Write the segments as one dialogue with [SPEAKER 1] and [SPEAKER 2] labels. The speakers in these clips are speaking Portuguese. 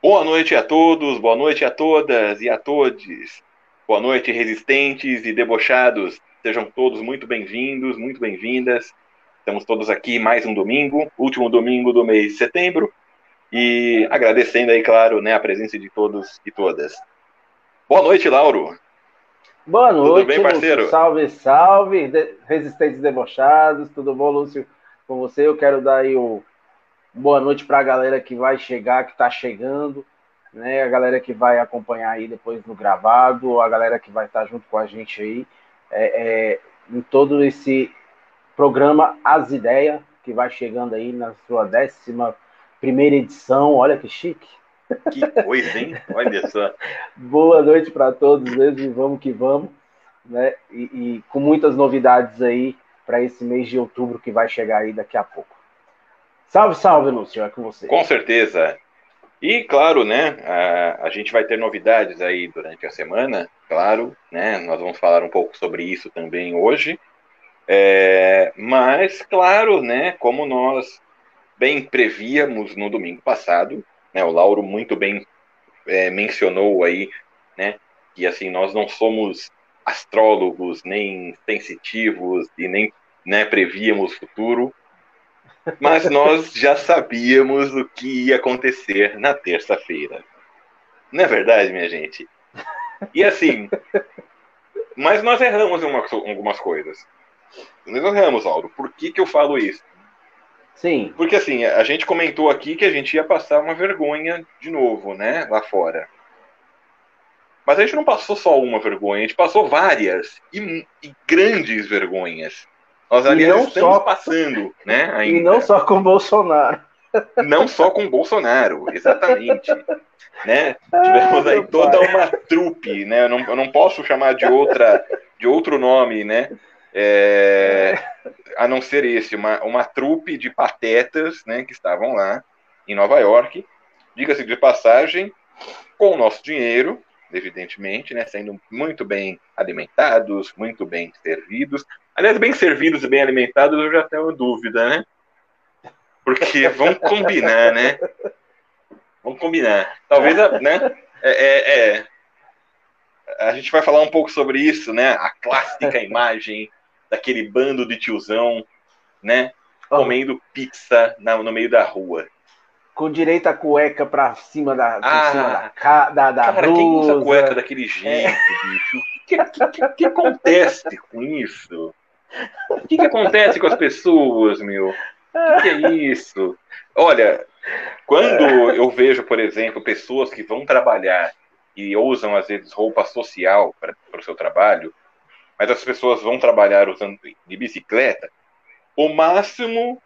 [SPEAKER 1] Boa noite a todos, boa noite a todas e a todos. Boa noite, resistentes e debochados. Sejam todos muito bem-vindos, muito bem-vindas. Estamos todos aqui mais um domingo, último domingo do mês de setembro, e agradecendo aí, claro, né, a presença de todos e todas. Boa noite, Lauro.
[SPEAKER 2] Boa noite, tudo bem, parceiro? Lúcio. Salve, salve, resistentes debochados, tudo bom, Lúcio? Com você, eu quero dar aí o boa noite para a galera que vai chegar, que está chegando, né? A galera que vai acompanhar aí depois no gravado, a galera que vai estar tá junto com a gente aí é, é, em todo esse programa As Ideias, que vai chegando aí na sua décima primeira edição. Olha que chique.
[SPEAKER 1] Que coisa, hein? Olha só.
[SPEAKER 2] Boa noite para todos e vamos que vamos, né? E, e com muitas novidades aí para esse mês de outubro que vai chegar aí daqui a pouco. Salve, salve, Lúcio, é com você.
[SPEAKER 1] Com certeza. E, claro, né, a, a, gente vai ter novidades aí durante a semana, claro, né, nós vamos falar um pouco sobre isso também hoje. É, mas, claro, né, como nós bem prevíamos no domingo passado, né, o Lauro muito bem é, mencionou aí, né, que assim, nós não somos astrólogos, nem sensitivos e nem né, prevíamos o futuro, mas nós já sabíamos o que ia acontecer na terça-feira. Não é verdade, minha gente? E assim, mas nós erramos em algumas coisas. Nós erramos, Aldo. Por que, que eu falo isso?
[SPEAKER 2] Sim.
[SPEAKER 1] Porque assim, a gente comentou aqui que a gente ia passar uma vergonha de novo, né? Lá fora. Mas a gente não passou só uma vergonha, a gente passou várias e, e grandes vergonhas. Nós, aliás, estamos só... passando, né?
[SPEAKER 2] Ainda. E não só com Bolsonaro.
[SPEAKER 1] Não só com Bolsonaro, exatamente. né? Tivemos aí toda uma trupe, né? Eu não, eu não posso chamar de outra, de outro nome, né? É, a não ser esse, uma, uma trupe de patetas, né? Que estavam lá em Nova York. Diga-se de passagem, com o nosso dinheiro, evidentemente, né, sendo muito bem alimentados, muito bem servidos. Aliás, bem servidos e bem alimentados, eu já tenho dúvida, né? Porque vamos combinar, né? Vamos combinar. Talvez, né? É, é, é, a gente vai falar um pouco sobre isso, né? A clássica imagem daquele bando de tiozão, né? Comendo pizza no meio da rua
[SPEAKER 2] com direito a cueca pra cima da, ah, cima da, da, da
[SPEAKER 1] cara, blusa. quem usa cueca daquele jeito, é. bicho? O que, que, que, acontece com isso? O que, que acontece com as pessoas, meu? O que, é isso? Olha, quando eu vejo, por exemplo, pessoas que vão trabalhar e usam, às vezes, roupa social para o seu trabalho, mas as pessoas vão trabalhar usando de bicicleta, o máximo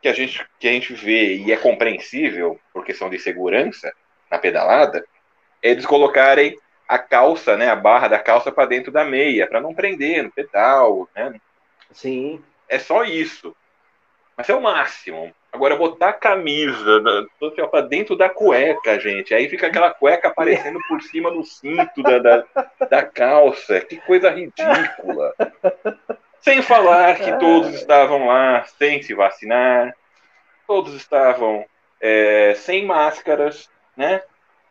[SPEAKER 1] que a gente, que a gente vê e é compreensível por questão de segurança na pedalada, é eles colocarem a calça, né, a barra da calça para dentro da meia, para não prender no pedal, né?
[SPEAKER 2] Sim.
[SPEAKER 1] É só isso. Mas é o máximo. Agora botar a camisa para dentro da cueca, gente, aí fica aquela cueca aparecendo por cima do cinto da, da, da calça. Que coisa ridícula. Sem falar que todos estavam lá sem se vacinar, todos estavam é, sem máscaras, né?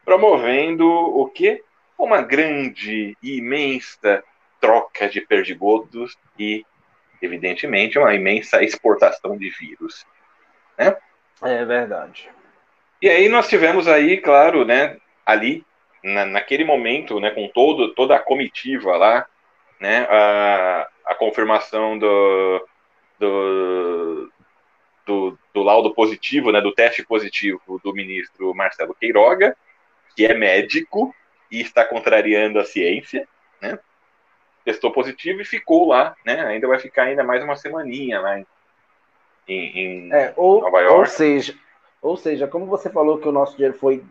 [SPEAKER 1] Promovendo o quê? Uma grande e imensa troca de perdigotos e, evidentemente, uma imensa exportação de vírus. Né?
[SPEAKER 2] É verdade.
[SPEAKER 1] E aí nós tivemos aí, claro, né, ali, na, naquele momento, né, com todo, toda a comitiva lá, né, a, a confirmação do, do, do, do, laudo positivo, né, do teste positivo do ministro Marcelo Queiroga, que é médico e está contrariando a ciência, né? Testou positivo e ficou lá, né? Ainda vai ficar ainda mais uma semaninha lá em, em,
[SPEAKER 2] é, ou, Nova York. Ou seja, ou seja, como você falou que o nosso dinheiro foi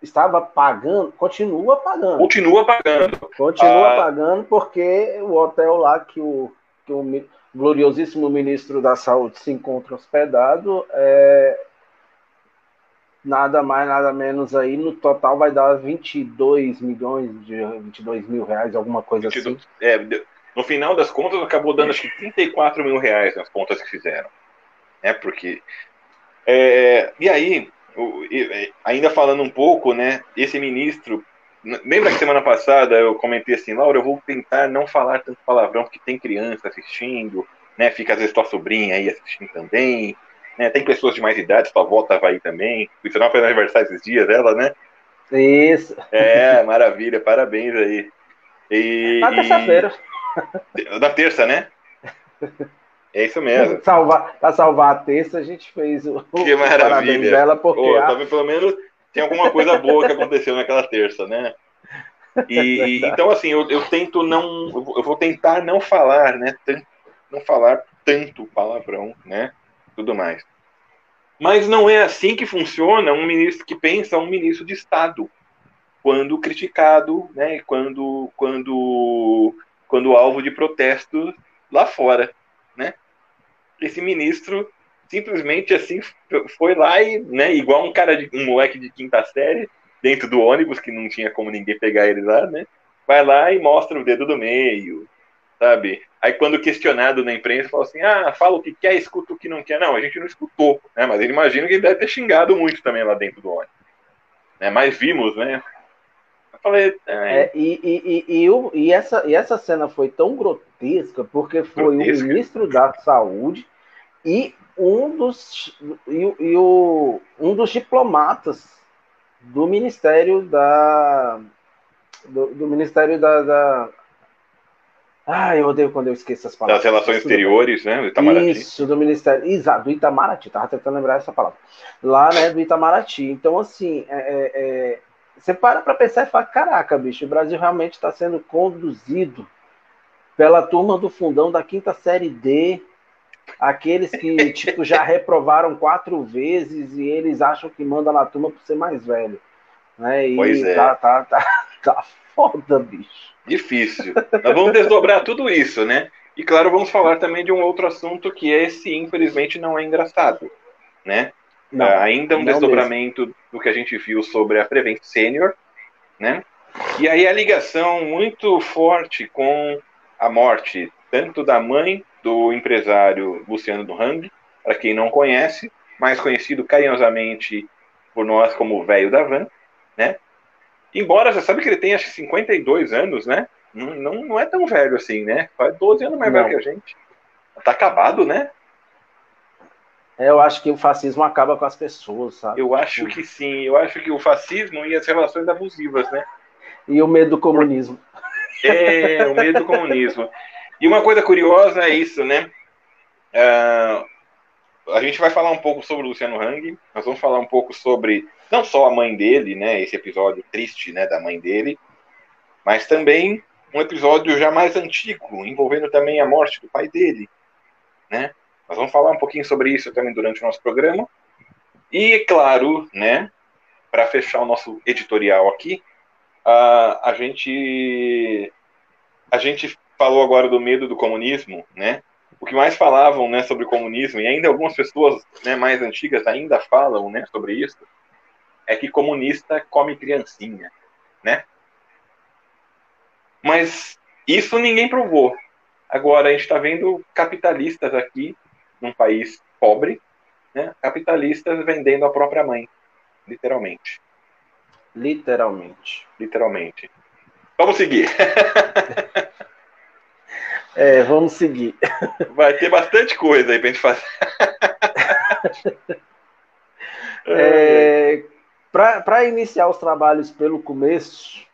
[SPEAKER 2] estava pagando, continua pagando.
[SPEAKER 1] Continua pagando.
[SPEAKER 2] Continua ah. pagando porque o hotel lá que o, que o gloriosíssimo ministro da Saúde se encontra hospedado é nada mais, nada menos aí, no total vai dar 22 milhões de 22 mil reais, alguma coisa 22, assim.
[SPEAKER 1] É, no final das contas acabou dando acho que 34 mil reais nas contas que fizeram. É porque. É, e aí, ainda falando um pouco, né? Esse ministro. Lembra que semana passada eu comentei assim, Laura, eu vou tentar não falar tanto palavrão, porque tem criança assistindo, né? Fica às vezes tua sobrinha aí assistindo também, né? Tem pessoas de mais idade, tua avó tava aí também. O sinal foi aniversário esses dias dela, né?
[SPEAKER 2] Isso.
[SPEAKER 1] É, maravilha, parabéns aí.
[SPEAKER 2] E, Na terça-feira.
[SPEAKER 1] Na terça, né? É isso mesmo.
[SPEAKER 2] Salvar, para salvar a terça, a gente fez o,
[SPEAKER 1] que maravilha. parabéns
[SPEAKER 2] dela, porque.
[SPEAKER 1] A... Pelo menos tem alguma coisa boa que aconteceu naquela terça, né? E, então, assim, eu, eu, tento não. Eu vou tentar não falar, né? Não falar tanto palavrão, né? Tudo mais. Mas não é assim que funciona um ministro que pensa um ministro de Estado quando criticado, né? Quando, quando, quando alvo de protesto lá fora né? Esse ministro simplesmente assim foi lá e, né, igual um cara de um moleque de quinta série dentro do ônibus que não tinha como ninguém pegar ele lá, né? Vai lá e mostra o dedo do meio, sabe? Aí quando questionado na imprensa, fala assim: "Ah, fala o que quer, escuta o que não quer". Não, a gente não escutou, né? Mas ele imagina que ele deve ter xingado muito também lá dentro do ônibus. Né? Mas vimos, né?
[SPEAKER 2] Eu falei, é, e, e, e, e, e, essa, e essa cena foi tão grotesca porque foi grotesca. o ministro da Saúde e um dos, e, e o, um dos diplomatas do Ministério da. Do, do Ministério da, da. Ah, eu odeio quando eu esqueço as palavras.
[SPEAKER 1] Das relações exteriores, né? Do Itamaraty.
[SPEAKER 2] Isso, do Ministério. Exato, do Itamaraty, tava tentando lembrar essa palavra. Lá, né, do Itamaraty. Então, assim, é, é, é você para para pensar e fala: caraca, bicho, o Brasil realmente está sendo conduzido pela turma do fundão da quinta série D, aqueles que tipo já reprovaram quatro vezes e eles acham que manda na turma por ser mais velho. Né? E
[SPEAKER 1] pois é.
[SPEAKER 2] tá, tá, tá, tá foda, bicho.
[SPEAKER 1] Difícil. Nós vamos desdobrar tudo isso, né? E claro, vamos falar também de um outro assunto que esse, infelizmente, não é engraçado, né? Não, uh, ainda um desdobramento mesmo. do que a gente viu sobre a Prevent Senior, né? E aí a ligação muito forte com a morte tanto da mãe do empresário Luciano do Hang, para quem não conhece, mais conhecido carinhosamente por nós como o velho da van, né? Embora você sabe que ele tem acho que 52 anos, né? Não, não, não é tão velho assim, né? Faz 12 anos mais não. velho que a gente. Tá acabado, né?
[SPEAKER 2] É, eu acho que o fascismo acaba com as pessoas, sabe?
[SPEAKER 1] Eu acho que sim. Eu acho que o fascismo e as relações abusivas, né?
[SPEAKER 2] E o medo do comunismo.
[SPEAKER 1] É, o medo do comunismo. E uma coisa curiosa é isso, né? Uh, a gente vai falar um pouco sobre o Luciano Hang. Nós vamos falar um pouco sobre não só a mãe dele, né? Esse episódio triste, né, da mãe dele, mas também um episódio já mais antigo, envolvendo também a morte do pai dele, né? Nós vamos falar um pouquinho sobre isso também durante o nosso programa. E, claro, né, para fechar o nosso editorial aqui, uh, a gente a gente falou agora do medo do comunismo, né? O que mais falavam, né, sobre o comunismo e ainda algumas pessoas, né, mais antigas ainda falam, né, sobre isso, é que comunista come criancinha, né? Mas isso ninguém provou. Agora a gente está vendo capitalistas aqui num país pobre, né, capitalistas vendendo a própria mãe, literalmente.
[SPEAKER 2] Literalmente.
[SPEAKER 1] Literalmente. Vamos seguir.
[SPEAKER 2] é, vamos seguir.
[SPEAKER 1] Vai ter bastante coisa aí pra gente fazer.
[SPEAKER 2] é, para iniciar os trabalhos pelo começo,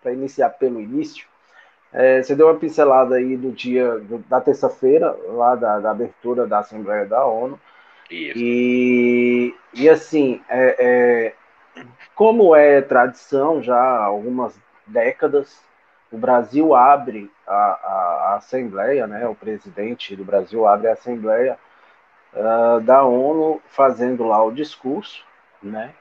[SPEAKER 2] para iniciar pelo início, é, você deu uma pincelada aí do dia do, da terça-feira, lá da, da, abertura da Assembleia da ONU.
[SPEAKER 1] Isso.
[SPEAKER 2] E, e assim, é, é, como é tradição já há algumas décadas, o Brasil abre a, a, a, Assembleia, né, o presidente do Brasil abre a Assembleia uh, da ONU fazendo lá o discurso, né,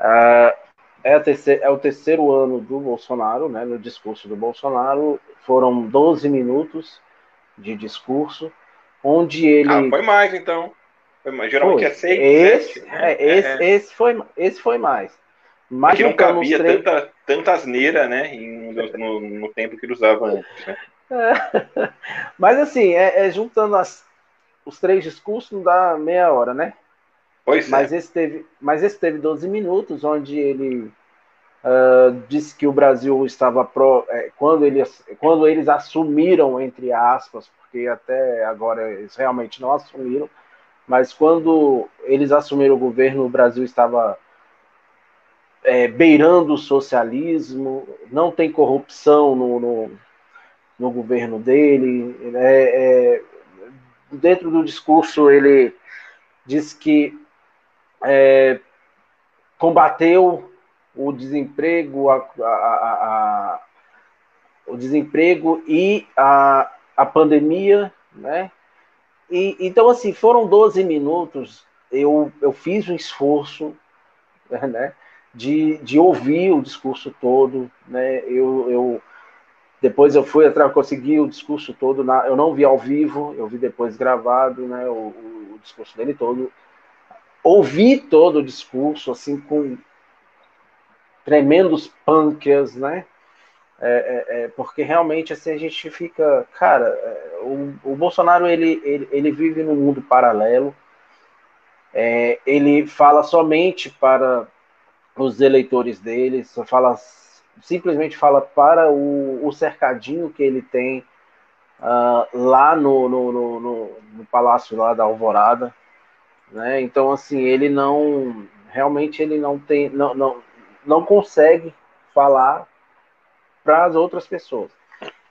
[SPEAKER 2] uh, é, terceira, é, o terceiro ano do Bolsonaro, né? No discurso do Bolsonaro foram 12 minutos de discurso, onde ele. Ah,
[SPEAKER 1] foi mais então. Foi mais. Geralmente foi. é seis.
[SPEAKER 2] Esse, sete, né? é, esse, é. esse, foi, esse foi mais.
[SPEAKER 1] Mas é que não cabia três... tanta, tanta asneira, né? No, no, no, tempo que ele usava antes. Né?
[SPEAKER 2] É. Mas assim, é, é, juntando as, os três discursos, não dá meia hora, né? Pois mas, é. esse teve, mas esse teve 12 minutos, onde ele uh, disse que o Brasil estava pro, é, quando, eles, quando eles assumiram, entre aspas, porque até agora eles realmente não assumiram, mas quando eles assumiram o governo, o Brasil estava é, beirando o socialismo, não tem corrupção no, no, no governo dele. É, é, dentro do discurso, ele diz que é, combateu o desemprego, a, a, a, o desemprego e a, a pandemia, né? E, então, assim, foram 12 minutos, eu, eu fiz um esforço, né? De, de ouvir o discurso todo, né? Eu, eu depois eu fui atrás, consegui o discurso todo, na, eu não vi ao vivo, eu vi depois gravado, né? O, o, o discurso dele todo, ouvi todo o discurso assim com tremendos pâncreas, né? É, é, é, porque realmente assim a gente fica, cara, é, o, o Bolsonaro ele, ele, ele vive num mundo paralelo. É, ele fala somente para os eleitores dele, fala simplesmente fala para o, o cercadinho que ele tem uh, lá no, no, no, no, palácio lá da Alvorada, né? Então assim ele não realmente ele não tem não, não, não consegue falar para as outras pessoas.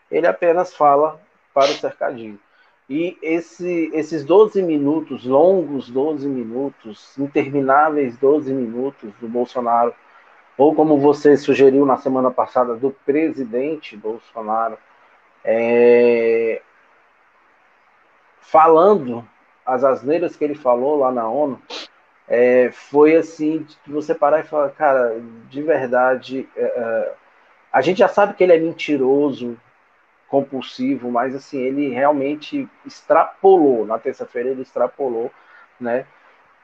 [SPEAKER 2] Ele apenas fala para o cercadinho. E esse, esses 12 minutos, longos 12 minutos, intermináveis 12 minutos do Bolsonaro, ou como você sugeriu na semana passada, do presidente Bolsonaro, é, falando as asneiras que ele falou lá na ONU, é, foi assim, você parar e falar, cara, de verdade, é, é a gente já sabe que ele é mentiroso, compulsivo, mas assim, ele realmente extrapolou. Na terça-feira ele extrapolou, né?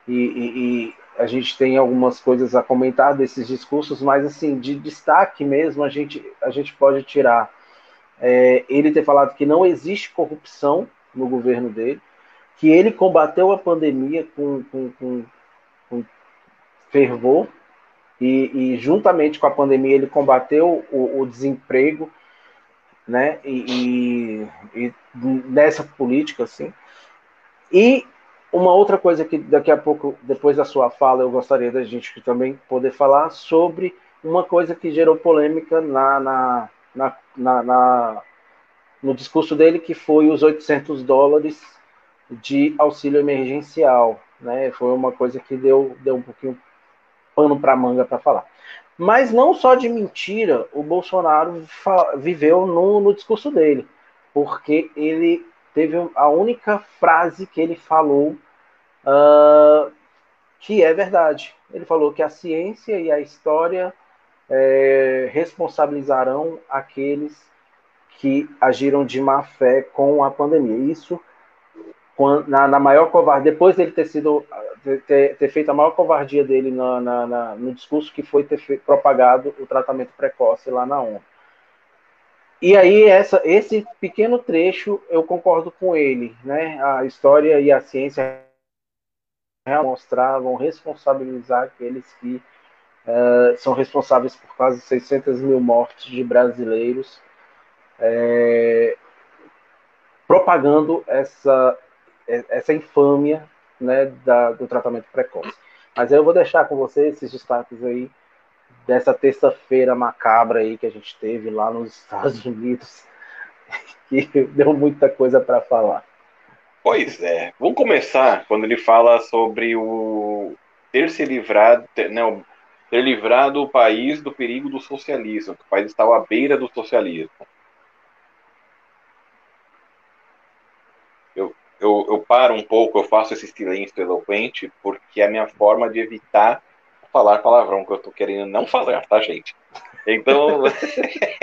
[SPEAKER 2] E, e, e, a gente tem algumas coisas a comentar desses discursos, mas assim, de destaque mesmo, a gente, a gente pode tirar é, ele ter falado que não existe corrupção no governo dele, que ele combateu a pandemia com, com, com, com fervor, e, e, juntamente com a pandemia ele combateu o, o desemprego, né? E, e, e nessa política, assim. E uma outra coisa que daqui a pouco, depois da sua fala, eu gostaria da gente também poder falar sobre uma coisa que gerou polêmica na, na, na, na, na no discurso dele, que foi os 800 dólares de auxílio emergencial. Né? Foi uma coisa que deu, deu um pouquinho pano para manga para falar. Mas não só de mentira o Bolsonaro viveu no, no discurso dele, porque ele teve a única frase que ele falou uh, que é verdade. Ele falou que a ciência e a história é, responsabilizarão aqueles que agiram de má fé com a pandemia. Isso na, na maior covardia, depois dele ter sido ter, ter feito a maior covardia dele na, na, na no discurso que foi ter propagado o tratamento precoce lá na ONU. E aí essa, esse pequeno trecho eu concordo com ele, né? A história e a ciência mostrar, vão responsabilizar aqueles que uh, são responsáveis por quase 600 mil mortes de brasileiros, é, propagando essa essa infâmia né, da, do tratamento precoce. Mas eu vou deixar com você esses destaques aí dessa terça-feira macabra aí que a gente teve lá nos Estados Unidos, que deu muita coisa para falar.
[SPEAKER 1] Pois é, vamos começar quando ele fala sobre o ter se livrado, ter, ter livrado o país do perigo do socialismo, que o país estava à beira do socialismo. Eu, eu paro um pouco, eu faço esse silêncio eloquente, porque é a minha forma de evitar falar palavrão que eu tô querendo não falar, tá, gente? Então,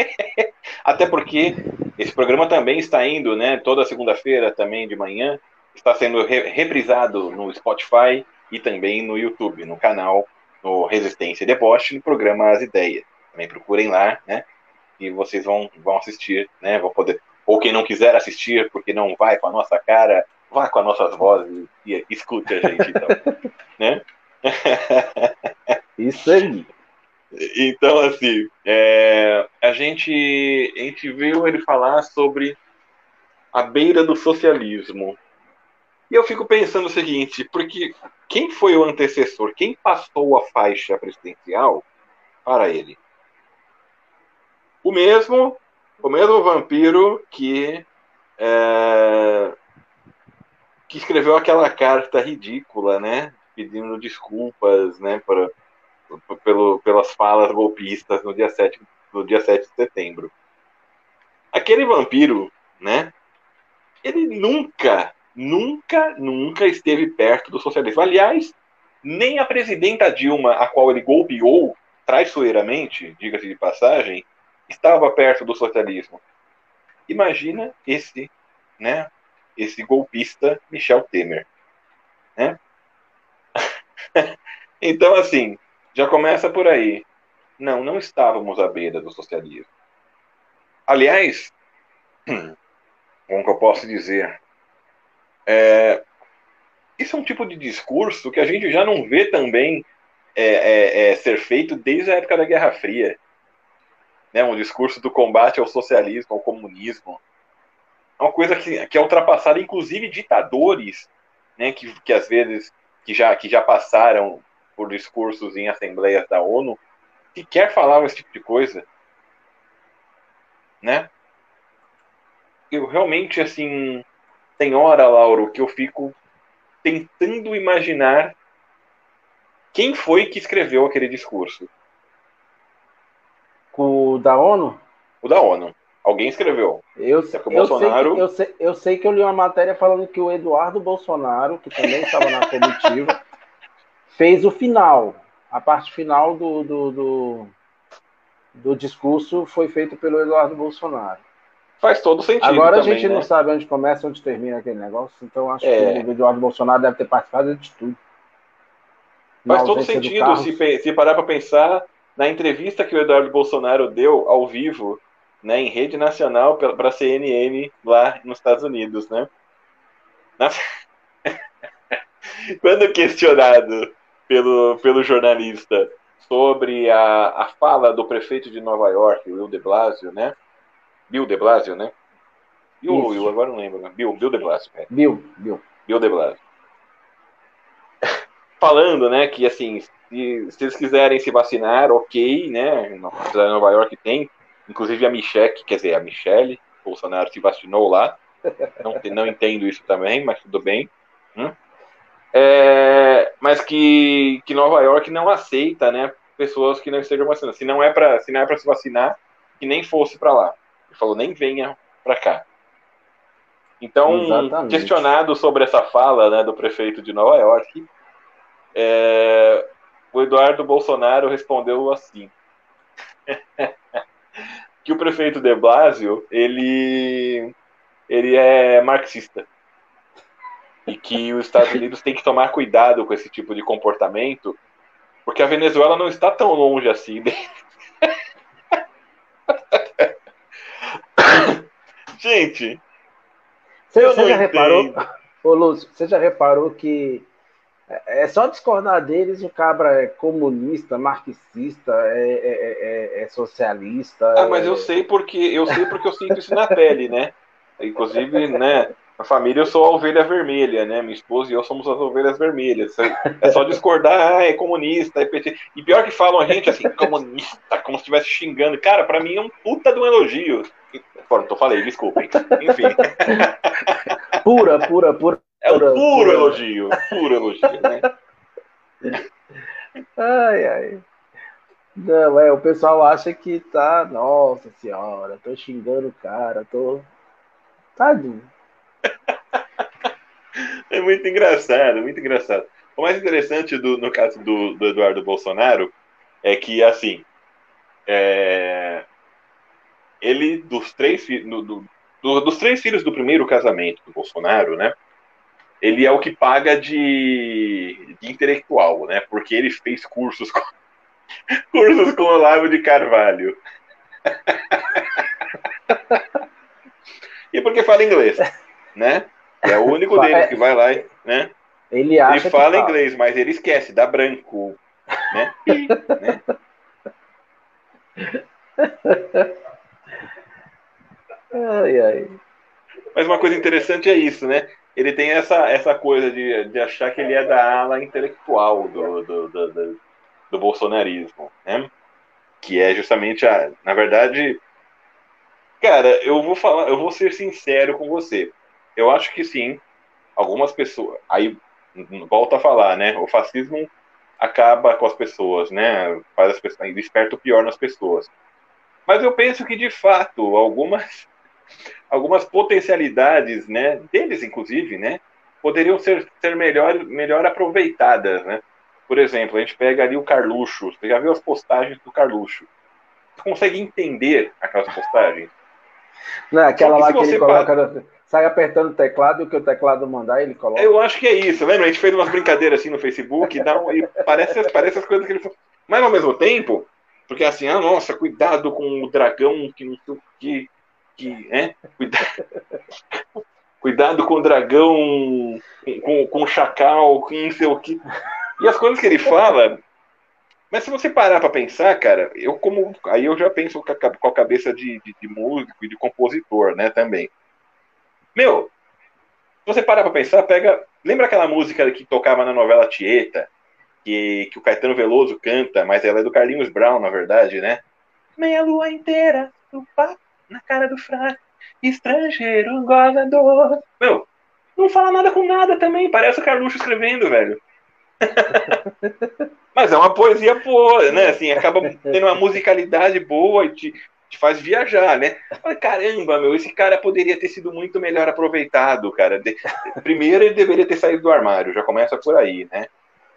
[SPEAKER 1] até porque esse programa também está indo, né, toda segunda-feira também de manhã, está sendo re reprisado no Spotify e também no YouTube, no canal no Resistência e Deboche, no programa As Ideias. Também procurem lá, né? E vocês vão, vão assistir, né? Vão poder ou quem não quiser assistir porque não vai com a nossa cara, vá com as nossas vozes e escute a gente então. né?
[SPEAKER 2] Isso aí.
[SPEAKER 1] Então, assim, é, a, gente, a gente viu ele falar sobre a beira do socialismo. E eu fico pensando o seguinte, porque quem foi o antecessor? Quem passou a faixa presidencial para ele? O mesmo, o mesmo vampiro que é, que escreveu aquela carta ridícula, né, pedindo desculpas, né, para pelo, pelas falas golpistas no dia 7, no dia 7 de setembro. Aquele vampiro, né? Ele nunca, nunca, nunca esteve perto do socialismo. Aliás, nem a presidenta Dilma, a qual ele golpeou traiçoeiramente, diga-se de passagem, estava perto do socialismo. Imagina esse, né, esse golpista Michel Temer, né? então, assim, já começa por aí. Não, não estávamos à beira do socialismo. Aliás, como que eu posso dizer? É, isso é um tipo de discurso que a gente já não vê também é, é, é, ser feito desde a época da Guerra Fria. Né, um discurso do combate ao socialismo, ao comunismo. É uma coisa que, que é ultrapassada, inclusive ditadores, né, que, que às vezes que já, que já passaram por discursos em assembleias da ONU, sequer falavam esse tipo de coisa. Né? Eu realmente, assim, tem hora, Lauro, que eu fico tentando imaginar quem foi que escreveu aquele discurso.
[SPEAKER 2] O da ONU?
[SPEAKER 1] O da ONU. Alguém escreveu.
[SPEAKER 2] Eu, é eu, Bolsonaro... sei que, eu, sei, eu sei que eu li uma matéria falando que o Eduardo Bolsonaro, que também estava na comitiva, fez o final. A parte final do, do, do, do discurso foi feito pelo Eduardo Bolsonaro.
[SPEAKER 1] Faz todo sentido.
[SPEAKER 2] Agora
[SPEAKER 1] também,
[SPEAKER 2] a gente
[SPEAKER 1] né?
[SPEAKER 2] não sabe onde começa e onde termina aquele negócio, então acho é. que o Eduardo Bolsonaro deve ter participado de tudo.
[SPEAKER 1] Faz todo sentido se, se parar para pensar na entrevista que o Eduardo Bolsonaro deu ao vivo, né, em rede nacional para a CNN lá nos Estados Unidos, né? Na... Quando questionado pelo, pelo jornalista sobre a, a fala do prefeito de Nova York, Will de Blasio, né? Bill de Blasio, né? Bill Will, agora não lembro. Né? Bill, Bill de Blasio. É.
[SPEAKER 2] Bill, Bill.
[SPEAKER 1] Bill de Blasio. Falando, né, que assim, se, se, eles quiserem se vacinar, ok, né? Na Nova York tem, inclusive a Michelle, quer dizer, a Michelle, Bolsonaro se vacinou lá. Não, não entendo isso também, mas tudo bem. Hum? é, mas que, que Nova York não aceita, né, pessoas que não estejam vacinando. Se não é para se não é para se vacinar, que nem fosse para lá. Ele falou nem venha para cá. Então, Exatamente. questionado sobre essa fala, né, do prefeito de Nova York, é, o Eduardo Bolsonaro respondeu assim. que o prefeito de Blasio, ele ele é marxista e que os Estados Unidos têm que tomar cuidado com esse tipo de comportamento, porque a Venezuela não está tão longe assim. Gente,
[SPEAKER 2] você, você já entendo. reparou, ô Lúcio, você já reparou que é, é só discordar deles, o cabra é comunista, marxista, é, é, é, é socialista.
[SPEAKER 1] Ah, mas eu sei porque eu sei porque eu sinto isso na pele, né? Inclusive, né? a família eu sou a ovelha vermelha, né? Minha esposa e eu somos as ovelhas vermelhas. É só discordar, ah, é comunista, é PT. E pior que falam a gente assim, comunista, como se estivesse xingando. Cara, para mim é um puta de um elogio. Pronto, falei, desculpem. Enfim.
[SPEAKER 2] Pura, pura, pura.
[SPEAKER 1] É um puro pura. elogio, puro elogio, né?
[SPEAKER 2] Ai, ai. Não, é, o pessoal acha que tá, nossa senhora, tô xingando o cara, tô. Tadinho.
[SPEAKER 1] É muito engraçado, muito engraçado. O mais interessante do, no caso do, do Eduardo Bolsonaro é que, assim, é, ele, dos três, do, do, dos três filhos do primeiro casamento do Bolsonaro, né? Ele é o que paga de, de intelectual, né? Porque ele fez cursos com, cursos com o Olavo de Carvalho. e porque fala inglês, né? É o único deles que vai lá, né?
[SPEAKER 2] Ele acha
[SPEAKER 1] Ele fala inglês, mas ele esquece, dá branco, né? né?
[SPEAKER 2] ai, ai.
[SPEAKER 1] Mas uma coisa interessante é isso, né? Ele tem essa, essa coisa de, de achar que ele é da ala intelectual do, do, do, do, do bolsonarismo, né? Que é justamente a. Na verdade, cara, eu vou falar, eu vou ser sincero com você. Eu acho que sim, algumas pessoas. Aí volta a falar, né? O fascismo acaba com as pessoas, né? Faz as pessoas, desperta o pior nas pessoas. Mas eu penso que de fato algumas algumas potencialidades, né, deles inclusive, né, poderiam ser, ser melhor, melhor aproveitadas, né? Por exemplo, a gente pega ali o Carluxo, você já viu as postagens do Carluxo? Você consegue entender aquelas postagens?
[SPEAKER 2] Não, aquela lá que ele coloca, sai apertando o teclado e o que o teclado mandar, ele coloca.
[SPEAKER 1] Eu acho que é isso, lembra? A gente fez umas brincadeiras assim no Facebook dá um, e parece, parece as coisas que ele faz. Mas ao mesmo tempo, porque assim, ah, nossa, cuidado com o dragão que não sei o que, que é, cuidado, cuidado com o dragão, com, com o chacal, com não sei o que. E as coisas que ele fala. Mas se você parar para pensar, cara, eu como. Aí eu já penso com a cabeça de, de, de músico e de compositor, né, também. Meu, se você parar pra pensar, pega. Lembra aquela música que tocava na novela Tieta? Que, que o Caetano Veloso canta, mas ela é do Carlinhos Brown, na verdade, né? Meia lua inteira, no papo, na cara do fraco, estrangeiro, gozador. Meu, não fala nada com nada também, parece o Carluxo escrevendo, velho. Mas é uma poesia boa, né? Assim, acaba tendo uma musicalidade boa e te, te faz viajar, né? Caramba, meu, esse cara poderia ter sido muito melhor aproveitado, cara. De, primeiro, ele deveria ter saído do armário, já começa por aí, né?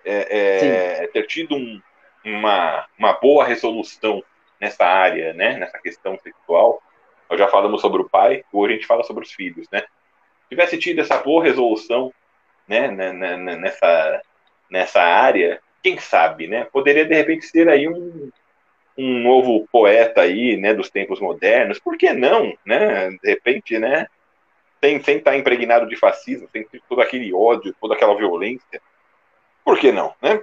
[SPEAKER 1] É, é, ter tido um, uma, uma boa resolução nessa área, né? Nessa questão sexual. Nós já falamos sobre o pai, hoje a gente fala sobre os filhos, né? Tivesse tido essa boa resolução, né? Nessa, nessa área, quem sabe, né? Poderia de repente ser aí um, um novo poeta aí, né, dos tempos modernos, por que não, né, de repente, né, sem, sem estar impregnado de fascismo, sem todo aquele ódio, toda aquela violência, por que não, né?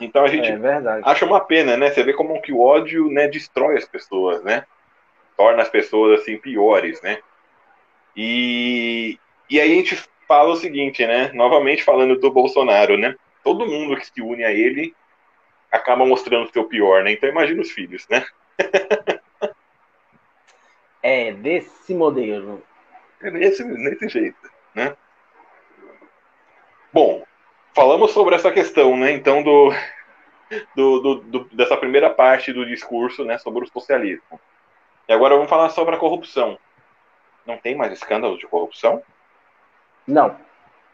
[SPEAKER 1] Então a gente
[SPEAKER 2] é
[SPEAKER 1] acha uma pena, né, você vê como que o ódio, né, destrói as pessoas, né, torna as pessoas, assim, piores, né, e, e aí a gente fala o seguinte, né, novamente falando do Bolsonaro, né, todo mundo que se une a ele acaba mostrando o seu pior, né? Então imagina os filhos, né?
[SPEAKER 2] é, desse modelo.
[SPEAKER 1] É nesse, nesse jeito, né? Bom, falamos sobre essa questão, né? Então, do, do, do, do, dessa primeira parte do discurso, né? Sobre o socialismo. E agora vamos falar sobre a corrupção. Não tem mais escândalo de corrupção?
[SPEAKER 2] Não.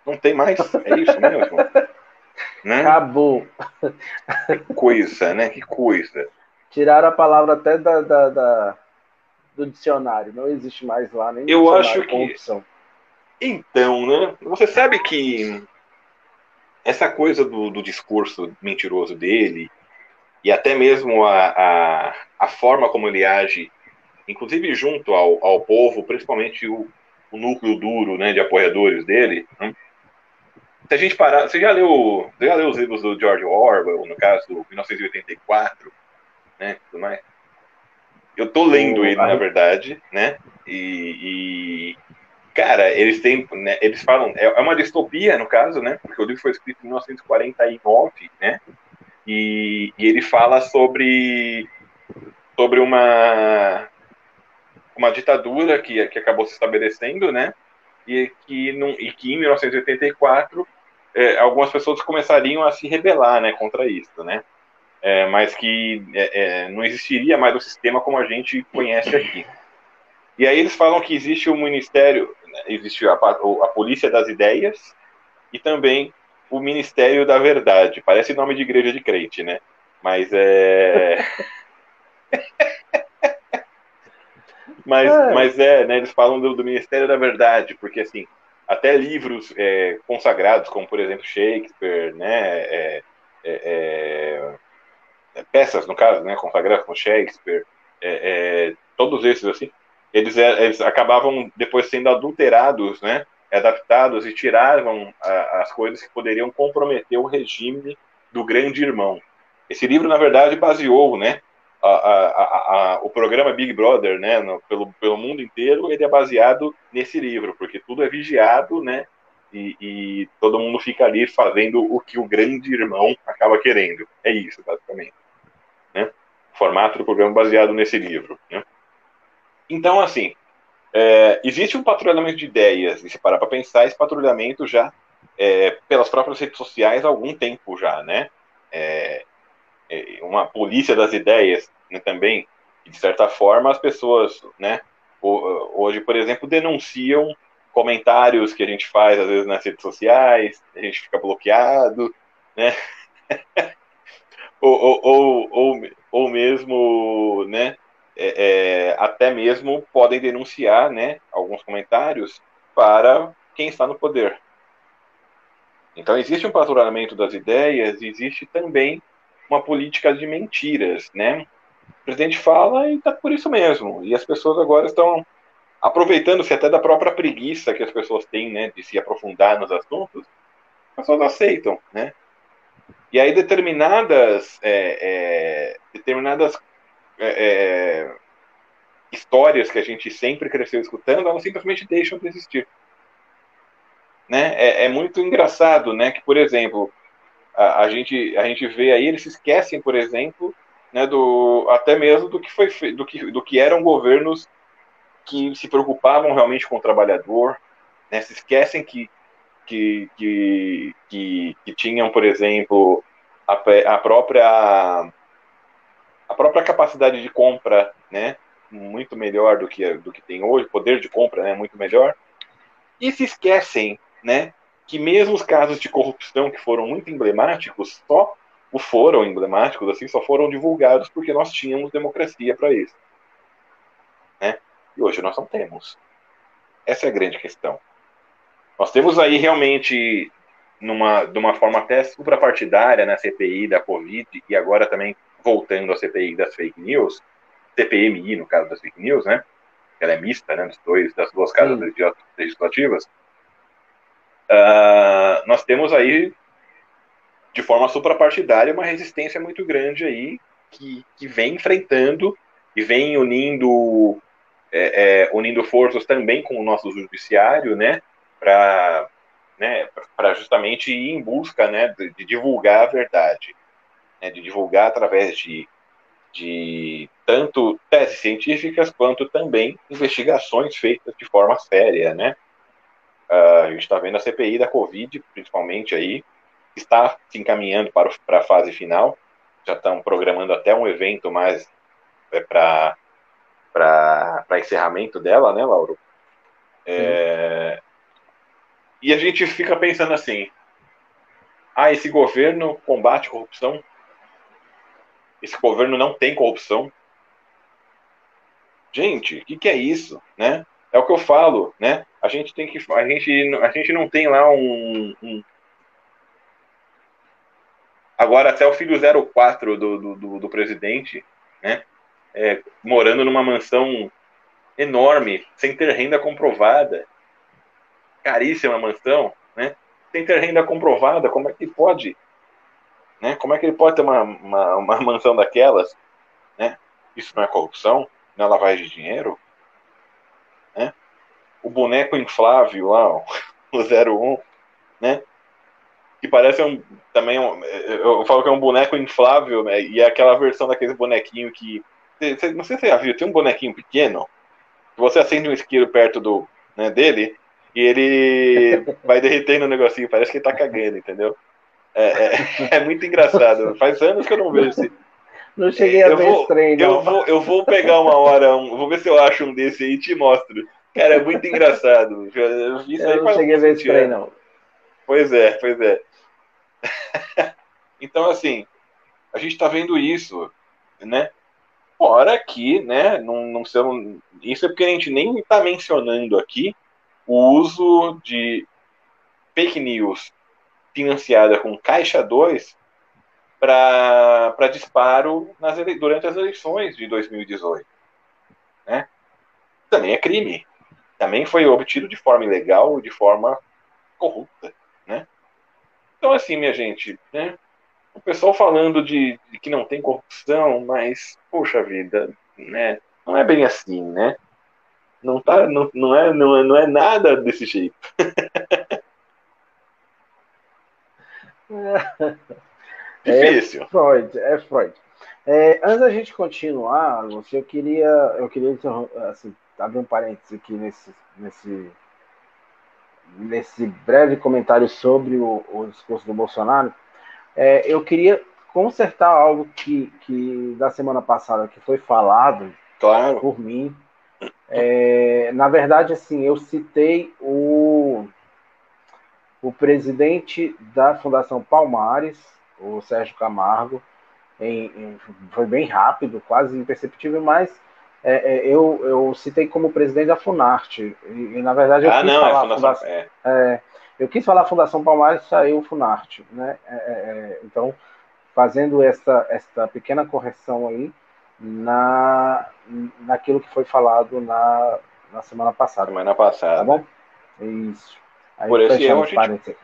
[SPEAKER 1] Não tem mais? É isso mesmo?
[SPEAKER 2] Né? Acabou.
[SPEAKER 1] Que coisa, né? Que coisa.
[SPEAKER 2] Tiraram a palavra até da, da, da do dicionário. Não existe mais lá nem
[SPEAKER 1] Eu acho que. Corrupção. Então, né? Você sabe que essa coisa do, do discurso mentiroso dele e até mesmo a, a, a forma como ele age, inclusive junto ao, ao povo, principalmente o, o núcleo duro né, de apoiadores dele, né? se a gente parar, você já leu, você já leu os livros do George Orwell, no caso do 1984, né, tudo mais? Eu tô lendo ele, na verdade, né, e, e cara, eles têm, né, eles falam, é, é uma distopia, no caso, né, porque o livro foi escrito em 1949, né, e, e ele fala sobre, sobre uma, uma ditadura que, que acabou se estabelecendo, né, e que, num, e que em 1984 é, algumas pessoas começariam a se rebelar né, contra isso, né? É, mas que é, é, não existiria mais o sistema como a gente conhece aqui. E aí eles falam que existe o Ministério, né, existe a, a Polícia das Ideias e também o Ministério da Verdade. Parece nome de igreja de crente, né? Mas é. mas, é. mas é, né? Eles falam do, do Ministério da Verdade, porque assim, até livros é, consagrados, como por exemplo Shakespeare, né, é, é, é peças, no caso, né, consagradas com Shakespeare, é, todos esses assim, eles, eles acabavam depois sendo adulterados, né, adaptados e tiravam a, as coisas que poderiam comprometer o regime do grande irmão. Esse livro, na verdade, baseou, né, a, a, o programa Big Brother, né, no, pelo, pelo mundo inteiro, ele é baseado nesse livro, porque tudo é vigiado, né, e, e, todo mundo fica ali fazendo o que o grande irmão acaba querendo. É isso, basicamente. Né? O formato do programa baseado nesse livro. Né? Então, assim, é, existe um patrulhamento de ideias, e se parar para pensar, esse patrulhamento já é, pelas próprias redes sociais há algum tempo já, né? É uma polícia das ideias né, também, de certa forma as pessoas, né? Hoje, por exemplo, denunciam comentários que a gente faz às vezes nas redes sociais, a gente fica bloqueado, né? ou, ou, ou, ou, ou mesmo, né? É, é, até mesmo podem denunciar, né? Alguns comentários para quem está no poder. Então existe um patrulhamento das ideias, existe também uma política de mentiras, né? O presidente fala e está por isso mesmo. E as pessoas agora estão aproveitando-se até da própria preguiça que as pessoas têm, né, de se aprofundar nos assuntos, as pessoas aceitam, né? E aí determinadas, é, é, determinadas é, é, histórias que a gente sempre cresceu escutando, elas simplesmente deixam de existir. Né? É, é muito engraçado, né, que, por exemplo, a, a, gente, a gente vê aí, eles se esquecem, por exemplo, né, do, até mesmo do que, foi, do que, do que eram governos que se preocupavam realmente com o trabalhador, né, se esquecem que, que, que, que, que tinham, por exemplo, a, a, própria a própria capacidade de compra, né, muito melhor do que do que tem hoje, poder de compra, né, muito melhor, e se esquecem, né, que mesmo os casos de corrupção que foram muito emblemáticos só o foram emblemáticos, assim, só foram divulgados porque nós tínhamos democracia para isso. Né? E hoje nós não temos. Essa é a grande questão. Nós temos aí realmente, numa, de uma forma até suprapartidária, na CPI da Covid, e agora também voltando à CPI das fake news, CPMI, no caso das fake news, né? Ela é mista, né? Dos dois, das duas casas Sim. legislativas. Uh, nós temos aí, de forma suprapartidária, uma resistência muito grande aí, que, que vem enfrentando e vem unindo é, é, unindo forças também com o nosso judiciário, né, para né, justamente ir em busca, né, de, de divulgar a verdade, né, de divulgar através de, de tanto teses científicas quanto também investigações feitas de forma séria, né. Uh, a gente está vendo a CPI da Covid, principalmente aí, está se encaminhando para, para a fase final, já estão programando até um evento mais é, para para encerramento dela, né, Lauro? É, e a gente fica pensando assim: ah, esse governo combate corrupção? Esse governo não tem corrupção? Gente, o que, que, é isso, né? É o que eu falo, né? A gente tem que, a gente, a gente não tem lá um, um agora até o filho 04 do, do, do, do presidente, né? é, morando numa mansão enorme, sem ter renda comprovada. Caríssima mansão, né? Sem ter renda comprovada, como é que pode? Né? Como é que ele pode ter uma, uma, uma mansão daquelas? Né? Isso não é corrupção? Não é lavagem de dinheiro? Né? O boneco inflável lá, o 01, né? que parece um, também um, eu falo que é um boneco inflável, né? E é aquela versão daquele bonequinho que não sei se você já viu, tem um bonequinho pequeno, você acende um isqueiro perto do, né, dele e ele vai derretendo o negocinho, parece que ele tá cagando, entendeu? É, é, é muito engraçado. Faz anos que eu não vejo esse.
[SPEAKER 2] Não cheguei a eu ver vou, esse trem, não.
[SPEAKER 1] Eu vou, eu vou pegar uma hora, um, vou ver se eu acho um desse aí e te mostro. Cara, é muito engraçado.
[SPEAKER 2] Eu, eu não cheguei a ver esse trem, não.
[SPEAKER 1] Pois é, pois é. então, assim, a gente tá vendo isso, né? Fora que, né, não, não são, isso é porque a gente nem está mencionando aqui o uso de fake news financiada com Caixa 2 para disparo nas, durante as eleições de 2018. Né? Também é crime. também foi obtido de forma ilegal, de forma corrupta, né? Então, assim, minha gente, né? O pessoal falando de, de que não tem corrupção, mas, poxa vida, né? Não é bem assim, né? Não, tá, não, não, é, não, é, não é nada desse jeito.
[SPEAKER 2] Difícil. É Freud, é Freud. É, antes da gente continuar, você, eu queria, eu queria assim, abrir um parênteses aqui nesse, nesse, nesse breve comentário sobre o, o discurso do Bolsonaro. É, eu queria consertar algo que, que da semana passada que foi falado
[SPEAKER 1] claro.
[SPEAKER 2] por mim. É, na verdade, assim, eu citei o, o presidente da Fundação Palmares, o Sérgio Camargo, em, em, foi bem rápido, quase imperceptível, mas é, é, eu, eu citei como presidente da Funarte. E, e na verdade eu
[SPEAKER 1] ah,
[SPEAKER 2] quis
[SPEAKER 1] não,
[SPEAKER 2] falar
[SPEAKER 1] é Fundação, Fundação é.
[SPEAKER 2] é. eu quis falar Fundação Palmares saiu o Funarte, né? É, então, fazendo essa, essa pequena correção aí na, naquilo que foi falado na, na semana passada.
[SPEAKER 1] Semana passada.
[SPEAKER 2] Tá bom? Isso.
[SPEAKER 1] Aí Por esse erro, a gente,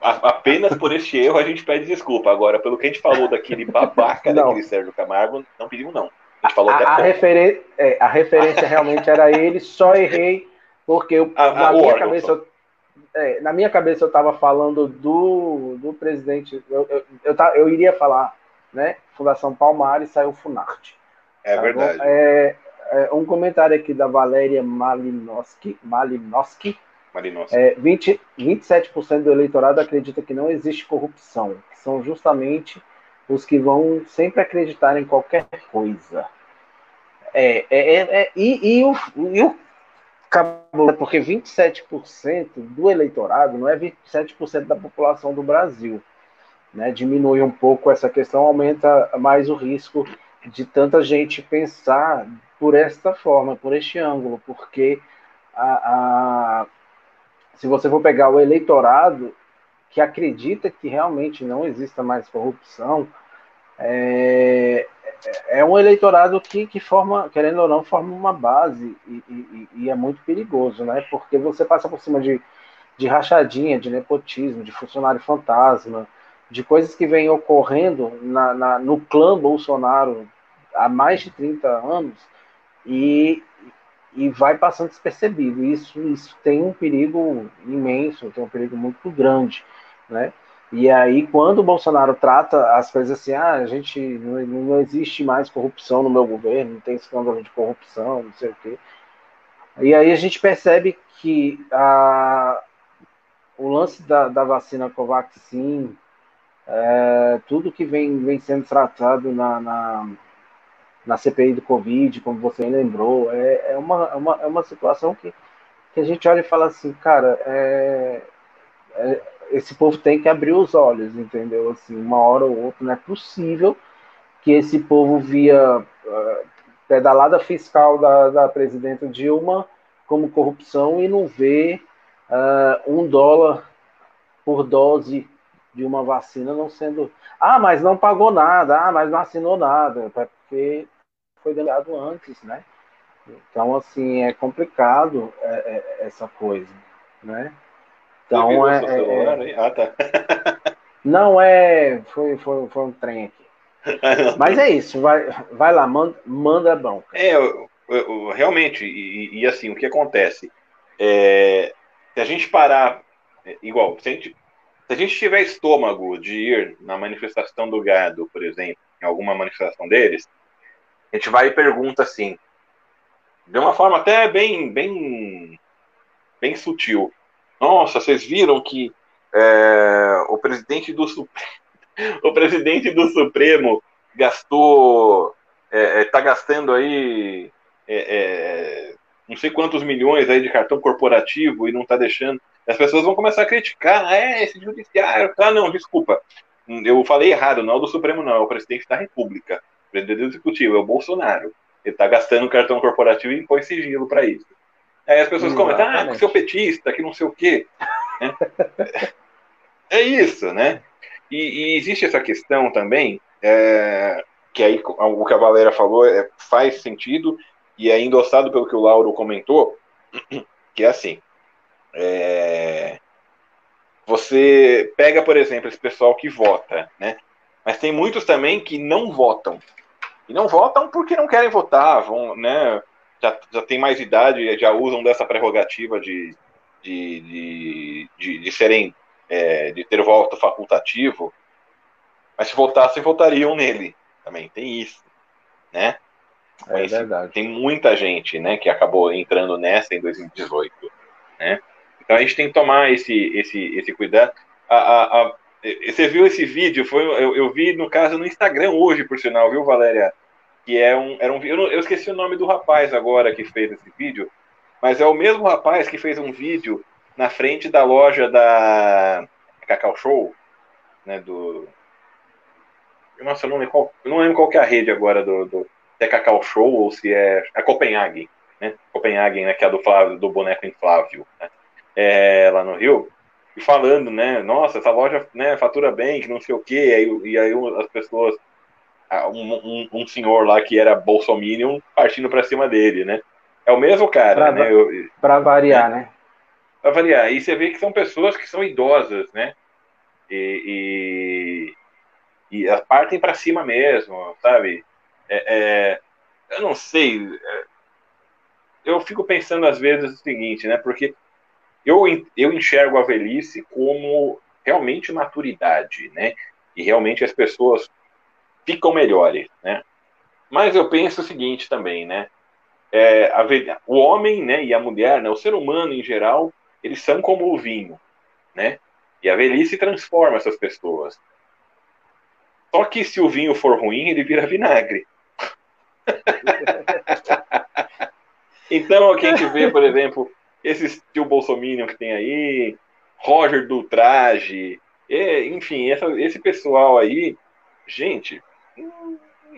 [SPEAKER 1] apenas por este erro a gente pede desculpa. Agora, pelo que a gente falou daquele babaca daquele Sérgio Camargo, não pedimos não.
[SPEAKER 2] A, gente falou a, até a, referen é, a referência realmente era ele, só errei porque eu, a, na, minha cabeça, eu, é, na minha cabeça eu estava falando do, do presidente, eu, eu, eu, eu, iria falar, né, Fundação Palmares, saiu Funarte.
[SPEAKER 1] É tá verdade.
[SPEAKER 2] É, é, um comentário aqui da Valéria Malinowski, Malinowski é, 20, 27% do eleitorado acredita que não existe corrupção, que são justamente os que vão sempre acreditar em qualquer coisa. É, é, é, é e, e, o, e o porque 27% do eleitorado não é 27% da população do Brasil. Né? Diminui um pouco essa questão, aumenta mais o risco de tanta gente pensar por esta forma, por este ângulo, porque a, a se você for pegar o eleitorado que acredita que realmente não exista mais corrupção, é, é um eleitorado que, que forma, querendo ou não, forma uma base e, e, e, é muito perigoso, né? Porque você passa por cima de, de rachadinha, de nepotismo, de funcionário fantasma, de coisas que vêm ocorrendo na, na, no clã Bolsonaro há mais de 30 anos e, e vai passando despercebido. Isso, isso tem um perigo imenso, tem um perigo muito grande, né? E aí, quando o Bolsonaro trata as coisas assim, ah, a gente não, não existe mais corrupção no meu governo, não tem escândalo de corrupção, não sei o quê. E aí a gente percebe que a, o lance da, da vacina Covaxin, é, tudo que vem, vem sendo tratado na, na na CPI do Covid, como você lembrou, é, é, uma, é, uma, é uma situação que, que a gente olha e fala assim, cara, é, é, esse povo tem que abrir os olhos, entendeu? Assim, uma hora ou outra, não é possível que esse povo via uh, pedalada fiscal da, da presidenta Dilma como corrupção e não vê uh, um dólar por dose de uma vacina não sendo. Ah, mas não pagou nada, ah, mas não assinou nada, é porque foi delegado antes, né? Então, assim, é complicado é, é, essa coisa, né?
[SPEAKER 1] Então, é, é, é, Ah, tá.
[SPEAKER 2] não é... Foi, foi, foi um trem aqui. Mas é isso, vai, vai lá, manda, manda bronca.
[SPEAKER 1] É, eu, eu, realmente, e, e, assim, o que acontece? É, se a gente parar, é, igual, se a gente, se a gente tiver estômago de ir na manifestação do gado, por exemplo, em alguma manifestação deles, a gente vai e pergunta assim, de uma forma até bem, bem, bem sutil. Nossa, vocês viram que é, o presidente do o presidente do Supremo gastou, está é, é tá gastando aí é, é, não sei quantos milhões aí de cartão corporativo e não está deixando. As pessoas vão começar a criticar, ah, é esse judiciário, ah, não, desculpa, eu falei errado, não é o do Supremo, não, é o presidente da República. Presidente executivo é o Bolsonaro. Ele está gastando cartão corporativo e impõe sigilo para isso. Aí as pessoas Exatamente. comentam, ah, seu petista, que não sei o quê. É, é isso, né? E, e, existe essa questão também, é, que aí o que a Valera falou é, faz sentido, e é endossado pelo que o Lauro comentou, que é assim. É... Você pega, por exemplo, esse pessoal que vota, né? Mas tem muitos também que não votam. E não votam porque não querem votar, vão, né? Já, já tem mais idade, já usam dessa prerrogativa de, de, de, de, de serem, é, de ter voto facultativo. Mas se votassem, votariam nele. Também tem isso, né?
[SPEAKER 2] É Mas, verdade.
[SPEAKER 1] Tem muita gente, né, que acabou entrando nessa em 2018, né? Então a gente tem que tomar esse, esse, esse cuidado. A, a, a, você viu esse vídeo? Foi, eu, eu, vi, no caso, no Instagram hoje, por sinal, viu, Valéria? Que é um, era um eu, eu esqueci o nome do rapaz agora que fez esse vídeo, mas é o mesmo rapaz que fez um vídeo na frente da loja da Cacau Show, né, do... Nossa, eu não lembro qual, não lembro qual que é a rede agora do, do se é Cacau Show ou se é a Copenhagen, né? Copenhagen, né, que é do Flávio, do boneco inflável, né? é, lá no Rio, e falando, né, nossa, essa loja né, fatura bem, que não sei o quê, e, e aí as pessoas, um, um, um, senhor lá que era bolsominion partindo para cima dele, né? É o mesmo cara, pra, né?
[SPEAKER 2] Para variar, né? né?
[SPEAKER 1] Para variar. E você vê que são pessoas que são idosas, né? E, e, e partem para cima mesmo, sabe? É, é, eu não sei. É, eu fico pensando às vezes o seguinte, né? Porque eu, eu enxergo a velhice como realmente maturidade, né? E realmente as pessoas ficam melhores, né? Mas eu penso o seguinte também, né? É, a, o homem, né, e a mulher, né, o ser humano em geral, eles são como o vinho, né? E a velhice transforma essas pessoas. Só que se o vinho for ruim, ele vira vinagre. então, quem gente vê, por exemplo, esse tio Bolsonaro que tem aí, Roger do Traje, enfim, essa, esse pessoal aí, gente,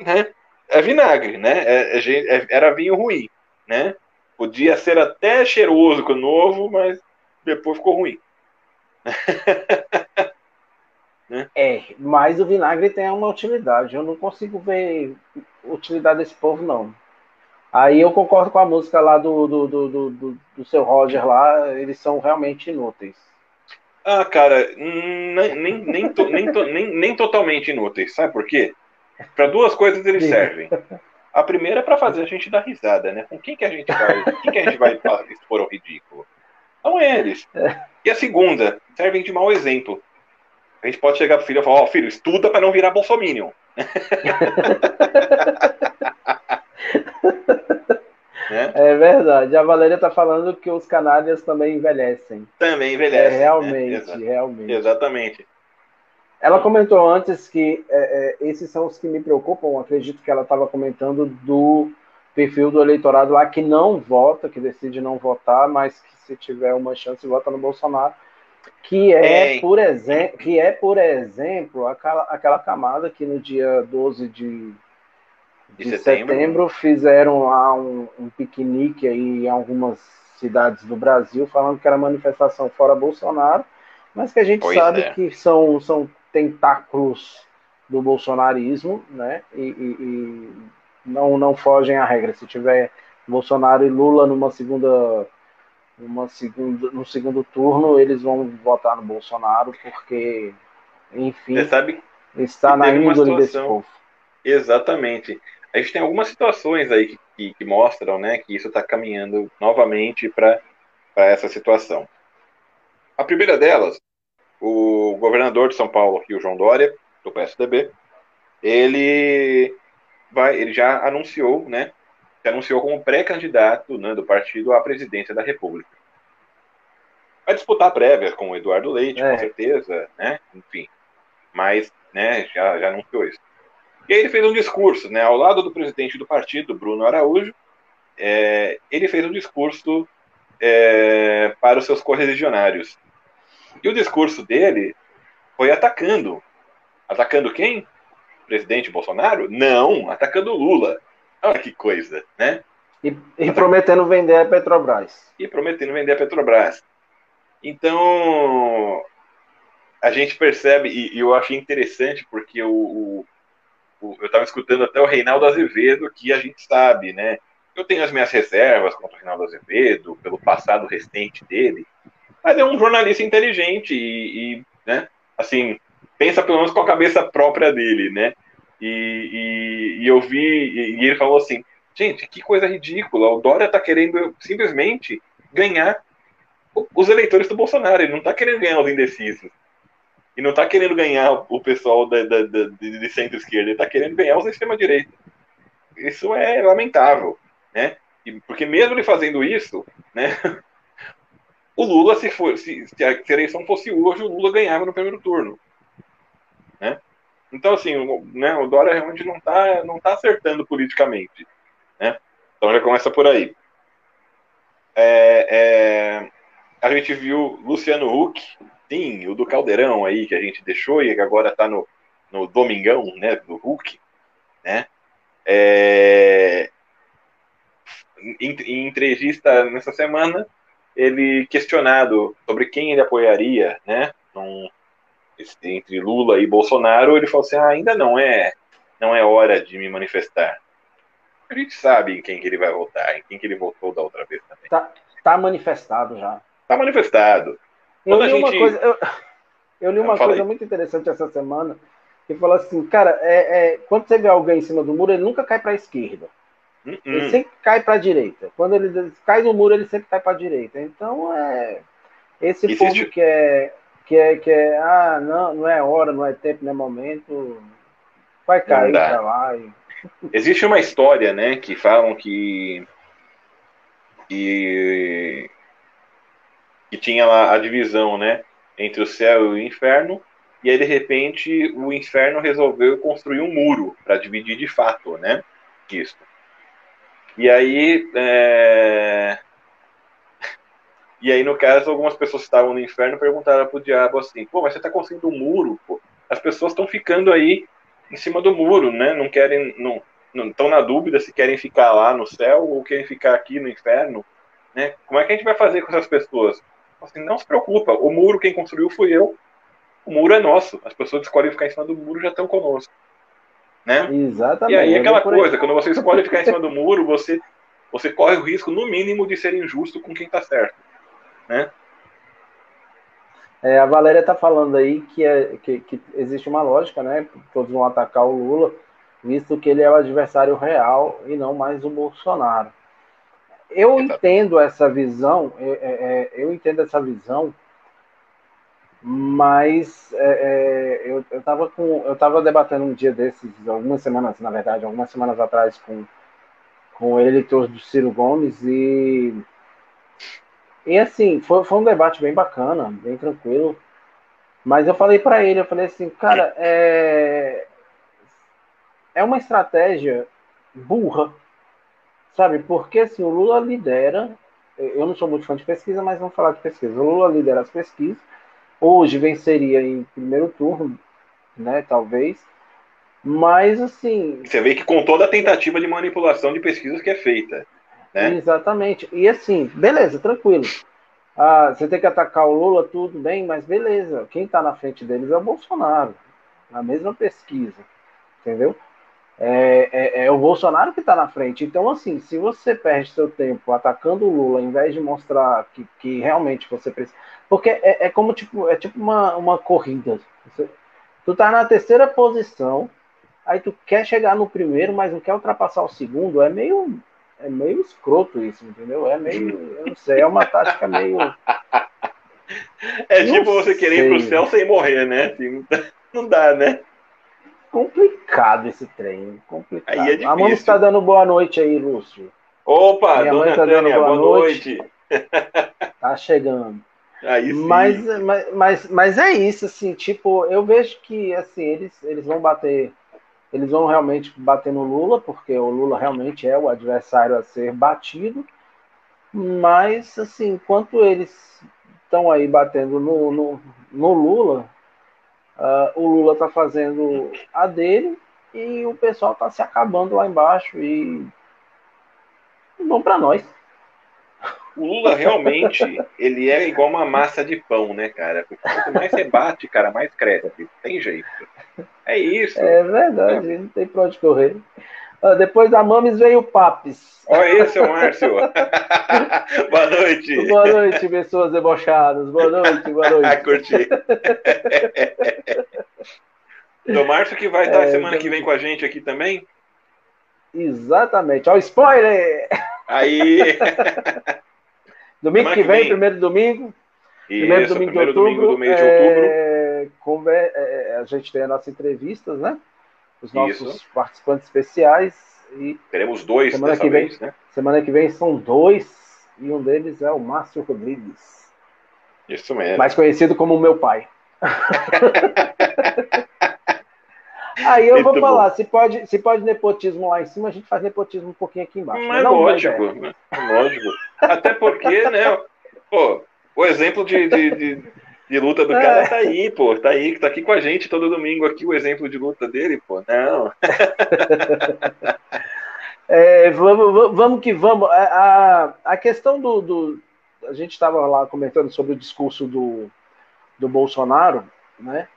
[SPEAKER 1] né, é vinagre, né? É, é, é, era vinho ruim, né? Podia ser até cheiroso com o novo, mas depois ficou ruim.
[SPEAKER 2] né? É, mas o vinagre tem uma utilidade. Eu não consigo ver utilidade desse povo, não. Aí eu concordo com a música lá do, do, do, do, do seu Roger lá, eles são realmente inúteis.
[SPEAKER 1] Ah, cara, nem, nem, nem, to, nem, to, nem, nem totalmente inúteis, sabe por quê? Para duas coisas eles servem. A primeira é para fazer a gente dar risada, né? Com quem que a gente vai, quem que a gente vai expor ao ridículo? São eles. E a segunda, servem de mau exemplo. A gente pode chegar pro filho e falar, ó, oh, filho, estuda para não virar bolsominion.
[SPEAKER 2] Né? É verdade. A Valéria está falando que os canárias também envelhecem.
[SPEAKER 1] Também envelhecem.
[SPEAKER 2] É, realmente, né? realmente.
[SPEAKER 1] Exatamente.
[SPEAKER 2] Ela comentou antes que é, é, esses são os que me preocupam. Acredito que ela estava comentando do perfil do eleitorado lá que não vota, que decide não votar, mas que se tiver uma chance vota no Bolsonaro. Que é, por exemplo, que é, por exemplo, aquela, aquela camada que no dia 12 de de, de setembro. setembro. fizeram lá um, um, piquenique aí em algumas cidades do Brasil, falando que era manifestação fora Bolsonaro, mas que a gente pois sabe é. que são, são tentáculos do bolsonarismo, né? E, e, e, não, não fogem à regra. Se tiver Bolsonaro e Lula numa segunda, numa segunda, no segundo turno, eles vão votar no Bolsonaro, porque, enfim, está na índole desse povo.
[SPEAKER 1] Exatamente a gente tem algumas situações aí que, que, que mostram né, que isso está caminhando novamente para essa situação. A primeira delas, o governador de São Paulo, aqui, o João Dória, do PSDB, ele vai, ele já anunciou, né, se anunciou como pré-candidato né, do partido à presidência da República. Vai disputar prévias com o Eduardo Leite, é. com certeza, né, enfim, mas né, já, já anunciou isso. E aí ele fez um discurso, né, ao lado do presidente do partido, Bruno Araújo, é, ele fez um discurso é, para os seus correligionários. E o discurso dele foi atacando. Atacando quem? O presidente Bolsonaro? Não, atacando Lula. Olha que coisa, né?
[SPEAKER 2] E, e prometendo vender a Petrobras.
[SPEAKER 1] E prometendo vender a Petrobras. Então, a gente percebe, e, e eu achei interessante, porque o, o eu estava escutando até o Reinaldo Azevedo, que a gente sabe, né? eu tenho as minhas reservas contra o Rinaldo Azevedo, pelo passado recente dele, mas é um jornalista inteligente e, e né, assim, pensa pelo menos com a cabeça própria dele, né? E, e, e eu vi, e, e ele falou assim, gente, que coisa ridícula, o Dória tá querendo simplesmente ganhar os eleitores do Bolsonaro, ele não tá querendo ganhar os indecisos. E não tá querendo ganhar o pessoal da, da, da de centro-esquerda, ele tá querendo ganhar os extrema-direita. Isso é lamentável, né? E, porque mesmo ele fazendo isso, né? O Lula, se, for, se, se a eleição fosse hoje, o Lula ganhava no primeiro turno. Né? Então, assim, o, né, o Dória realmente não está não tá acertando politicamente. Né? Então já começa por aí. É, é, a gente viu Luciano Huck, sim, o do Caldeirão aí, que a gente deixou e que agora está no, no Domingão, né, do Huck, né? É, em, em entrevista nessa semana, ele questionado sobre quem ele apoiaria, né, num, entre Lula e Bolsonaro, ele falou assim: ah, ainda não é, não é hora de me manifestar. A gente sabe em quem que ele vai votar, em quem que ele votou da outra vez também.
[SPEAKER 2] Tá, tá manifestado já.
[SPEAKER 1] Tá manifestado.
[SPEAKER 2] Eu li, gente... uma coisa, eu, eu li uma coisa muito interessante essa semana, que falou assim, cara, é, é, quando você vê alguém em cima do muro, ele nunca cai para a esquerda. Uh -uh. Ele sempre cai para a direita. Quando ele cai no muro, ele sempre cai para a direita. Então, é esse Existe... povo que é, que é que é, ah, não, não é hora, não é tempo, não é momento, vai cair para lá. E...
[SPEAKER 1] Existe uma história, né, que falam que que, que tinha lá a divisão, né, entre o céu e o inferno, e aí de repente o inferno resolveu construir um muro para dividir de fato, né, isso. E aí, é... e aí no caso, algumas pessoas que estavam no inferno perguntaram pro diabo assim: pô, mas você está construindo um muro, pô. As pessoas estão ficando aí em cima do muro, né? Não querem, não, não estão na dúvida se querem ficar lá no céu ou querem ficar aqui no inferno, né? Como é que a gente vai fazer com essas pessoas? Assim, não se preocupa, o muro quem construiu fui eu. O muro é nosso. As pessoas que escolhem ficar em cima do muro já estão conosco. Né?
[SPEAKER 2] Exatamente.
[SPEAKER 1] E aí aquela coisa, quando você escolhe ficar em cima do muro, você, você corre o risco, no mínimo, de ser injusto com quem está certo. Né?
[SPEAKER 2] É, a Valéria está falando aí que, é, que, que, existe uma lógica, né? Todos vão atacar o Lula, visto que ele é o adversário real e não mais o Bolsonaro. Eu entendo essa visão, é, é, é, eu entendo essa visão mas é, é, eu, eu tava com eu tava debatendo um dia desses algumas semanas na verdade algumas semanas atrás com com o eleitor do Ciro Gomes e e assim foi, foi um debate bem bacana bem tranquilo mas eu falei para ele eu falei assim cara é é uma estratégia burra sabe porque assim o Lula lidera eu não sou muito fã de pesquisa mas vamos falar de pesquisa o Lula lidera as pesquisas hoje venceria em primeiro turno, né? Talvez. Mas assim.
[SPEAKER 1] Você vê que com toda a tentativa de manipulação de pesquisas que é feita. Né?
[SPEAKER 2] Exatamente. E assim, beleza, tranquilo. Ah, você tem que atacar o Lula, tudo bem, mas beleza. Quem está na frente deles é o Bolsonaro, na mesma pesquisa. Entendeu? É, é, é o Bolsonaro que está na frente. Então, assim, se você perde seu tempo atacando o Lula, ao invés de mostrar que, que realmente você precisa. Porque é, é como tipo, é tipo uma, uma corrida. Você, tu tá na terceira posição, aí tu quer chegar no primeiro, mas não quer ultrapassar o segundo. É meio, é meio escroto isso, entendeu? É meio, eu não sei, é uma tática meio.
[SPEAKER 1] É tipo você sei. querer ir pro céu sem morrer, né? Assim, não dá, né?
[SPEAKER 2] Complicado esse trem. Complicado. Aí é a mãe está dando boa noite aí, Lúcio.
[SPEAKER 1] Opa, Minha dona tá Tânia, boa, boa noite. noite.
[SPEAKER 2] Tá chegando. Aí sim. Mas, mas, mas, mas é isso, assim, tipo, eu vejo que assim, eles, eles vão bater, eles vão realmente bater no Lula, porque o Lula realmente é o adversário a ser batido, mas assim, enquanto eles estão aí batendo no, no, no Lula, uh, o Lula tá fazendo a dele e o pessoal tá se acabando lá embaixo e bom para nós.
[SPEAKER 1] O Lula realmente, ele é igual uma massa de pão, né, cara? quanto mais você bate, cara, mais cresce. Tem jeito. É isso.
[SPEAKER 2] É verdade, é. não tem pra onde correr. Depois da Mames veio o Papes.
[SPEAKER 1] Olha isso, Márcio. boa noite.
[SPEAKER 2] Boa noite, pessoas debochadas. Boa noite, boa noite.
[SPEAKER 1] Curti. Do Márcio que vai estar é, semana que vem com a gente aqui também?
[SPEAKER 2] Exatamente. Olha o spoiler!
[SPEAKER 1] Aí!
[SPEAKER 2] domingo que vem, vem, primeiro domingo.
[SPEAKER 1] Isso, primeiro domingo primeiro de outubro. Domingo do mês de
[SPEAKER 2] é, outubro. É, é, a gente tem as nossas entrevistas, né? Os nossos Isso. participantes especiais. E
[SPEAKER 1] Teremos dois
[SPEAKER 2] semana que vem, vez, né? Semana que vem são dois, e um deles é o Márcio Rodrigues.
[SPEAKER 1] Isso mesmo.
[SPEAKER 2] Mais conhecido como meu pai. Aí eu Muito vou falar, se pode, se pode nepotismo lá em cima, a gente faz nepotismo um pouquinho aqui embaixo.
[SPEAKER 1] Mas não, lógico, né? lógico. Até porque, né, pô, o exemplo de, de, de, de luta do cara é. tá aí, pô, tá aí, tá aqui com a gente todo domingo aqui, o exemplo de luta dele, pô, não.
[SPEAKER 2] é, vamos, vamos que vamos. A, a questão do, do a gente estava lá comentando sobre o discurso do, do Bolsonaro, né?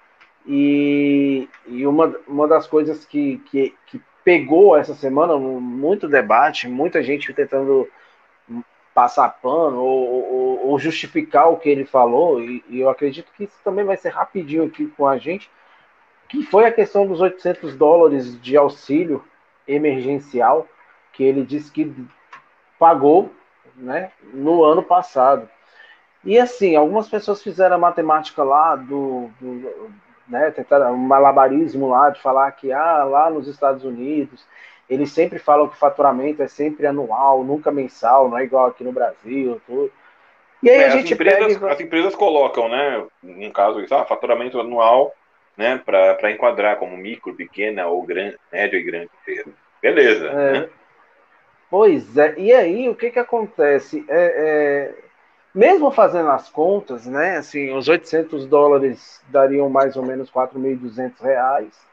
[SPEAKER 2] E, e uma, uma das coisas que, que, que pegou essa semana, muito debate, muita gente tentando passar pano ou, ou, ou, justificar o que ele falou, e, e, eu acredito que isso também vai ser rapidinho aqui com a gente, que foi a questão dos 800 dólares de auxílio emergencial que ele disse que pagou né, no ano passado. E assim, algumas pessoas fizeram a matemática lá do, do né, tentaram um malabarismo lá de falar que ah, lá nos Estados Unidos eles sempre falam que o faturamento é sempre anual, nunca mensal, não é igual aqui no Brasil, tudo.
[SPEAKER 1] E aí é, a gente as empresas, pega... as empresas colocam, né, no caso, ah, faturamento anual, né, para enquadrar como micro, pequena ou grande, médio e grande empresa. Beleza. É. Né?
[SPEAKER 2] Pois é. E aí o que que acontece? É, é mesmo fazendo as contas, né, assim, os 800 dólares dariam mais ou menos 4.200 reais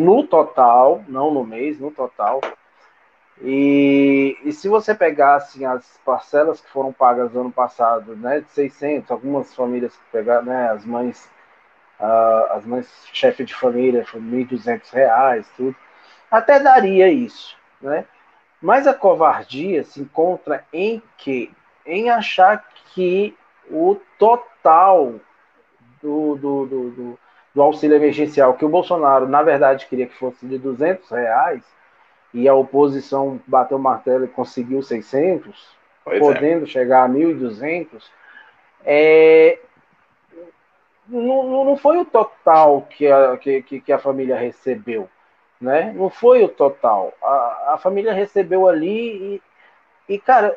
[SPEAKER 2] no total, não no mês, no total. E, e se você pegar assim, as parcelas que foram pagas no ano passado, né, de 600, algumas famílias que pegaram, né, as mães, uh, as mães chefe de família, 1.200 reais, tudo, até daria isso, né? Mas a covardia se encontra em que em achar que o total do, do, do, do, do auxílio emergencial, que o Bolsonaro, na verdade, queria que fosse de 200 reais, e a oposição bateu o martelo e conseguiu 600, pois é. podendo é. chegar a 1.200, é, não, não foi o total que a, que, que a família recebeu. Né? Não foi o total. A, a família recebeu ali e, e, cara,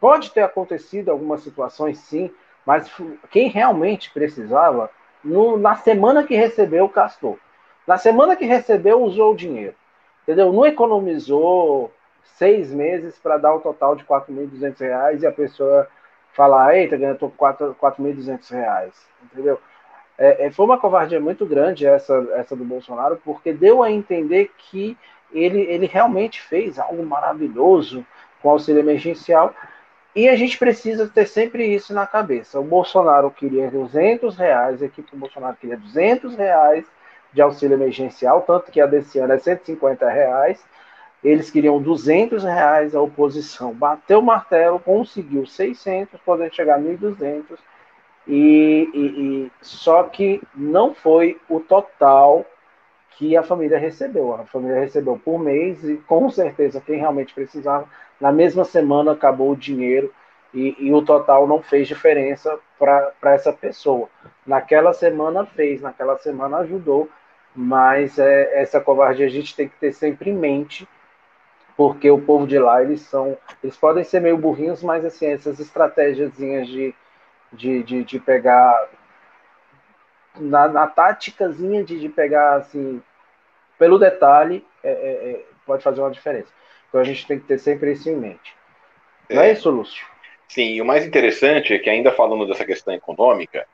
[SPEAKER 2] Pode ter acontecido algumas situações, sim, mas quem realmente precisava, no, na semana que recebeu, gastou. Na semana que recebeu, usou o dinheiro. Entendeu? Não economizou seis meses para dar um total de R$ 4.200 e a pessoa falar, eita, ganhou R$ 4.200. Entendeu? É, é, foi uma covardia muito grande essa, essa do Bolsonaro, porque deu a entender que ele, ele realmente fez algo maravilhoso com o auxílio emergencial, e a gente precisa ter sempre isso na cabeça. O Bolsonaro queria 200 reais, a equipe do Bolsonaro queria 200 reais de auxílio emergencial, tanto que a desse ano é 150 reais. Eles queriam 200 reais, a oposição bateu o martelo, conseguiu 600, podendo chegar a 1.200. E, e, e só que não foi o total que a família recebeu. A família recebeu por mês e com certeza quem realmente precisava na mesma semana acabou o dinheiro e, e o total não fez diferença para essa pessoa. Naquela semana fez, naquela semana ajudou, mas é, essa covardia a gente tem que ter sempre em mente, porque o povo de lá, eles são, eles podem ser meio burrinhos, mas assim, essas estratégias de, de, de, de pegar na, na táticazinha de, de pegar assim pelo detalhe é, é, é pode fazer uma diferença. Então a gente tem que ter sempre isso em mente. Não é, é isso, Lúcio?
[SPEAKER 1] Sim, e o mais interessante é que, ainda falando dessa questão econômica,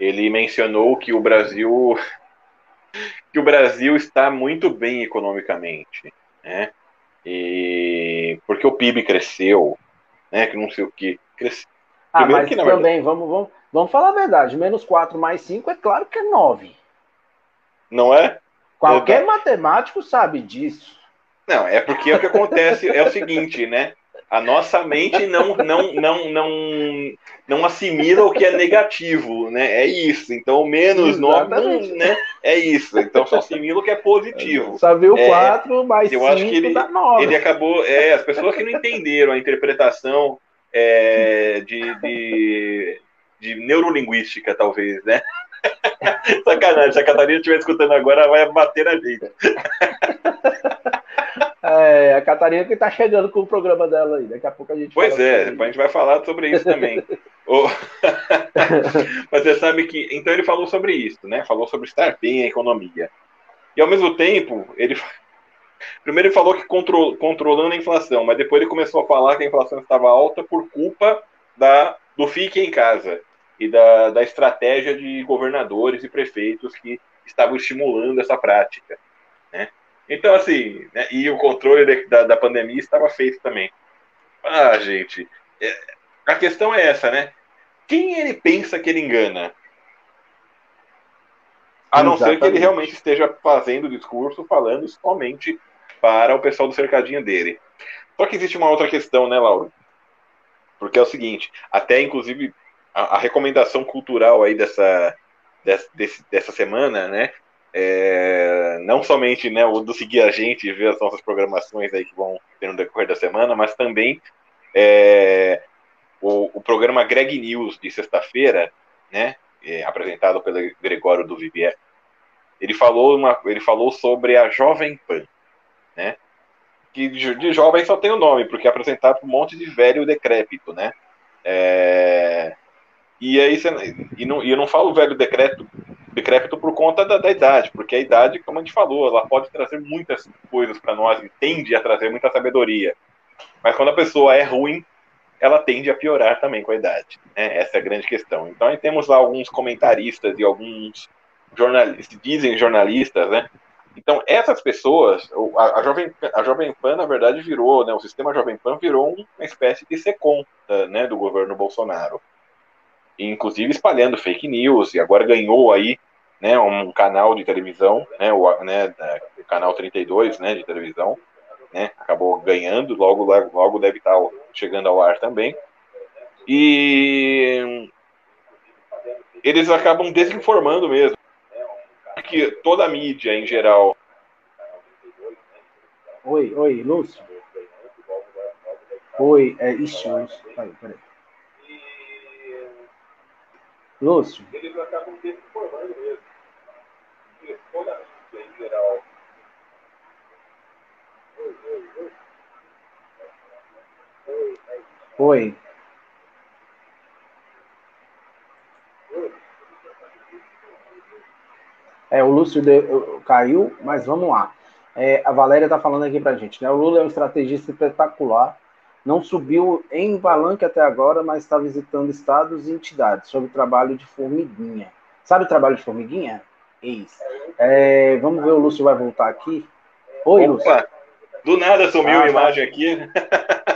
[SPEAKER 1] ele mencionou que o Brasil que o Brasil está muito bem economicamente, né? E porque o PIB cresceu, né? Que não sei o que cresceu.
[SPEAKER 2] Ah, Primeiro mas que, também, verdade... vamos, vamos, vamos falar a verdade, menos 4 mais 5 é claro que é 9.
[SPEAKER 1] Não é?
[SPEAKER 2] Qualquer é... matemático sabe disso.
[SPEAKER 1] Não, é porque o que acontece é o seguinte, né? A nossa mente não, não, não, não, não assimila o que é negativo, né? É isso. Então, menos nove, né? É isso. Então, só assimila o que é positivo.
[SPEAKER 2] Só viu é, quatro, mais eu acho que
[SPEAKER 1] ele, ele acabou. É, as pessoas que não entenderam a interpretação é, de, de, de neurolinguística, talvez, né? Sacanagem, se a Catarina estiver escutando agora, vai bater na gente.
[SPEAKER 2] É, a Catarina que está chegando com o programa dela aí. Daqui a pouco a gente
[SPEAKER 1] Pois é, a gente vai falar sobre isso também. Mas você sabe que. Então ele falou sobre isso, né? Falou sobre estar bem a economia. E ao mesmo tempo, ele. Primeiro ele falou que control... controlando a inflação, mas depois ele começou a falar que a inflação estava alta por culpa da... do fique em casa e da, da estratégia de governadores e prefeitos que estavam estimulando essa prática. Então, assim, né, e o controle de, da, da pandemia estava feito também. Ah, gente, é, a questão é essa, né? Quem ele pensa que ele engana? A não Exatamente. ser que ele realmente esteja fazendo o discurso falando somente para o pessoal do cercadinho dele. Só que existe uma outra questão, né, Lauro? Porque é o seguinte, até inclusive a, a recomendação cultural aí dessa, dessa, dessa semana, né, é, não somente né, o do seguir a gente e ver as nossas programações aí que vão ter no decorrer da semana, mas também é, o, o, programa Greg News de sexta-feira, né, é, apresentado pelo Gregório do Vivier, ele falou, uma, ele falou sobre a Jovem Pan, né, que de, de jovem só tem o nome, porque é apresentado por um monte de velho decrépito, né, é, e aí e, não, e eu não falo velho decrépito, decrépito por conta da, da, idade, porque a idade, como a gente falou, ela pode trazer muitas coisas para nós e tende a trazer muita sabedoria. Mas quando a pessoa é ruim, ela tende a piorar também com a idade. Né? Essa é a grande questão. Então aí temos lá alguns comentaristas e alguns jornalistas, dizem jornalistas, né? Então essas pessoas, a, a, Jovem, a Jovem Pan, na verdade, virou, né? O sistema Jovem Pan virou uma espécie de SECOM né, do governo Bolsonaro inclusive espalhando fake news, e agora ganhou aí né, um canal de televisão, né, o, né, o canal 32 né, de televisão, né, acabou ganhando, logo, logo, deve estar chegando ao ar também. E eles acabam desinformando mesmo. Que toda a mídia em geral.
[SPEAKER 2] Oi, oi, Lúcio. Oi, é isso. Peraí, peraí. Lúcio. Eles acabam desinformando mesmo. Toda a mídia em geral. Oi. É, o Lúcio de, caiu, mas vamos lá. É, a Valéria está falando aqui para gente, né? O Lula é um estrategista espetacular não subiu em Palanque até agora, mas está visitando estados e entidades sobre o trabalho de formiguinha. Sabe o trabalho de formiguinha? Eis. É, vamos ver, o Lúcio vai voltar aqui. Oi, Opa, Lúcio.
[SPEAKER 1] Do nada sumiu ah, a imagem aqui.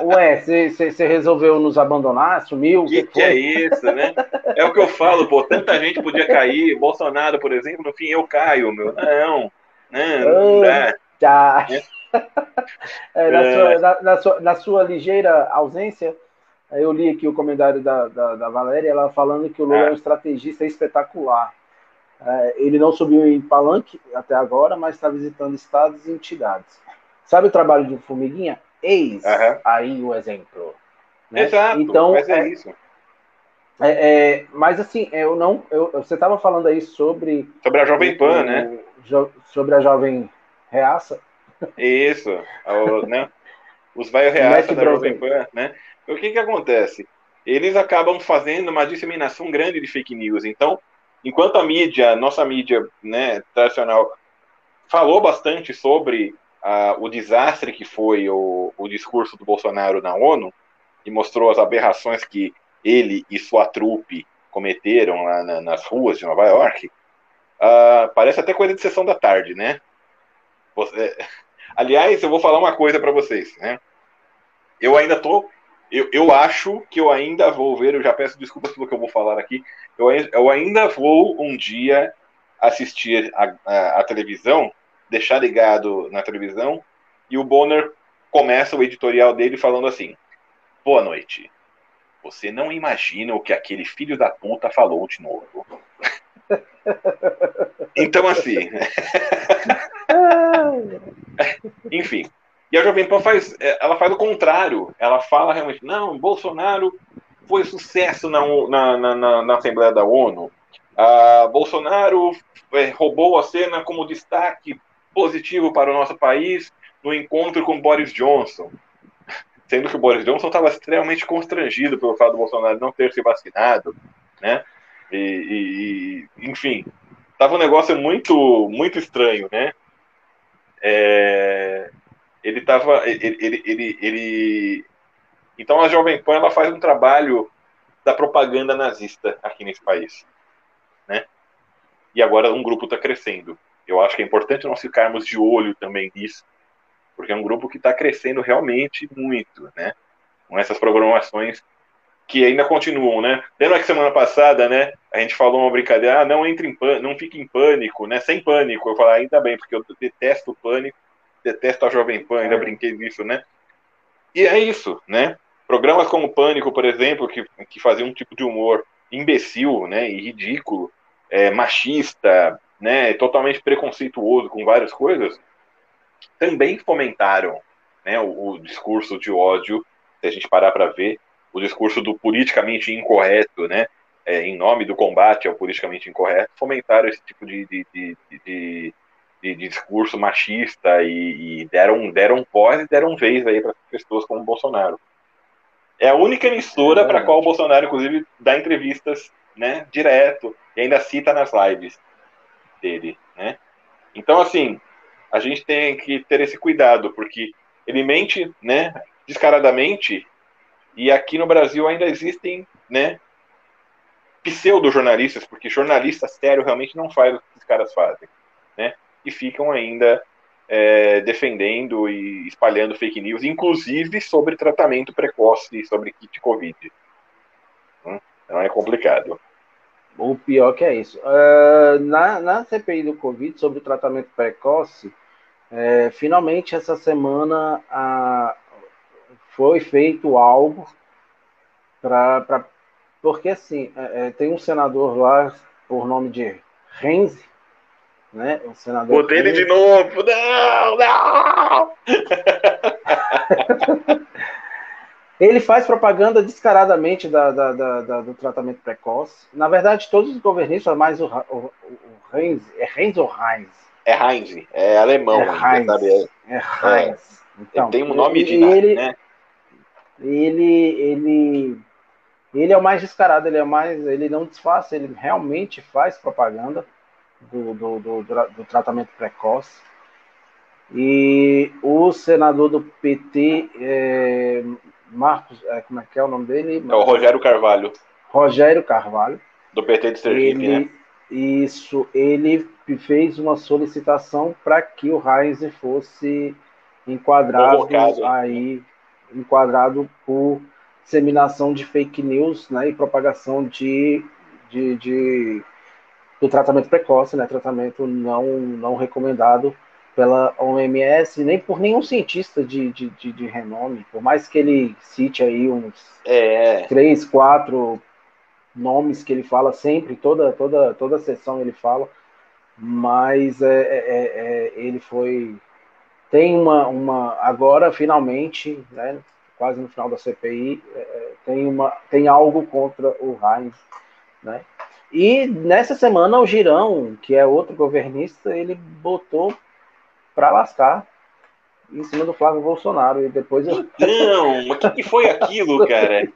[SPEAKER 2] Ué, você resolveu nos abandonar? Sumiu?
[SPEAKER 1] O que, que, que é isso, né? É o que eu falo, pô. Tanta gente podia cair. Bolsonaro, por exemplo, no fim eu caio, meu. Não, não, não dá.
[SPEAKER 2] Tá. É. é, na, Sua, é. na, na, sua, na, sua, ligeira ausência, eu li aqui o comentário da, da, da Valéria, ela falando que o Lula é, é um estrategista espetacular. É, ele não subiu em palanque até agora, mas está visitando estados e entidades. Sabe o trabalho de Formiguinha? Eis uhum. aí o exemplo.
[SPEAKER 1] Né? Exato, então, mas é, é isso.
[SPEAKER 2] É, é, mas assim, eu não. Eu, você estava falando aí sobre.
[SPEAKER 1] Sobre a Jovem Pan, o, né?
[SPEAKER 2] Sobre a Jovem Reaça.
[SPEAKER 1] Isso, o, né? Os vai reaça da Jovem Pan, né? O que que acontece? Eles acabam fazendo uma disseminação grande de fake news. Então, enquanto a mídia, nossa mídia, né, tradicional, falou bastante sobre o desastre que foi o, o discurso do Bolsonaro na ONU e mostrou as aberrações que ele e sua trupe cometeram lá na, nas ruas de Nova York, uh, parece até coisa de sessão da tarde, né? Você, Aliás, eu vou falar uma coisa para vocês, né? Eu ainda tô. Eu, eu acho que eu ainda vou ver, eu já peço desculpas pelo que eu vou falar aqui. Eu, eu ainda vou um dia assistir a, a, a televisão, deixar ligado na televisão E o Bonner começa o editorial dele falando assim: Boa noite. Você não imagina o que aquele filho da puta falou de novo. então, assim. Enfim. E a Jovem Pan faz, é, ela faz o contrário. Ela fala realmente, não, Bolsonaro foi sucesso na, na, na, na Assembleia da ONU. Ah, Bolsonaro é, roubou a cena como destaque positivo para o nosso país no encontro com Boris Johnson. Sendo que o Boris Johnson estava extremamente constrangido pelo fato do Bolsonaro não ter se vacinado, né? E, e enfim, estava um negócio muito, muito estranho, né? É, ele estava, ele, ele, ele, ele, então a Jovem Pan ela faz um trabalho da propaganda nazista aqui nesse país, né? E agora um grupo está crescendo. Eu acho que é importante nós ficarmos de olho também nisso, porque é um grupo que está crescendo realmente muito, né? Com essas programações que ainda continuam, né? Lembra que semana passada, né? A gente falou uma brincadeira, ah, não entre em pânico, não fique em pânico, né? Sem pânico. Eu falei, ah, ainda bem, porque eu detesto o pânico, detesto a Jovem Pan, ainda é. brinquei disso, né? E é isso, né? Programas como Pânico, por exemplo, que, que faziam um tipo de humor imbecil, né? E ridículo, é, machista, né, totalmente preconceituoso com várias coisas, também fomentaram né, o, o discurso de ódio, se a gente parar para ver, o discurso do politicamente incorreto, né, é, em nome do combate ao politicamente incorreto, fomentaram esse tipo de, de, de, de, de discurso machista e, e, deram, deram voz e deram vez aí para pessoas como o Bolsonaro. É a única emissora é para a qual o Bolsonaro, inclusive, dá entrevistas né, direto e ainda cita nas lives dele, né? Então, assim, a gente tem que ter esse cuidado, porque ele mente, né, descaradamente, e aqui no Brasil ainda existem, né, pseudo-jornalistas, porque jornalista sério realmente não faz o que esses caras fazem, né, e ficam ainda é, defendendo e espalhando fake news, inclusive sobre tratamento precoce, sobre kit Covid. Então é complicado.
[SPEAKER 2] O pior que é isso. Uh, na, na CPI do Covid, sobre o tratamento precoce, é, finalmente essa semana a, foi feito algo para. Porque assim, é, é, tem um senador lá, por nome de Renzi, né? O senador.
[SPEAKER 1] Botei ele de novo! Não, não!
[SPEAKER 2] Ele faz propaganda descaradamente da, da, da, do tratamento precoce. Na verdade, todos os governistas, mais o, o, o Heinz, é Heinz ou Heinz?
[SPEAKER 1] É Heinz, é alemão.
[SPEAKER 2] É Heinz. Sabe? É Heinz.
[SPEAKER 1] É. Então, ele tem um nome de
[SPEAKER 2] ele,
[SPEAKER 1] né?
[SPEAKER 2] Ele, ele, ele é o mais descarado, ele é mais, ele não disfarça, ele realmente faz propaganda do, do, do, do tratamento precoce. E o senador do PT, é, Marcos, é, como é que é o nome dele?
[SPEAKER 1] É o Rogério Carvalho.
[SPEAKER 2] Rogério Carvalho.
[SPEAKER 1] Do PT de Sergipe,
[SPEAKER 2] ele,
[SPEAKER 1] né?
[SPEAKER 2] Isso, ele fez uma solicitação para que o Heinz fosse enquadrado aí, enquadrado por disseminação de fake news, né, e propagação de, de, de do tratamento precoce, né, tratamento não não recomendado pela OMS, nem por nenhum cientista de, de, de, de renome, por mais que ele cite aí uns é. três, quatro nomes que ele fala sempre, toda, toda, toda sessão ele fala, mas é, é, é, é ele foi. Tem uma, uma. Agora, finalmente, né, quase no final da CPI, é, é, tem, uma, tem algo contra o Heinz. Né? E nessa semana, o Girão, que é outro governista, ele botou para lascar em cima do Flávio Bolsonaro. E depois eu...
[SPEAKER 1] Não, o que, foi aquilo, cara?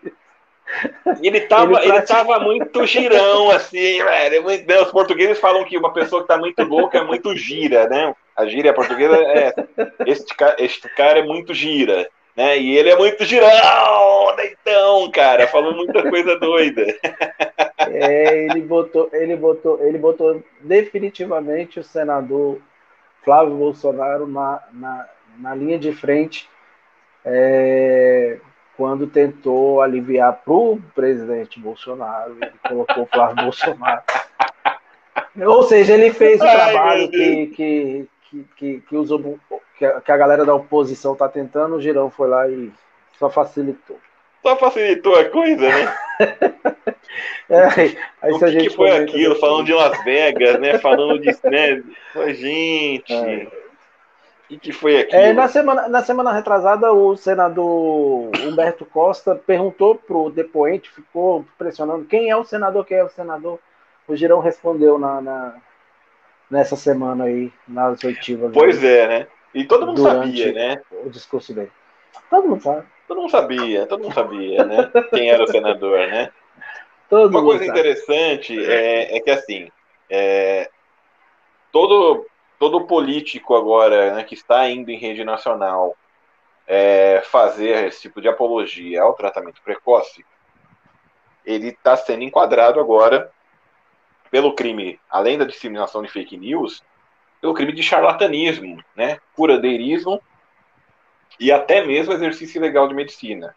[SPEAKER 1] Ele tava, ele, ele tava muito girão, assim, velho. Os portugueses falam que uma pessoa que tá muito louca é muito gira, né? A gíria portuguesa é. Este, este cara é muito gira, né? E ele é muito girão, então, cara, falou muita coisa doida.
[SPEAKER 2] É, ele botou, ele botou, ele botou definitivamente o senador Flávio Bolsonaro na, na, na linha de frente é, quando tentou aliviar para o presidente Bolsonaro, ele colocou o Flávio Bolsonaro. Ou seja, ele fez o trabalho que, que, que, que, os, que a, que a galera da oposição tá tentando, o Girão foi lá e só facilitou.
[SPEAKER 1] Só facilitou a coisa, né?
[SPEAKER 2] é, aí
[SPEAKER 1] o que, que foi aquilo? Falando de Las Vegas, né? Falando de. Né? Gente. É. O que foi aquilo?
[SPEAKER 2] É, na, semana, na semana retrasada, o senador Humberto Costa perguntou pro depoente, ficou pressionando quem é o senador, quem é o senador. O Girão respondeu na, na nessa semana aí, nas oitivas.
[SPEAKER 1] Pois é, né? E todo mundo sabia, né?
[SPEAKER 2] O discurso dele. Todo mundo sabe.
[SPEAKER 1] Todo mundo sabia, todo mundo sabia, né? Quem era o senador, né?
[SPEAKER 2] Todo
[SPEAKER 1] Uma coisa sabe. interessante é, é, que assim, é, todo todo político agora né, que está indo em rede nacional é, fazer esse tipo de apologia ao tratamento precoce, ele está sendo enquadrado agora pelo crime, além da disseminação de fake news, pelo crime de charlatanismo, né, curadeirismo e até mesmo exercício ilegal de medicina.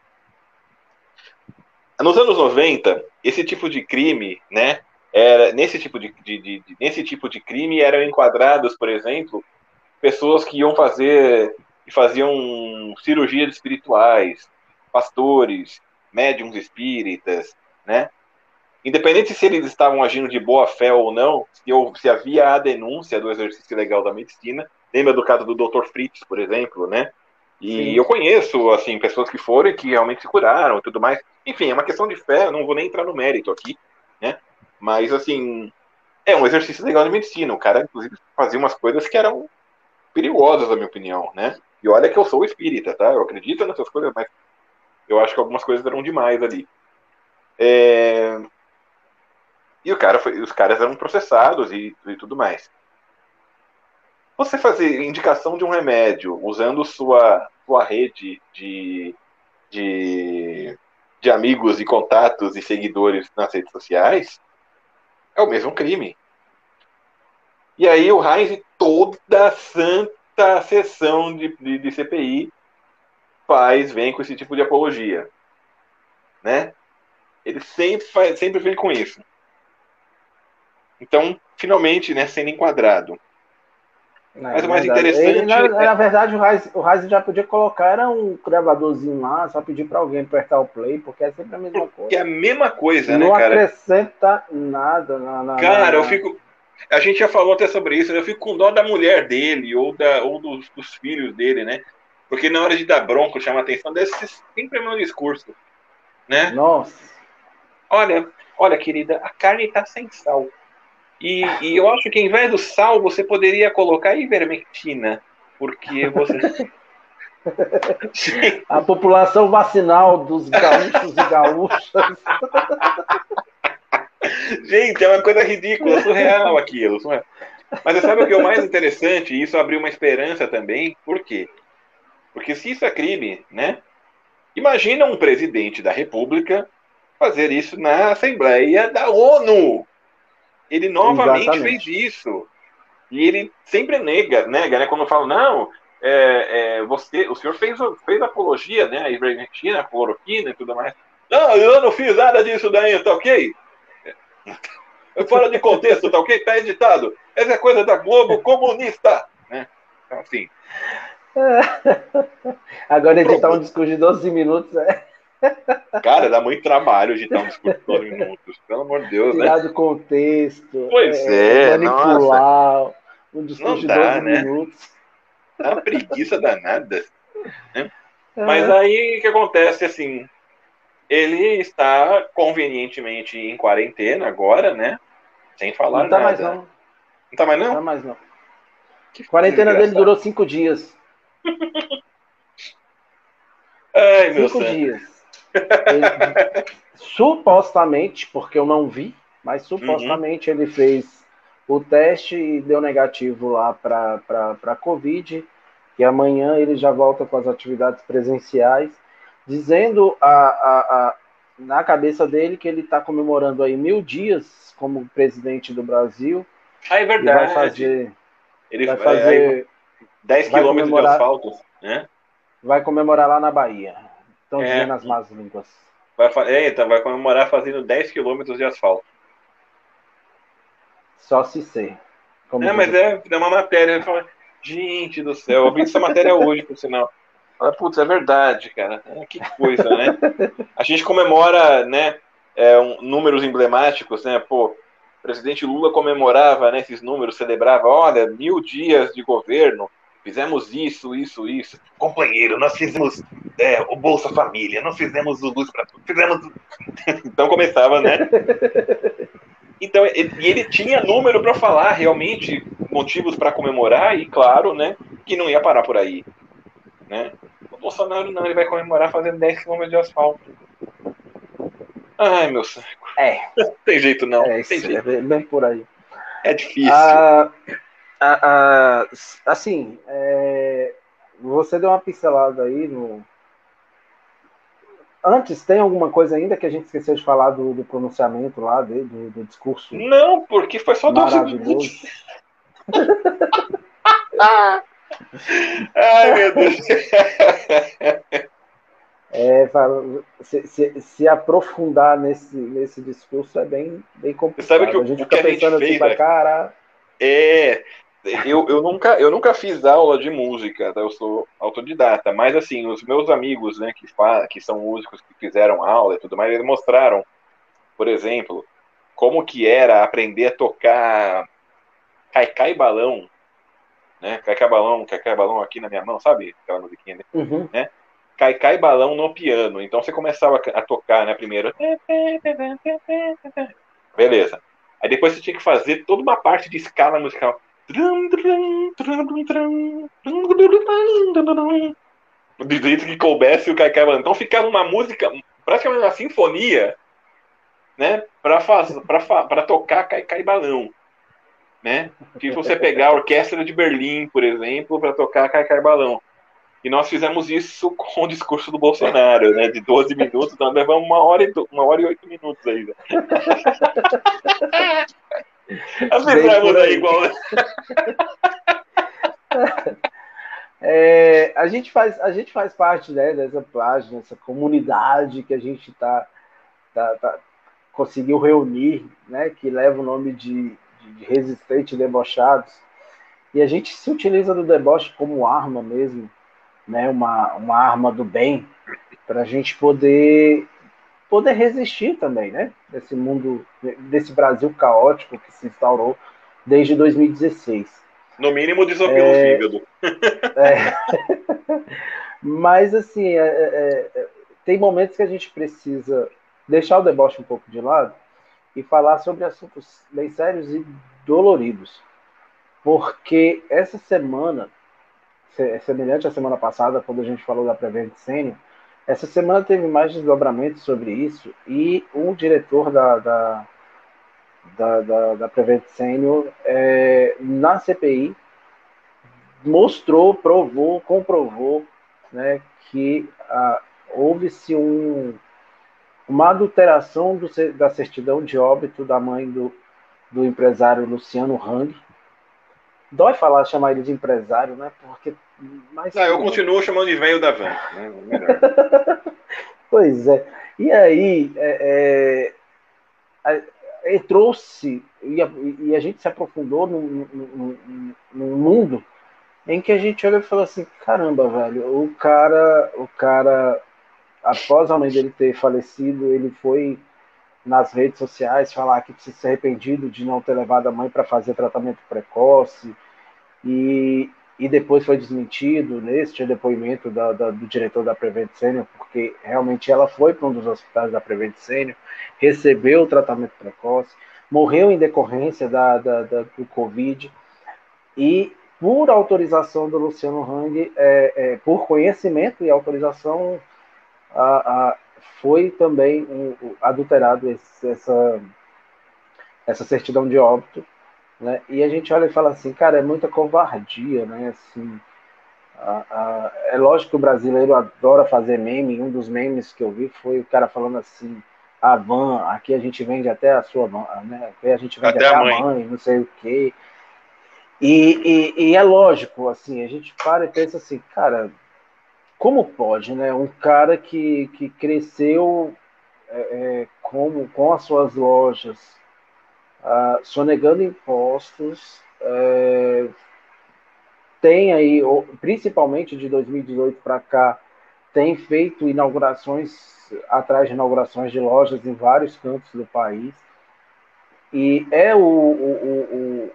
[SPEAKER 1] Nos anos 90, esse tipo de crime, né, era nesse tipo de, de, de, nesse tipo de crime eram enquadrados, por exemplo, pessoas que iam fazer que faziam cirurgias espirituais, pastores, médiums espíritas, né? Independente se eles estavam agindo de boa fé ou não, se, se havia a denúncia do exercício legal da medicina, lembra do caso do Dr. Fritz, por exemplo, né? E Sim. eu conheço, assim, pessoas que foram e que realmente se curaram e tudo mais. Enfim, é uma questão de fé, eu não vou nem entrar no mérito aqui, né? Mas, assim, é um exercício legal de medicina. O cara, inclusive, fazia umas coisas que eram perigosas, na minha opinião, né? E olha que eu sou espírita, tá? Eu acredito nessas coisas, mas eu acho que algumas coisas eram demais ali. É... E o cara foi, os caras eram processados e, e tudo mais. Você fazer indicação de um remédio usando sua, sua rede de, de, de amigos e contatos e seguidores nas redes sociais é o mesmo crime. E aí o Heinz, toda santa sessão de, de, de, CPI, faz, vem com esse tipo de apologia. Né? Ele sempre, faz, sempre vem com isso. Então, finalmente, né, sendo enquadrado.
[SPEAKER 2] Não, Mas o mais verdade, interessante. Ele, na, é... na, verdade, o Raiz, o já podia colocar era um gravadorzinho lá, só pedir para alguém apertar o play, porque é sempre a mesma coisa. Que
[SPEAKER 1] é a mesma coisa,
[SPEAKER 2] Não
[SPEAKER 1] né, cara?
[SPEAKER 2] Não acrescenta nada. Na, na,
[SPEAKER 1] cara, na... eu fico. A gente já falou até sobre isso, eu fico com dó da mulher dele, ou, da, ou dos, dos filhos dele, né? Porque na hora de dar bronco, chamar atenção, deve ser sempre o meu discurso. Né?
[SPEAKER 2] Nossa.
[SPEAKER 1] Olha, olha, querida, a carne tá sem sal. E, e, eu acho que em vez do sal, você poderia colocar ivermectina, porque você.
[SPEAKER 2] A população vacinal dos gaúchos e gaúchas.
[SPEAKER 1] Gente, é uma coisa ridícula, surreal aquilo. Surreal. Mas sabe o que é o mais interessante? E isso abriu uma esperança também. Por quê? Porque se isso é crime, né? Imagina um presidente da República fazer isso na Assembleia da ONU. Ele novamente Exatamente. fez isso. E ele sempre nega, nega, né? Quando fala, não, é, é, você, o senhor fez, fez apologia, né? A ivermectina, a cloroquina e tudo mais. Não, eu não fiz nada disso daí, tá ok? Fora de contexto, tá ok? Tá editado. Essa é coisa da Globo comunista. Né? Então, assim.
[SPEAKER 2] Agora editar um discurso de 12 minutos é.
[SPEAKER 1] Cara, dá muito trabalho editar um discurso de 12 minutos. Pelo amor de Deus,
[SPEAKER 2] Tirar
[SPEAKER 1] né?
[SPEAKER 2] do contexto.
[SPEAKER 1] Pois é,
[SPEAKER 2] é manipular. Nossa. Um discurso de 12 né? minutos.
[SPEAKER 1] Dá uma preguiça danada. Né? É. Mas aí o que acontece, assim, ele está convenientemente em quarentena agora, né? Sem falar
[SPEAKER 2] não tá
[SPEAKER 1] nada.
[SPEAKER 2] Mais não.
[SPEAKER 1] não tá mais não?
[SPEAKER 2] Não tá mais não. Que quarentena dele durou cinco dias.
[SPEAKER 1] Ai, meu
[SPEAKER 2] Cinco dias. Ele, supostamente, porque eu não vi, mas supostamente uhum. ele fez o teste e deu negativo lá para Covid. E amanhã ele já volta com as atividades presenciais, dizendo a, a, a na cabeça dele que ele está comemorando aí mil dias como presidente do Brasil.
[SPEAKER 1] Ah, é verdade.
[SPEAKER 2] vai fazer.
[SPEAKER 1] Ele vai fazer. 10 quilômetros de asfalto, né?
[SPEAKER 2] Vai comemorar lá na Bahia. Estão é. dizendo as más línguas.
[SPEAKER 1] Vai, é, então vai comemorar fazendo 10 quilômetros de asfalto.
[SPEAKER 2] Só se sei.
[SPEAKER 1] é, mas é, é uma matéria. Gente do céu, eu vi essa matéria hoje, por sinal. Putz, é verdade, cara. É, que coisa, né? A gente comemora, né, é, um, números emblemáticos, né? Pô, o presidente Lula comemorava né, esses números, celebrava, olha, mil dias de governo, fizemos isso, isso, isso. Companheiro, nós fizemos é, o Bolsa Família, nós fizemos o Luz para Tudo, fizemos. então começava, né? Então, ele, e ele tinha número para falar realmente, motivos para comemorar, e claro, né, que não ia parar por aí. Né? O Bolsonaro não, ele vai comemorar fazendo 10 km de asfalto. Ai, meu saco.
[SPEAKER 2] É.
[SPEAKER 1] Não tem jeito não.
[SPEAKER 2] É,
[SPEAKER 1] tem jeito.
[SPEAKER 2] é bem por aí.
[SPEAKER 1] É difícil.
[SPEAKER 2] Ah, ah, ah, assim, é, você deu uma pincelada aí no. Antes, tem alguma coisa ainda que a gente esqueceu de falar do, do pronunciamento lá, do, do, discurso?
[SPEAKER 1] Não, porque foi só 12 minutos. Ai, meu Deus.
[SPEAKER 2] É, se, se, se, aprofundar nesse, nesse discurso é bem, bem complicado.
[SPEAKER 1] Sabe que o, a gente fica pensando assim, fez, cara. É, eu, eu, nunca, eu nunca fiz aula de música, tá? eu sou autodidata, mas assim, os meus amigos, né, que, fa que são músicos que fizeram aula e tudo mais, eles mostraram, por exemplo, como que era aprender a tocar caicai balão, né, caicai balão, caicai balão aqui na minha mão, sabe? Aquela musiquinha, né?
[SPEAKER 2] Uhum.
[SPEAKER 1] né? Caicai balão no piano, então você começava a tocar, né, primeiro, beleza. Aí depois você tinha que fazer toda uma parte de escala musical do jeito que coubesse o Kaikai Então ficava uma música, praticamente uma sinfonia, né? Para tocar Kaikai Balão. Né? Que você pegar a Orquestra de Berlim, por exemplo, para tocar Kaikai Balão. E nós fizemos isso com o discurso do Bolsonaro, né? De 12 minutos, então levamos uma hora e, uma hora e oito minutos ainda. As fizemos aí igual.
[SPEAKER 2] É, a, gente faz, a gente faz parte né, dessa página, dessa comunidade que a gente tá, tá, tá, conseguiu reunir, né, que leva o nome de, de, de resistente debochados. E a gente se utiliza do deboche como arma mesmo, né, uma, uma arma do bem, para a gente poder poder resistir também, né? Desse mundo, desse Brasil caótico que se instaurou desde 2016.
[SPEAKER 1] No mínimo desopilou é, o fígado.
[SPEAKER 2] É, mas assim, é, é, é, tem momentos que a gente precisa deixar o deboche um pouco de lado e falar sobre assuntos bem sérios e doloridos. Porque essa semana, semelhante à semana passada, quando a gente falou da Prevent Senior, essa semana teve mais desdobramentos sobre isso e o diretor da, da, da, da, da Prevent Senior é, na CPI mostrou, provou, comprovou né, que ah, houve-se um, uma adulteração do, da certidão de óbito da mãe do, do empresário Luciano Hang. Dói falar, chamar ele de empresário, né? Porque
[SPEAKER 1] mas, não, eu continuo chamando de velho da van. Né?
[SPEAKER 2] pois é. E aí, é, é, entrou-se, e, e, a gente se aprofundou num, num, num, mundo em que a gente olha e fala assim, caramba, velho, o cara, o cara, após a mãe dele ter falecido, ele foi nas redes sociais falar que precisa ser arrependido de não ter levado a mãe para fazer tratamento precoce. E, e depois foi desmentido neste depoimento da, da, do diretor da Prevent Senior, porque realmente ela foi para um dos hospitais da Prevent Senior, recebeu o tratamento precoce, morreu em decorrência da, da, da do Covid, e por autorização do Luciano Hang, é, é, por conhecimento e autorização, a, a, foi também um, adulterado esse, essa, essa certidão de óbito, né? E a gente olha e fala assim, cara, é muita covardia, né? Assim, a, a, é lógico que o brasileiro adora fazer meme. Um dos memes que eu vi foi o cara falando assim: a van, aqui a gente vende até a sua mãe, né? Aqui a gente vende até, até a mãe. mãe. não sei o quê. E, e, e, é lógico, assim, a gente para e pensa assim, cara, como pode, né? Um cara que, que cresceu é, é, com, com as suas lojas, uh, sonegando impostos, é, tem aí, principalmente de 2018 para cá, tem feito inaugurações atrás de inaugurações de lojas em vários cantos do país. E é o, o,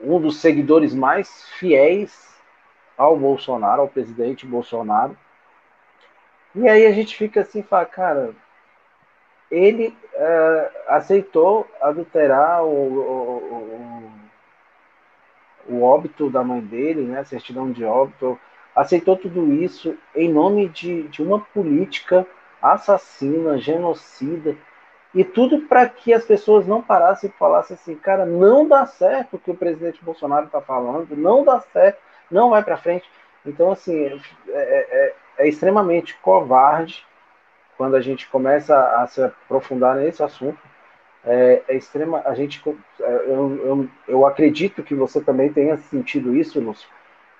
[SPEAKER 2] o, um dos seguidores mais fiéis ao Bolsonaro, ao presidente Bolsonaro. E aí a gente fica assim, fala, cara, ele é, aceitou adulterar o, o, o, o, óbito da mãe dele, né, a certidão de óbito, aceitou tudo isso em nome de, de uma política assassina, genocida, e tudo para que as pessoas não parassem e falassem assim, cara, não dá certo o que o presidente Bolsonaro está falando, não dá certo, não vai para frente. Então, assim, é, é, é, extremamente covarde quando a gente começa a se aprofundar nesse assunto. É, é extrema, a gente, é, eu, eu, eu, acredito que você também tenha sentido isso, Lúcio.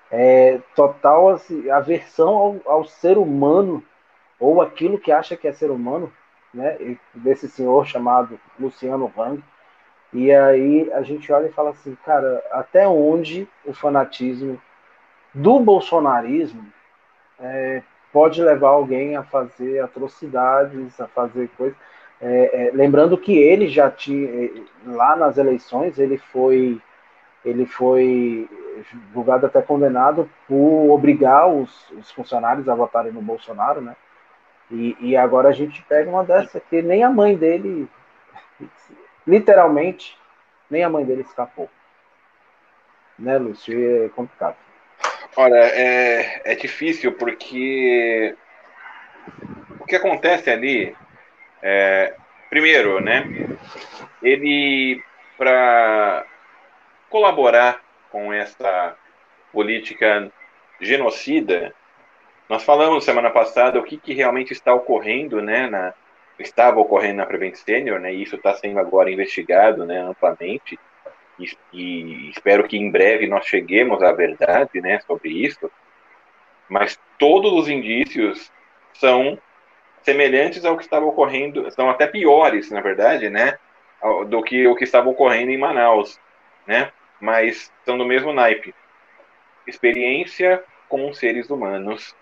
[SPEAKER 2] É, total assim, aversão ao, ao ser humano ou aquilo que acha que é ser humano, né, desse senhor chamado Luciano Hang. E aí a gente olha e fala assim, cara, até onde o fanatismo do bolsonarismo é, pode levar alguém a fazer atrocidades, a fazer coisas. É, é, lembrando que ele já tinha é, lá nas eleições ele foi ele foi julgado até condenado por obrigar os, os funcionários a votarem no Bolsonaro, né? E, e agora a gente pega uma dessa que nem a mãe dele, literalmente, nem a mãe dele escapou. Né, Lúcio? É complicado.
[SPEAKER 1] Olha, é, é difícil porque o que acontece ali, é, primeiro, né, ele, para colaborar com essa política genocida, nós falamos semana passada o que, que realmente está ocorrendo, né, na, estava ocorrendo na Prevent Senior, né, e isso está sendo agora investigado, né, amplamente, e, espero que em breve nós cheguemos à verdade, né, sobre isso, mas todos os indícios são semelhantes ao que estava ocorrendo, são até piores, na verdade, né, do que o que estava ocorrendo em Manaus, né, mas são do mesmo naipe. Experiência com seres humanos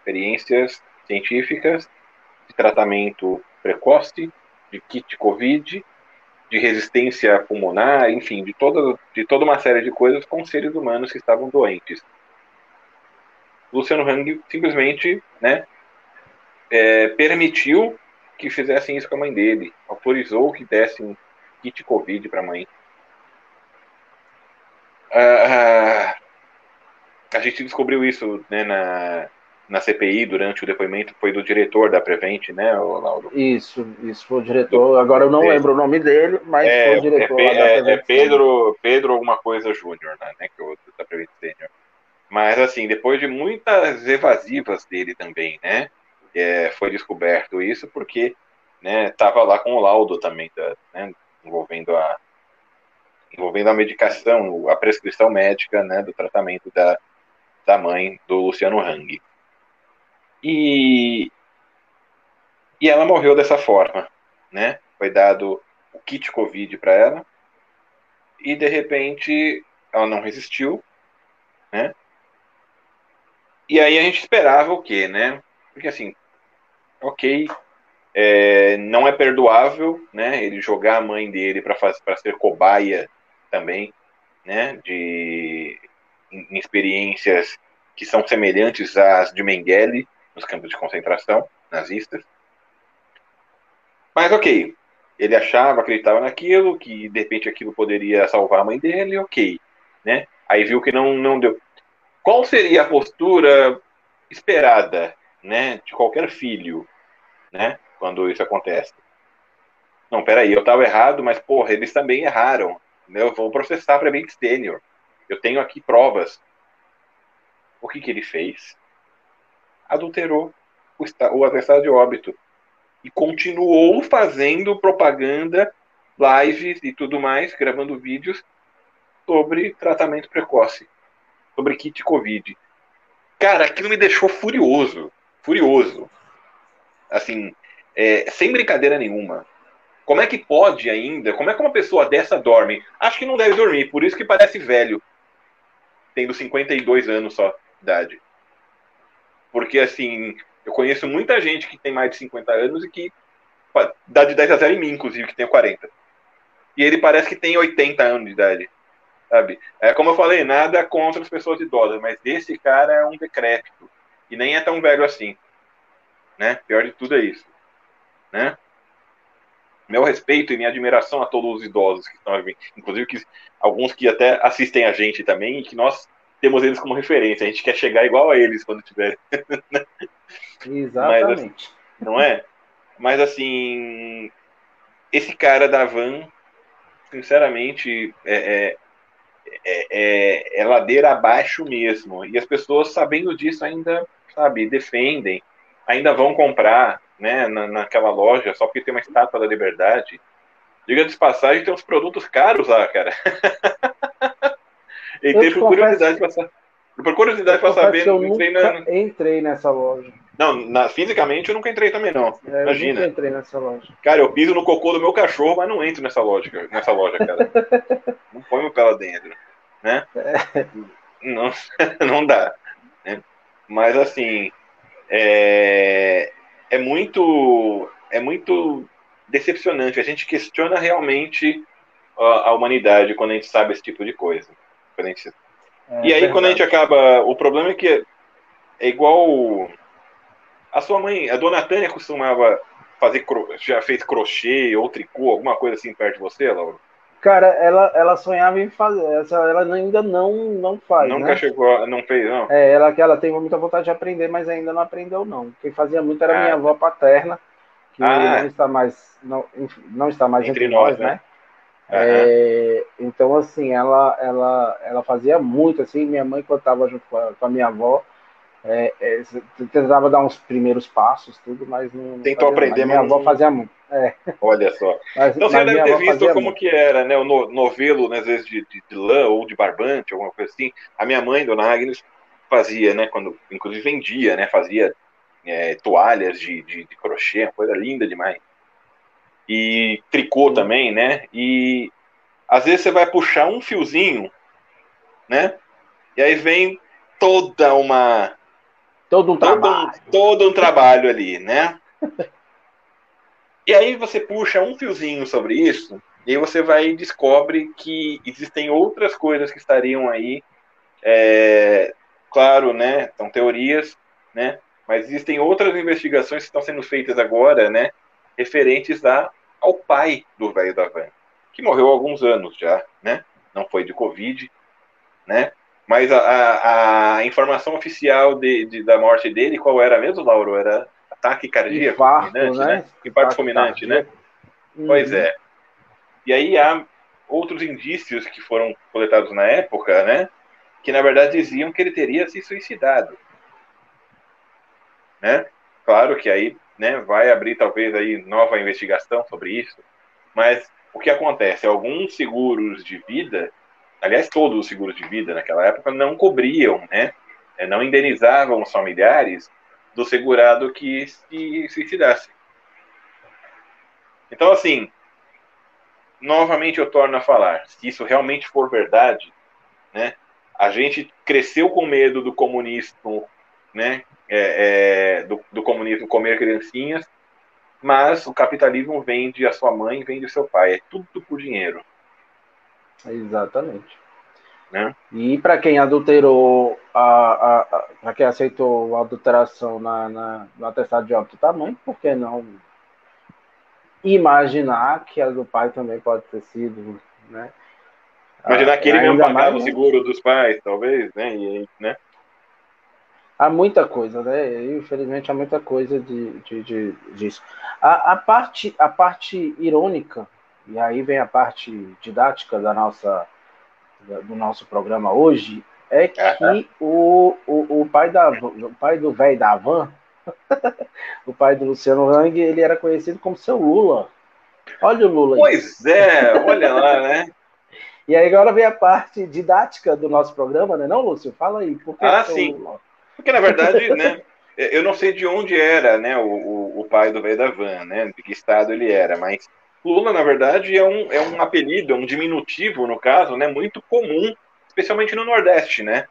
[SPEAKER 1] experiências científicas de tratamento precoce, de kit COVID, de resistência pulmonar, enfim, de toda, de toda uma série de coisas com seres humanos que estavam doentes. Luciano Hang simplesmente né, é, permitiu que fizessem isso com a mãe dele, autorizou que dessem kit Covid para a mãe. Ah, ah, a gente descobriu isso né, na, na CPI durante o depoimento foi do diretor da Prevent, né, Lauro?
[SPEAKER 2] Isso, isso foi o diretor. Agora eu não é, lembro o nome dele, mas é, foi o diretor
[SPEAKER 1] é,
[SPEAKER 2] da
[SPEAKER 1] é, Prevent. É Pedro, Pedro alguma coisa Júnior, né, né, que é o da Prevent Senior. Mas assim, depois de muitas evasivas dele também, né, é, foi descoberto isso porque, né, tava lá com o laudo também, da, né, envolvendo a envolvendo a medicação, a prescrição médica, né, do tratamento da, da mãe do Luciano Hang. E, e ela morreu dessa forma, né? Foi dado o kit Covid para ela e de repente ela não resistiu, né? E aí a gente esperava o quê, né? Porque assim, ok, é, não é perdoável, né? Ele jogar a mãe dele para ser cobaia também, né? De em, experiências que são semelhantes às de Mengele, nos campos de concentração nazistas. Mas ok, ele achava, acreditava naquilo, que de repente aquilo poderia salvar a mãe dele, ok, né? Aí viu que não não deu. Qual seria a postura esperada, né, de qualquer filho, né, quando isso acontece? Não, peraí, eu estava errado, mas porra, eles também erraram. Né? Eu vou processar para bem Senior. Eu tenho aqui provas. O que que ele fez? Adulterou o, o atestado de óbito e continuou fazendo propaganda, lives e tudo mais, gravando vídeos sobre tratamento precoce, sobre kit Covid. Cara, aquilo me deixou furioso, furioso. Assim, é, sem brincadeira nenhuma. Como é que pode ainda? Como é que uma pessoa dessa dorme? Acho que não deve dormir, por isso que parece velho. tendo 52 anos só de idade. Porque, assim, eu conheço muita gente que tem mais de 50 anos e que dá de 10 a 0 em mim, inclusive, que tem 40. E ele parece que tem 80 anos de idade. Sabe? É, como eu falei, nada contra as pessoas idosas, mas esse cara é um decrépito. E nem é tão velho assim. Né? Pior de tudo é isso. Né? Meu respeito e minha admiração a todos os idosos que estão aqui. Inclusive que, alguns que até assistem a gente também e que nós temos eles como referência. A gente quer chegar igual a eles quando tiver.
[SPEAKER 2] Exatamente.
[SPEAKER 1] Mas, não é? Mas assim, esse cara da van, sinceramente, é, é, é, é, ladeira abaixo mesmo. E as pessoas, sabendo disso, ainda, sabe, defendem, ainda vão comprar né, na, naquela loja só porque tem uma estátua da liberdade. Diga de passagem, tem uns produtos caros lá, cara. e teve curiosidade para por curiosidade para saber,
[SPEAKER 2] eu entrei, na... entrei nessa loja.
[SPEAKER 1] Não, na, fisicamente eu nunca entrei também, não. É, Imagina.
[SPEAKER 2] Eu nunca entrei nessa loja.
[SPEAKER 1] Cara, eu piso no cocô do meu cachorro, mas não entro nessa loja, nessa loja, cara. não põe meu pé lá dentro. Né? É. Não, não dá. Né? Mas assim, é, é muito. É muito decepcionante. A gente questiona realmente a, a humanidade quando a gente sabe esse tipo de coisa. Quando a gente é, e aí, verdade. quando a gente acaba. O problema é que é igual. A sua mãe, a dona Tânia costumava fazer. Já fez crochê ou tricô, alguma coisa assim perto de você, Laura?
[SPEAKER 2] Cara, ela, ela sonhava em fazer. Ela ainda não, não faz.
[SPEAKER 1] Nunca
[SPEAKER 2] né?
[SPEAKER 1] chegou, não fez, não?
[SPEAKER 2] É, ela, ela tem muita vontade de aprender, mas ainda não aprendeu, não. Quem fazia muito era ah, minha avó paterna, que ah, não está mais, não, não está mais entre, entre nós, né? né? É, então, assim, ela, ela, ela fazia muito, assim, minha mãe, quando estava junto com a, com a, minha avó, é, é, tentava dar uns primeiros passos, tudo, mas não.
[SPEAKER 1] Tentou aprender,
[SPEAKER 2] mas minha avó fazia muito. É.
[SPEAKER 1] Olha só. Mas, então você deve ter visto como muito. que era, né? O novelo, né, às vezes, de, de, de, lã ou de barbante, alguma coisa assim. A minha mãe, dona Agnes, fazia, né? Quando, inclusive vendia, né? Fazia é, toalhas de, de, de crochê, uma coisa linda demais e tricô também, né? E às vezes você vai puxar um fiozinho, né? E aí vem toda uma
[SPEAKER 2] todo um todo trabalho,
[SPEAKER 1] um, todo um trabalho ali, né? e aí você puxa um fiozinho sobre isso e aí você vai e descobre que existem outras coisas que estariam aí, é, claro, né? São teorias, né? Mas existem outras investigações que estão sendo feitas agora, né? Referentes a ao pai do velho da van, que morreu há alguns anos já, né? Não foi de Covid, né? Mas a, a, a informação oficial de, de, da morte dele, qual era mesmo, Lauro? Era ataque cardíaco
[SPEAKER 2] Infarto, fulminante, né? né?
[SPEAKER 1] Infarto fulminante, né? Uhum. Pois é. E aí há outros indícios que foram coletados na época, né? Que na verdade diziam que ele teria se suicidado. Né? Claro que aí né, vai abrir talvez aí nova investigação sobre isso, mas o que acontece? Alguns seguros de vida, aliás, todos os seguros de vida naquela época não cobriam, né, é, não indenizavam os familiares do segurado que se suicidasse. Então, assim, novamente eu torno a falar, se isso realmente for verdade, né, a gente cresceu com medo do comunismo, né, é, é, do, do, comunismo comer criancinhas, mas o capitalismo vende a sua mãe, vende o seu pai, é tudo por dinheiro.
[SPEAKER 2] Exatamente. Né? E para quem adulterou, para quem aceitou a adulteração na, na, no atestado de óbito mãe, por que não imaginar que a do pai também pode ter sido, né?
[SPEAKER 1] Imaginar que ele mesmo pagava o seguro dos pais, talvez, né? E, né?
[SPEAKER 2] Há muita coisa, né? Infelizmente há muita coisa de, de, de disso. A, a, parte, a parte irônica, e aí vem a parte didática da nossa, do nosso programa hoje, é que o, o, o pai da o pai do velho da Van, o pai do Luciano Hang, ele era conhecido como seu Lula. Olha o Lula.
[SPEAKER 1] Pois aí. é, olha lá, né?
[SPEAKER 2] E aí agora vem a parte didática do nosso programa, né? Não, Lúcio? Fala aí. Por que
[SPEAKER 1] ah, sim. Lula? Porque, na verdade, né, eu não sei de onde era né, o, o, pai do velho da van, né, de que estado ele era, mas Lula, na verdade, é um, é um apelido, é um diminutivo, no caso, né, muito comum especialmente no Nordeste, né?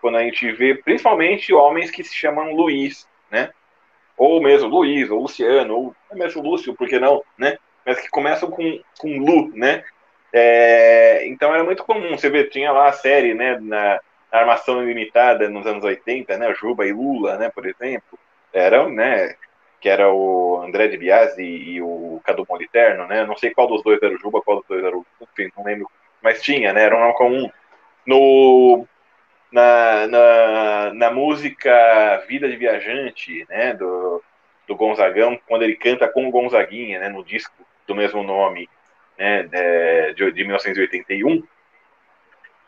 [SPEAKER 1] Quando a gente vê principalmente homens que se chamam Luiz, né? Ou mesmo Luiz, ou Luciano, ou mesmo Lúcio, por que não, né? Mas que começam com, com Lu, né? É, então era muito comum, você vê, tinha lá a série, né, na Armação Ilimitada nos anos 80, né, Juba e Lula, né, por exemplo, eram, né, que era o André de Biasi e o Cadu Moliterno, né, não sei qual dos dois era o Juba, qual dos dois era o, enfim, não lembro, mas tinha, né, era um comum. No, na, na, na música Vida de Viajante, né, do, do Gonzagão, quando ele canta com o Gonzaguinha, né, no disco do mesmo nome, né, de, de 1981,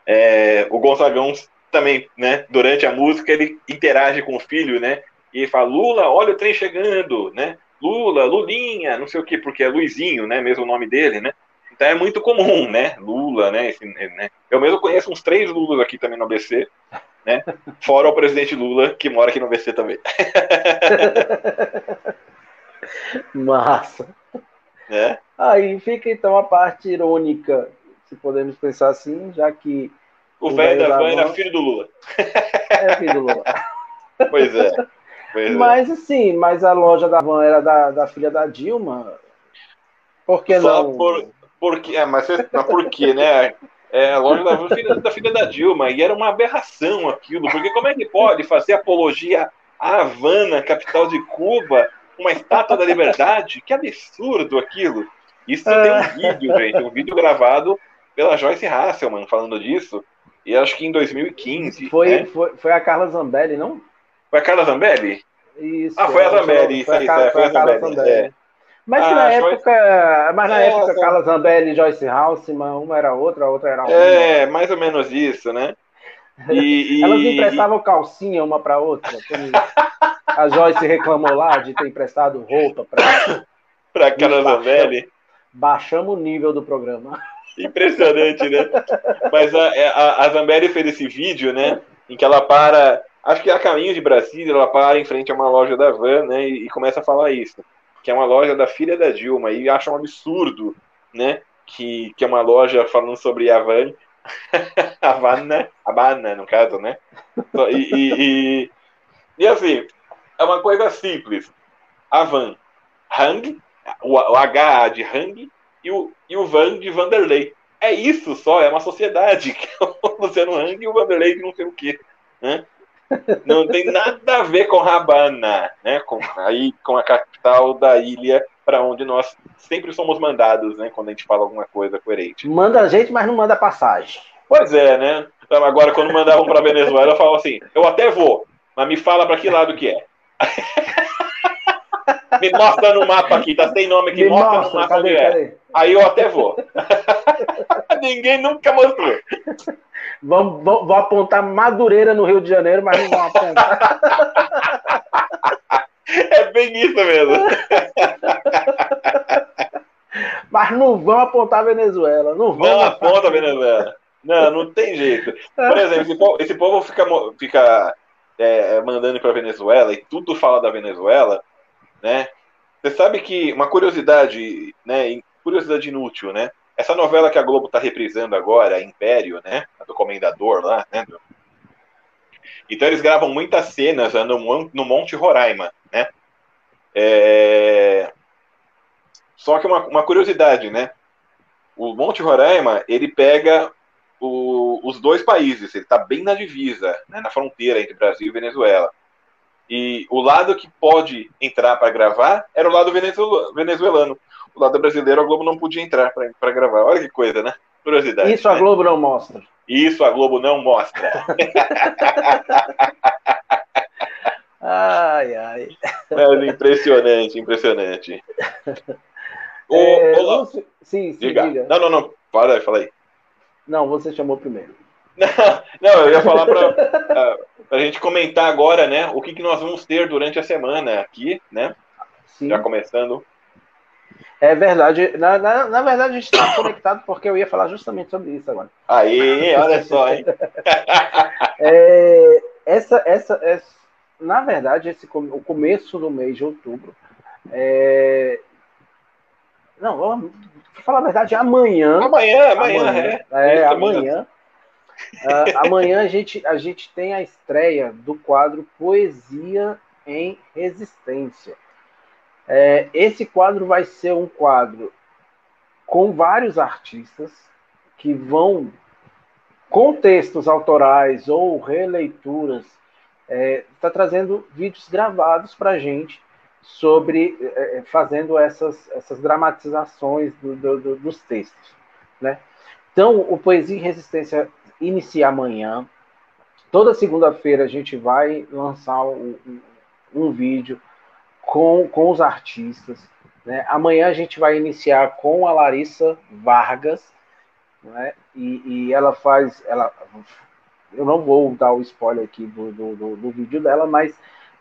[SPEAKER 1] é, o Gonzagão também, né, durante a música, ele interage com o filho, né, e ele fala, Lula, olha o trem chegando, né, Lula, Lulinha, não sei o que, porque é Luizinho, né, mesmo o nome dele, né, então é muito comum, né, Lula, né, esse, né, eu mesmo conheço uns três Lulas aqui também no ABC, né, fora o presidente Lula, que mora aqui no ABC também.
[SPEAKER 2] Massa.
[SPEAKER 1] É?
[SPEAKER 2] Aí fica então a parte irônica, se podemos pensar assim, já que.
[SPEAKER 1] O, velho da van era filho do Lula.
[SPEAKER 2] É filho do Lula.
[SPEAKER 1] Pois é. Pois
[SPEAKER 2] é. mas é. assim, mas a loja da van era da, da filha da Dilma. Por que Só não?
[SPEAKER 1] Por, porque, é, mas, mas por quê, né? É, a loja da van filha, da filha da Dilma, e era uma aberração aquilo, porque como é que pode fazer apologia à Havana, capital de Cuba, uma estátua da liberdade. Que absurdo aquilo. Isso tem um vídeo, gente, um vídeo gravado pela Joyce Hasselman falando disso. E acho que em 2015.
[SPEAKER 2] Foi, né? foi, foi a Carla Zambelli, não?
[SPEAKER 1] Foi a Carla Zambelli?
[SPEAKER 2] Isso.
[SPEAKER 1] Ah, foi a Zambelli, isso aí, foi, a, foi a Carla Zambelli. É.
[SPEAKER 2] Mas ah, na época, mas na é, época, Carla Zambelli e Joyce Halseman, uma era outra, a outra era uma.
[SPEAKER 1] É, mais ou menos isso, né?
[SPEAKER 2] E, Elas emprestavam calcinha uma para outra. A Joyce reclamou lá de ter emprestado roupa para
[SPEAKER 1] para Carla Zambelli.
[SPEAKER 2] Baixamos o nível do programa.
[SPEAKER 1] Impressionante, né? Mas a, a, a Zambelli fez esse vídeo, né? Em que ela para, acho que a caminho de Brasília, ela para em frente a uma loja da Van, né? E, e começa a falar isso. Que é uma loja da filha da Dilma. E acha um absurdo, né? Que, que é uma loja falando sobre a Van. Havana, Havana, no caso, né? E, e, e, e, assim, é uma coisa simples. A Van, Hang, o, o H de Hang e o, e o Van de Vanderlei. É isso só, é uma sociedade. Que é o Luciano Hang e o Vanderlei de não sei o quê. Né? Não tem nada a ver com Habana, né? com, aí, com a capital da ilha para onde nós sempre somos mandados, né? Quando a gente fala alguma coisa coerente.
[SPEAKER 2] Manda a gente, mas não manda passagem.
[SPEAKER 1] Pois é, né? Então, agora, quando mandavam para Venezuela, eu falo assim: eu até vou, mas me fala para que lado que é. me mostra no mapa aqui, tá sem nome aqui, me mostra, mostra no mapa cadê, é. Aí eu até vou. Ninguém nunca mostrou.
[SPEAKER 2] Vamos, vou apontar Madureira no Rio de Janeiro, mas não vão apontar.
[SPEAKER 1] É bem isso mesmo.
[SPEAKER 2] Mas não vão apontar Venezuela. Não, vão
[SPEAKER 1] não aponta Venezuela. Não, não tem jeito. Por exemplo, esse povo, esse povo fica, fica é, mandando para Venezuela e tudo fala da Venezuela, né? Você sabe que uma curiosidade, né? Curiosidade inútil, né? Essa novela que a Globo está reprisando agora, Império, né? do Comendador lá, né? Então eles gravam muitas cenas né, no, no Monte Roraima, né? É... Só que uma, uma curiosidade, né? O Monte Roraima, ele pega o, os dois países, ele está bem na divisa, né, na fronteira entre Brasil e Venezuela. E o lado que pode entrar para gravar era o lado venezuelano. O lado brasileiro, a Globo não podia entrar para gravar. Olha que coisa, né? Curiosidade.
[SPEAKER 2] Isso né? a Globo não mostra.
[SPEAKER 1] Isso a Globo não mostra.
[SPEAKER 2] ai, ai.
[SPEAKER 1] Mas impressionante, impressionante.
[SPEAKER 2] É, Sim, sim, diga. diga.
[SPEAKER 1] Não, não, não. Fala aí, fala aí.
[SPEAKER 2] Não, você chamou primeiro.
[SPEAKER 1] Não, eu ia falar para a gente comentar agora, né, o que, que nós vamos ter durante a semana aqui, né? Sim. Já começando.
[SPEAKER 2] É verdade. Na, na, na verdade, a gente está conectado porque eu ia falar justamente sobre isso agora.
[SPEAKER 1] Aí, olha só, hein?
[SPEAKER 2] é, essa, essa, essa, na verdade, esse, o começo do mês de outubro. É, não, vamos falar a verdade, amanhã.
[SPEAKER 1] Amanhã, amanhã, amanhã é.
[SPEAKER 2] É, amanhã. Uh, amanhã a gente, a gente tem a estreia do quadro Poesia em Resistência. É, esse quadro vai ser um quadro com vários artistas que vão, com textos autorais ou releituras, está é, tá trazendo vídeos gravados para a gente sobre é, é, fazendo essas, essas dramatizações do, do, do, dos textos, né? Então, o Poesia em Resistência inicia amanhã. Toda segunda-feira a gente vai lançar um, um, um, vídeo com, com os artistas. Né? Amanhã a gente vai iniciar com a Larissa Vargas, né? e, e ela faz. Ela, eu não vou dar o spoiler aqui do, do, do, do vídeo dela, mas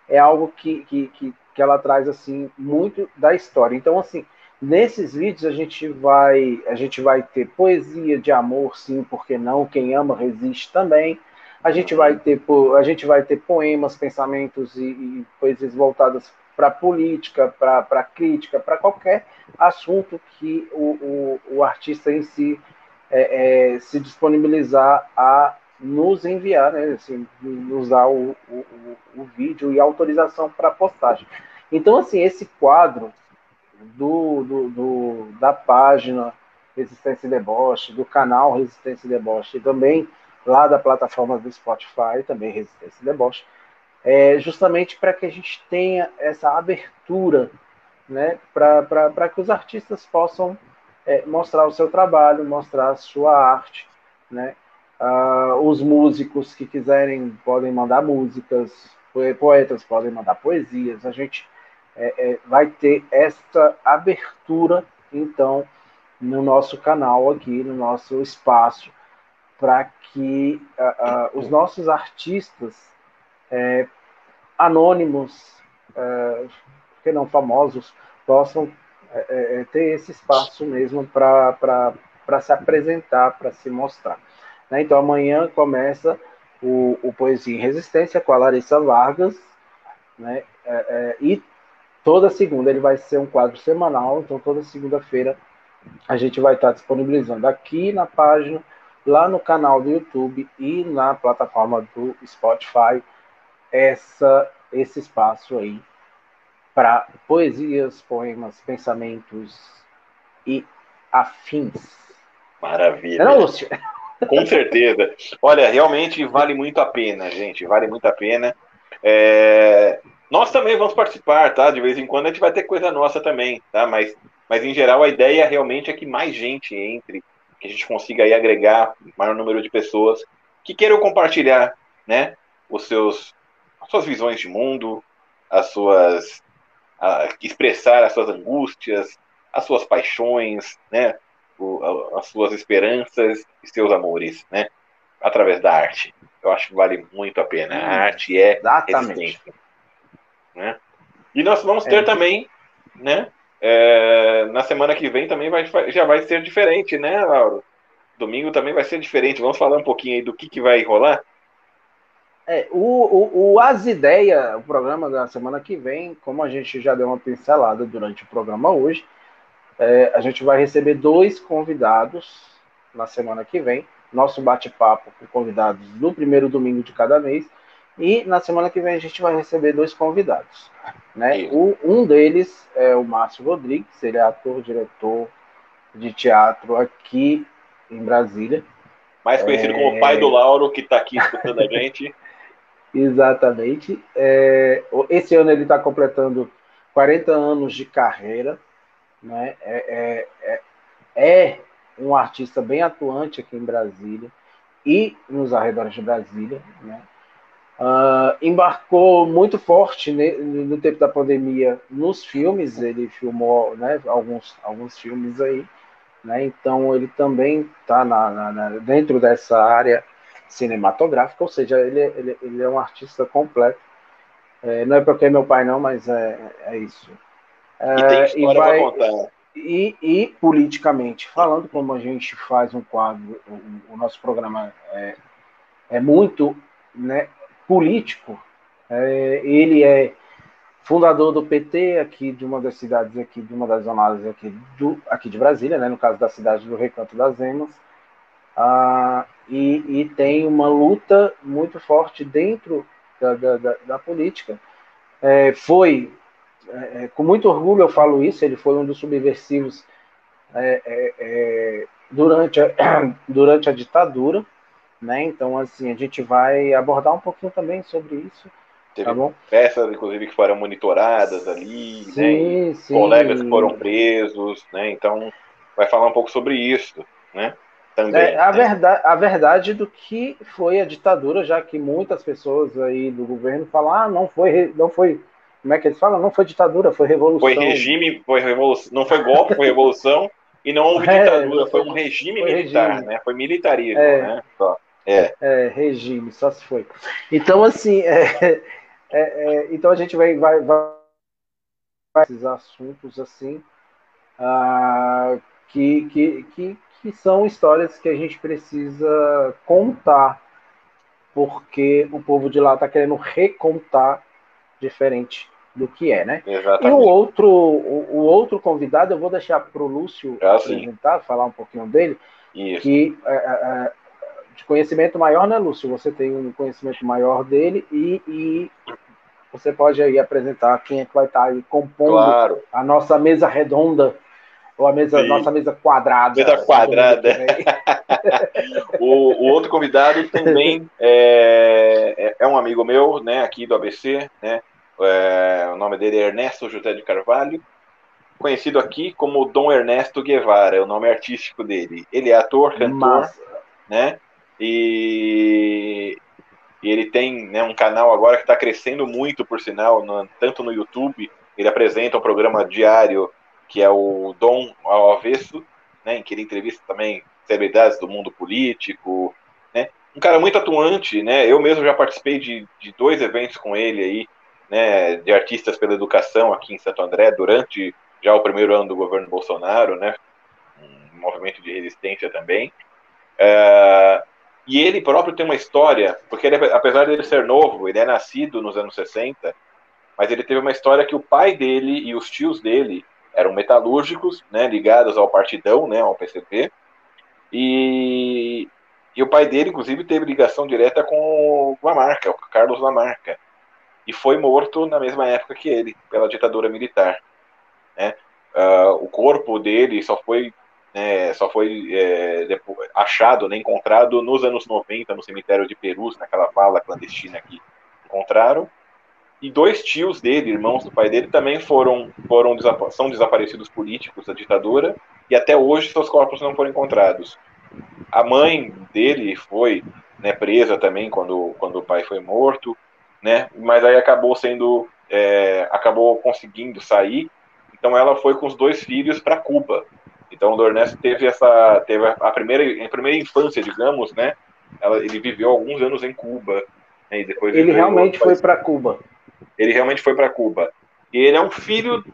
[SPEAKER 2] é algo que, que, que que ela traz assim muito da história. Então assim, nesses vídeos a gente vai a gente vai ter poesia de amor, sim, porque não? Quem ama resiste também. A gente vai ter a gente vai ter poemas, pensamentos e, e poesias voltadas para política, para crítica, para qualquer assunto que o, o, o artista em si é, é, se disponibilizar a nos enviar, né, assim, nos dar o, o, o vídeo e autorização para postagem. Então, assim, esse quadro do, do, do, da página Resistência e Deboche, do canal Resistência e Deboche, e também lá da plataforma do Spotify, também Resistência e Deboche, é justamente para que a gente tenha essa abertura né, para que os artistas possam é, mostrar o seu trabalho, mostrar a sua arte, né, Uh, os músicos que quiserem podem mandar músicas, poetas podem mandar poesias. A gente é, é, vai ter esta abertura, então, no nosso canal aqui, no nosso espaço, para que uh, uh, os nossos artistas é, anônimos, é, que não famosos, possam é, ter esse espaço mesmo para se apresentar, para se mostrar. Né? Então amanhã começa o, o, Poesia em Resistência com a Larissa Vargas, né? E toda segunda ele vai ser um quadro semanal, então toda segunda-feira a gente vai estar disponibilizando aqui na página, lá no canal do YouTube e na plataforma do Spotify essa, esse espaço aí para poesias, poemas, pensamentos e afins.
[SPEAKER 1] Maravilha. Não, Lúcio? Com certeza. Olha, realmente vale muito a pena, gente. Vale muito a pena. É... Nós também vamos participar, tá? De vez em quando a gente vai ter coisa nossa também, tá? Mas, mas em geral a ideia realmente é que mais gente entre, que a gente consiga aí agregar maior número de pessoas que queiram compartilhar, né? Os seus, as suas visões de mundo, as suas, a, expressar as suas angústias, as suas paixões, né? o, as suas esperanças e seus amores, né? Através da arte. Eu acho que vale muito a pena. A hum, arte é Exatamente. Né? E nós vamos ter é. também, né? É, na semana que vem também vai, já vai ser diferente, né, Lauro? Domingo também vai ser diferente. Vamos falar um pouquinho aí do que, que vai rolar?
[SPEAKER 2] É, o, o, o As Ideia, o programa da semana que vem, como a gente já deu uma pincelada durante o programa hoje, é, a gente vai receber dois convidados na semana que vem. Nosso bate-papo com convidados no primeiro domingo de cada mês. E na semana que vem a gente vai receber dois convidados. Né? O, um deles é o Márcio Rodrigues, ele é ator, diretor de teatro aqui em Brasília.
[SPEAKER 1] Mais conhecido é... como o pai do Lauro, que está aqui escutando a gente.
[SPEAKER 2] Exatamente. É... Esse ano ele está completando 40 anos de carreira né? É, é, é, é um artista bem atuante aqui em Brasília e nos arredores de Brasília, né? Uh, embarcou muito forte né, no tempo da pandemia nos filmes, ele filmou né, alguns, alguns filmes aí, né, então ele também está dentro dessa área cinematográfica, ou seja, ele, ele, ele é um artista completo. É, não é porque é meu pai, não, mas é, é isso.
[SPEAKER 1] E tem é, história para contar.
[SPEAKER 2] E, e, politicamente falando, como a gente faz um quadro, o, o nosso programa é, é muito né, político, é, ele é fundador do PT aqui de uma das cidades aqui, de uma das zonas aqui, do, aqui de Brasília, né, no caso da cidade do Recanto das Emas, Ah, e, e, tem uma luta muito forte dentro da, da, da política. É, foi, é, é, com muito orgulho eu falo isso, ele foi um dos subversivos é, é, é durante, a, durante a ditadura, né? Então, assim, a gente vai abordar um pouquinho também sobre isso.
[SPEAKER 1] Teve tá peças, inclusive, que foram monitoradas ali, sim, né? Sim. colegas que foram presos, né? Então, vai falar um pouco sobre isso, né?
[SPEAKER 2] Também, é, a, né? verdade, a verdade do que foi a ditadura, já que muitas pessoas aí do governo falam, ah, não foi, não foi, como é que eles falam? Não foi ditadura, foi revolução.
[SPEAKER 1] Foi regime, foi revolução, não foi golpe, foi revolução, e não houve é, ditadura, foi um regime foi militar, regime. né? Foi militarismo, é, né? Só.
[SPEAKER 2] É. é, regime, só se foi. Então, assim, é, é, é, então a gente vai, vai, vai esses assuntos assim ah, que, que, que, que são histórias que a gente precisa contar, porque o povo de lá está querendo recontar diferente do que é, né? Exatamente. E o outro, o, o outro convidado, eu vou deixar para o Lúcio ah, apresentar, sim. falar um pouquinho dele, Isso. que é, é, de conhecimento maior, né, Lúcio? Você tem um conhecimento maior dele e, e você pode aí apresentar quem é que vai estar aí compondo claro. a nossa mesa redonda ou a mesa, nossa mesa quadrada.
[SPEAKER 1] Mesa quadrada. o, o, outro convidado também é, é, é, um amigo meu, né, aqui do ABC, né, é, o nome dele é Ernesto José de Carvalho, conhecido aqui como Dom Ernesto Guevara, é o nome artístico dele. Ele é ator, cantor, Massa. né, e, e ele tem né, um canal agora que está crescendo muito, por sinal, no, tanto no YouTube, ele apresenta um programa diário que é o Dom ao Avesso, né, em que ele entrevista também celebridades do mundo político, né, um cara muito atuante, né, eu mesmo já participei de, de dois eventos com ele aí, né, de artistas pela educação aqui em Santo André, durante já o primeiro ano do governo Bolsonaro, né, um movimento de resistência também, é, e ele próprio tem uma história, porque ele, apesar de ele ser novo, ele é nascido nos anos 60, mas ele teve uma história que o pai dele e os tios dele eram metalúrgicos, né, ligados ao Partidão, né, ao PCP, e, e o pai dele, inclusive, teve ligação direta com Lamarca, o Carlos Lamarca, e foi morto na mesma época que ele, pela ditadura militar. Né? Uh, o corpo dele só foi né, só foi é, depois, achado, né, encontrado nos anos 90 no cemitério de Perus, naquela vala clandestina que encontraram. E dois tios dele, irmãos do pai dele, também foram, foram são desaparecidos políticos da ditadura e até hoje seus corpos não foram encontrados. A mãe dele foi né, presa também quando, quando o pai foi morto, né, mas aí acabou sendo, é, acabou conseguindo sair. Então ela foi com os dois filhos para Cuba, então o Dornesto teve essa teve a primeira a primeira infância, digamos, né? Ela, ele viveu alguns anos em Cuba, né, e depois
[SPEAKER 2] ele realmente foi para Cuba.
[SPEAKER 1] Ele realmente foi para Cuba. E ele é um filho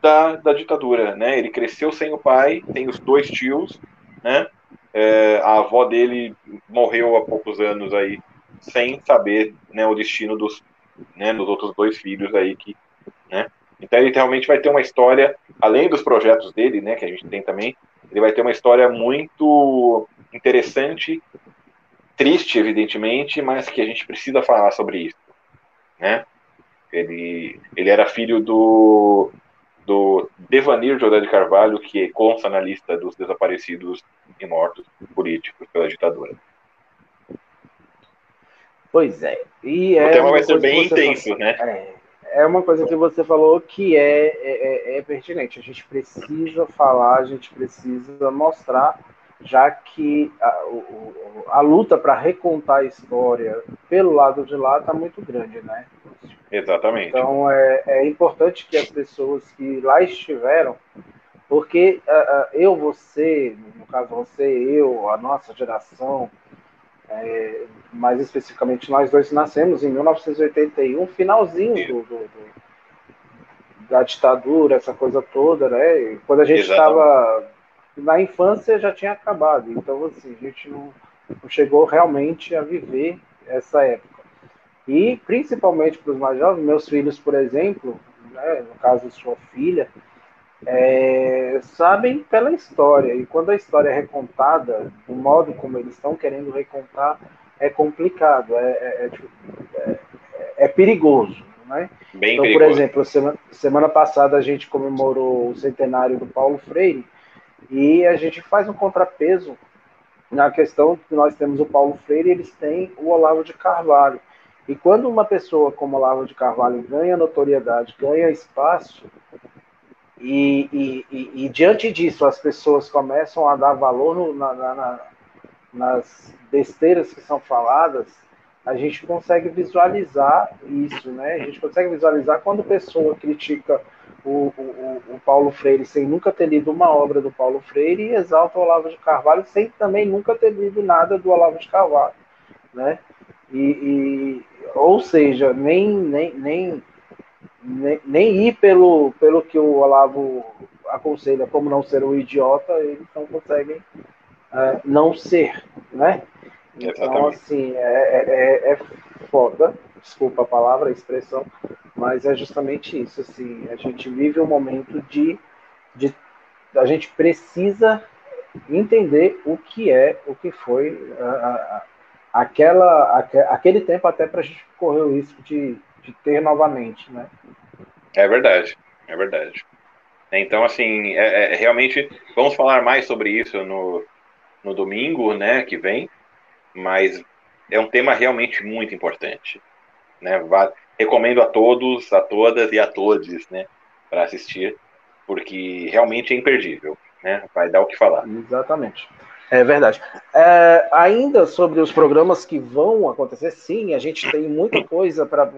[SPEAKER 1] da, da ditadura, né? Ele cresceu sem o pai, tem os dois tios, né? É, a avó dele morreu há poucos anos aí, sem saber né, o destino dos, né, dos outros dois filhos aí que, né? Então ele realmente vai ter uma história, além dos projetos dele, né, que a gente tem também, ele vai ter uma história muito interessante, triste, evidentemente, mas que a gente precisa falar sobre isso, né? Ele, ele era filho do, do Devanir José de Carvalho, que consta na lista dos desaparecidos e mortos políticos pela ditadura.
[SPEAKER 2] Pois é.
[SPEAKER 1] E o é tema vai ser bem intenso, né? É
[SPEAKER 2] é uma coisa que você falou que é, é, é, é, pertinente. A gente precisa falar, a gente precisa mostrar, já que a, o, a luta para recontar a história pelo lado de lá está muito grande, né?
[SPEAKER 1] Exatamente.
[SPEAKER 2] Então é, é importante que as pessoas que lá estiveram, porque uh, eu, você, no caso você, eu, a nossa geração, é, mais especificamente, nós dois nascemos em 1981, finalzinho do, do, do, da ditadura, essa coisa toda, né? E quando a gente estava na infância já tinha acabado, então assim, a gente não, não chegou realmente a viver essa época. E principalmente para os mais jovens, meus filhos, por exemplo, né, no caso sua filha, é, sabem pela história. E quando a história é recontada, do modo como eles estão querendo recontar, é complicado, é, é, é, é perigoso. Né? Bem então, perigoso. por exemplo, semana, semana passada a gente comemorou o centenário do Paulo Freire e a gente faz um contrapeso na questão que nós temos o Paulo Freire e eles têm o Olavo de Carvalho. E quando uma pessoa como Olavo de Carvalho ganha notoriedade, ganha espaço, e, e, e, e diante disso as pessoas começam a dar valor no, na, na, nas besteiras que são faladas, a gente consegue visualizar isso, né? A gente consegue visualizar quando pessoa critica o, o, o, Paulo Freire sem nunca ter lido uma obra do Paulo Freire e exalta o Olavo de Carvalho sem também nunca ter lido nada do Olavo de Carvalho, né? E, e ou seja, nem, nem, nem, nem, nem ir pelo, pelo que o Olavo aconselha como não ser um idiota, eles não conseguem é, não ser, né? Então, assim, é, é, é, é foda, desculpa a palavra, a expressão, mas é justamente isso, assim, a gente vive um momento de, de a gente precisa entender o que é, o que foi a, a, aquela, aquele tempo até para a gente correr o risco de, de ter novamente, né?
[SPEAKER 1] É verdade, é verdade. Então, assim, é, é, realmente, vamos falar mais sobre isso no, no domingo, né, que vem, mas é um tema realmente muito importante, né? Recomendo a todos, a todas e a todos, né, para assistir, porque realmente é imperdível, né? Vai dar o que falar.
[SPEAKER 2] Exatamente. É verdade. É, ainda sobre os programas que vão acontecer, sim, a gente tem muita coisa para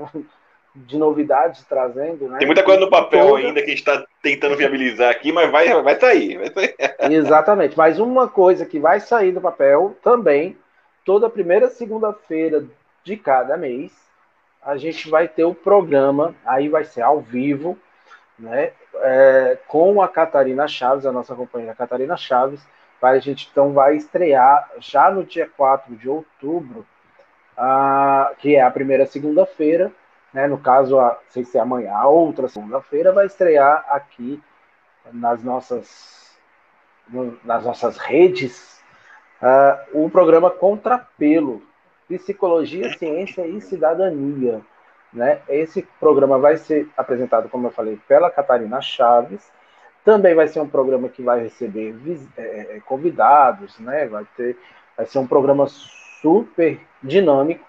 [SPEAKER 2] de novidades trazendo, né?
[SPEAKER 1] Tem muita coisa no papel Toda... ainda que a gente está tentando viabilizar aqui, mas vai, vai sair, vai sair.
[SPEAKER 2] Exatamente. Mas uma coisa que vai sair do papel também, toda primeira segunda-feira de cada mês, a gente vai ter o programa, aí vai ser ao vivo, né? É, com a Catarina Chaves, a nossa companheira Catarina Chaves, a gente então vai estrear já no dia 4 de outubro, a, que é a primeira segunda-feira, né? No caso, a, sei se é amanhã, a outra segunda-feira, vai estrear aqui nas nossas, no, nas nossas redes uh, o programa Contrapelo, Psicologia, Ciência e Cidadania. Né? Esse programa vai ser apresentado, como eu falei, pela Catarina Chaves, também vai ser um programa que vai receber é, é, convidados, né? Vai ter, vai ser um programa super dinâmico,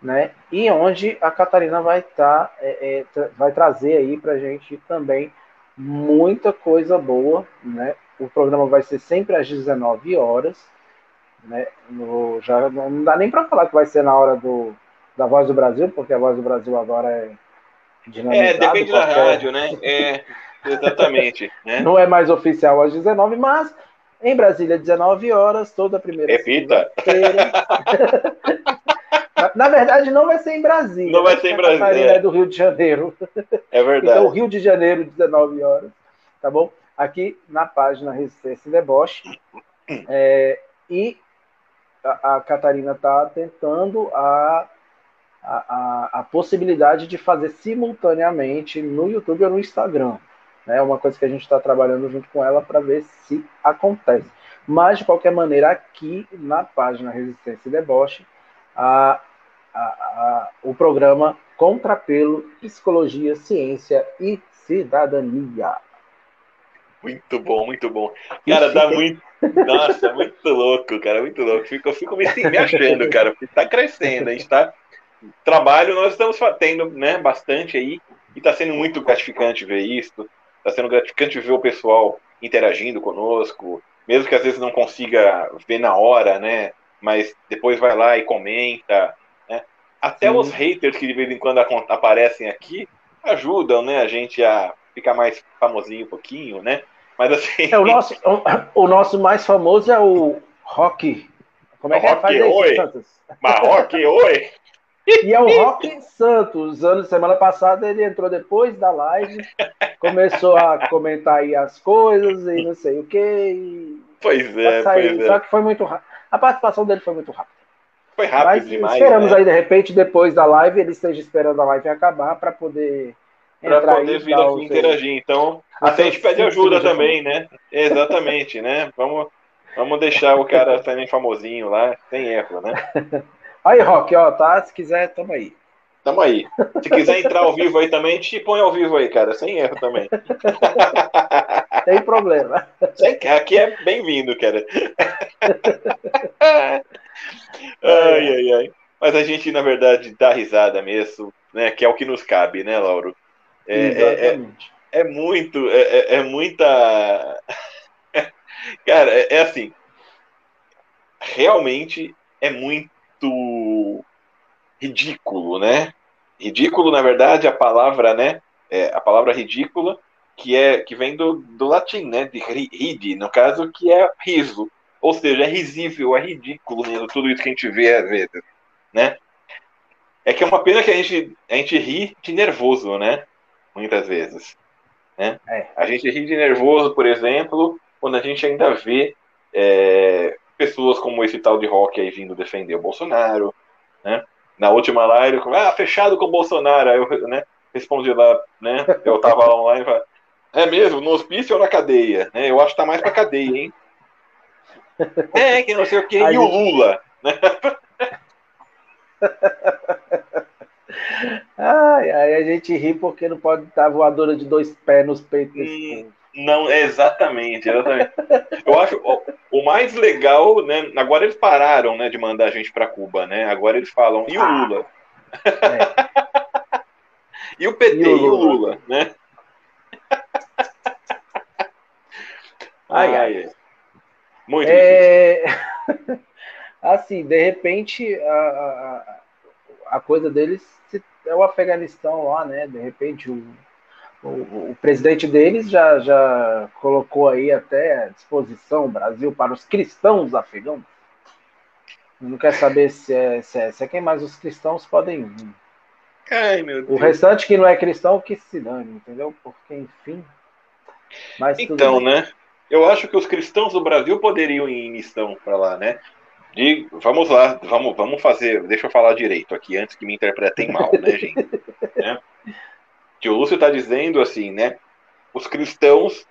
[SPEAKER 2] né? E onde a Catarina vai estar, tá, é, é, vai trazer aí para gente também muita coisa boa, né? O programa vai ser sempre às 19 horas, né? No, já não dá nem para falar que vai ser na hora do da Voz do Brasil, porque a Voz do Brasil agora é
[SPEAKER 1] É, depende qualquer... da rádio, né? É. Exatamente. Né?
[SPEAKER 2] Não é mais oficial às 19, mas em Brasília, 19 horas, toda a primeira.
[SPEAKER 1] Repita.
[SPEAKER 2] Na verdade, não vai ser em Brasília.
[SPEAKER 1] Não vai ser em Brasília.
[SPEAKER 2] É do Rio de Janeiro.
[SPEAKER 1] É verdade.
[SPEAKER 2] Então, Rio de Janeiro, 19 horas. Tá bom? Aqui na página Resistência e Deboche. É, e a, a Catarina está tentando a a, a, a, possibilidade de fazer simultaneamente no YouTube ou no Instagram. É uma coisa que a gente está trabalhando junto com ela para ver se acontece. Mas, de qualquer maneira, aqui na página Resistência e Deboche, a, a, a, o programa Contrapelo, Psicologia, Ciência e Cidadania.
[SPEAKER 1] Muito bom, muito bom. Cara, dá muito. Nossa, muito louco, cara, muito louco. Fico, eu fico me, me achando, cara, porque está crescendo. A gente está. Trabalho, nós estamos tendo né, bastante aí, e está sendo muito gratificante ver isso. Está sendo gratificante ver o pessoal interagindo conosco, mesmo que às vezes não consiga ver na hora, né? Mas depois vai lá e comenta, né? Até Sim. os haters que de vez em quando aparecem aqui ajudam, né? A gente a ficar mais famosinho um pouquinho, né? Mas assim.
[SPEAKER 2] É, o, nosso, o, o nosso mais famoso é o Rock.
[SPEAKER 1] Como é que é? Rock, é? oi. Mas Rock, oi.
[SPEAKER 2] E é o Rock Santos. Ano, semana passada ele entrou depois da live, começou a comentar aí as coisas e não sei o que.
[SPEAKER 1] Pois é, pois
[SPEAKER 2] é. Só que foi muito rápido. A participação dele foi muito rápida.
[SPEAKER 1] Foi rápido Mas demais.
[SPEAKER 2] Esperamos né? aí, de repente, depois da live, ele esteja esperando a live acabar para poder
[SPEAKER 1] para poder vir aqui interagir. Então, até a gente pede ajuda também, né? Exatamente, né? Vamos, vamos deixar o cara também famosinho lá, sem erro, né?
[SPEAKER 2] Aí, Rock, ó, tá? Se quiser, tamo aí.
[SPEAKER 1] Tamo aí. Se quiser entrar ao vivo aí também, te põe ao vivo aí, cara, sem erro também.
[SPEAKER 2] Tem problema.
[SPEAKER 1] Aqui é bem-vindo, cara. ai, ai, ai. Mas a gente, na verdade, dá risada mesmo, né? Que é o que nos cabe, né, Lauro? É, Exatamente. É, é, é muito, é, é, é muita. Cara, é, é assim. Realmente é muito ridículo, né? Ridículo, na verdade, a palavra, né? É, a palavra ridícula, que é que vem do, do latim, né? De ridi, no caso, que é riso. Ou seja, é risível, é ridículo mesmo, tudo isso que a gente vê às vezes, né? É que é uma pena que a gente, a gente ri de nervoso, né? Muitas vezes. Né? É. A gente ri de nervoso, por exemplo, quando a gente ainda vê é, pessoas como esse tal de Rock aí vindo defender o Bolsonaro, né? Na última live, ele ah, fechado com o Bolsonaro. Aí eu né, respondi lá, né? Eu tava lá online e é mesmo, no hospício ou na cadeia? Né, eu acho que tá mais pra cadeia, hein? é, que não sei o que, e o Lula, né?
[SPEAKER 2] Ai, ai, a gente ri porque não pode estar voadora de dois pés nos peitos. Hum,
[SPEAKER 1] não, exatamente, exatamente. Eu acho o, o, mais legal, né? Agora eles pararam, né, de mandar a gente para Cuba, né? Agora eles falam e o ah. Lula. É. e o PT e o Lula, e o Lula né?
[SPEAKER 2] Ai, ai. Muito é... Assim, de repente, a, a, a coisa deles é o Afeganistão lá, né? De repente, o o, o, presidente deles já, já colocou aí até à disposição o Brasil para os cristãos afegãos. Não quer saber se é, se é, se é quem mais os cristãos podem vir.
[SPEAKER 1] Ai, meu Deus.
[SPEAKER 2] O restante que não é cristão, que se dane, entendeu? Porque, enfim.
[SPEAKER 1] Mas então, né? Eu acho que os cristãos do Brasil poderiam ir em missão para lá, né? De, vamos lá, vamos, vamos fazer. Deixa eu falar direito aqui antes que me interpretem mal, né, gente? que o Lúcio está dizendo assim, né? Os cristãos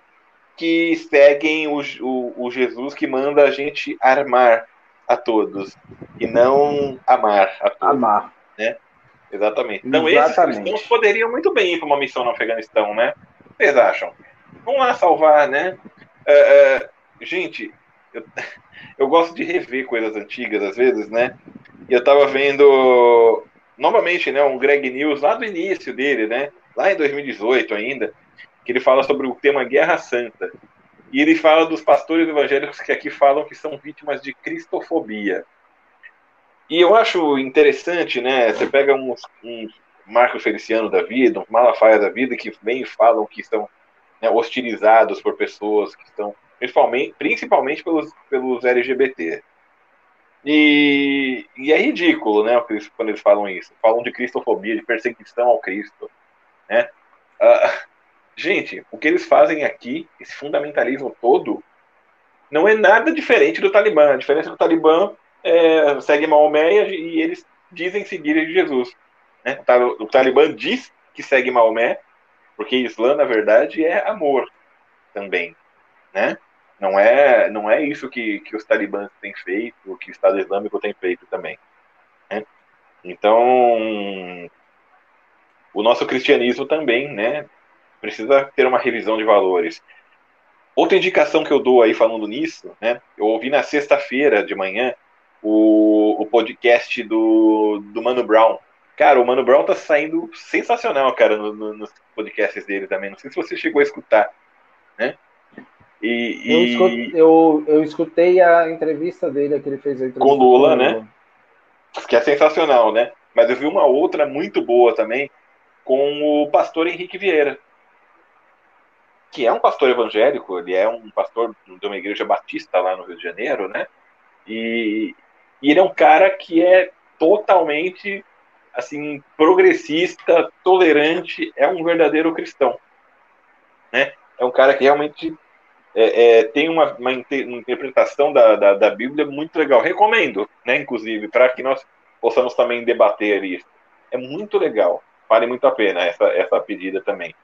[SPEAKER 1] que seguem o, o, o, Jesus que manda a gente armar a todos e não amar a todos.
[SPEAKER 2] Amar.
[SPEAKER 1] Né? Exatamente. Então Exatamente. esses cristãos poderiam muito bem ir para uma missão no Afeganistão, né? Vocês acham? Vamos lá salvar, né? Uh, uh, gente, eu, eu gosto de rever coisas antigas às vezes, né? E eu estava vendo novamente, né, um Greg News lá do início dele, né? Lá em 2018 ainda, que ele fala sobre o tema Guerra Santa. E ele fala dos pastores evangélicos que aqui falam que são vítimas de cristofobia. E eu acho interessante, né? Você pega uns, uns Marcos Feliciano da vida, uns Malafaia da vida, que vem e falam que estão né, hostilizados por pessoas que estão, principalmente, principalmente pelos, pelos LGBT. E, e é ridículo, né, quando eles falam isso. Falam de cristofobia, de perseguição ao Cristo. Né? Uh, gente, o que eles fazem aqui, esse fundamentalismo todo, não é nada diferente do Talibã. A diferença do Talibã é, segue Maomé e eles dizem seguir Jesus. Né? O Talibã diz que segue Maomé, porque Islã, na verdade, é amor também. Né? Não é, não é isso que, que os talibãs têm feito, que o Estado Islâmico tem feito também. Né? Então, o nosso cristianismo também, né, precisa ter uma revisão de valores. Outra indicação que eu dou aí falando nisso, né, eu ouvi na sexta-feira de manhã o, o podcast do, do Mano Brown. Cara, o Mano Brown tá saindo sensacional, cara, no, no, nos podcasts dele também. Não sei se você chegou a escutar, né?
[SPEAKER 2] E, e... Eu, escutei, eu, eu, escutei a entrevista dele, que ele fez
[SPEAKER 1] com Lula, com Lula, né? Que é sensacional, né? Mas eu vi uma outra muito boa também, com o pastor Henrique Vieira, que é um pastor evangélico, ele é um pastor de uma igreja batista lá no Rio de Janeiro, né? E, e ele é um cara que é totalmente assim progressista, tolerante, é um verdadeiro cristão, né? É um cara que realmente é, é, tem uma, uma, interpretação da, da, da, Bíblia muito legal. Recomendo, né? Inclusive para que nós possamos também debater isso. É muito legal vale muito a pena essa, essa pedida também.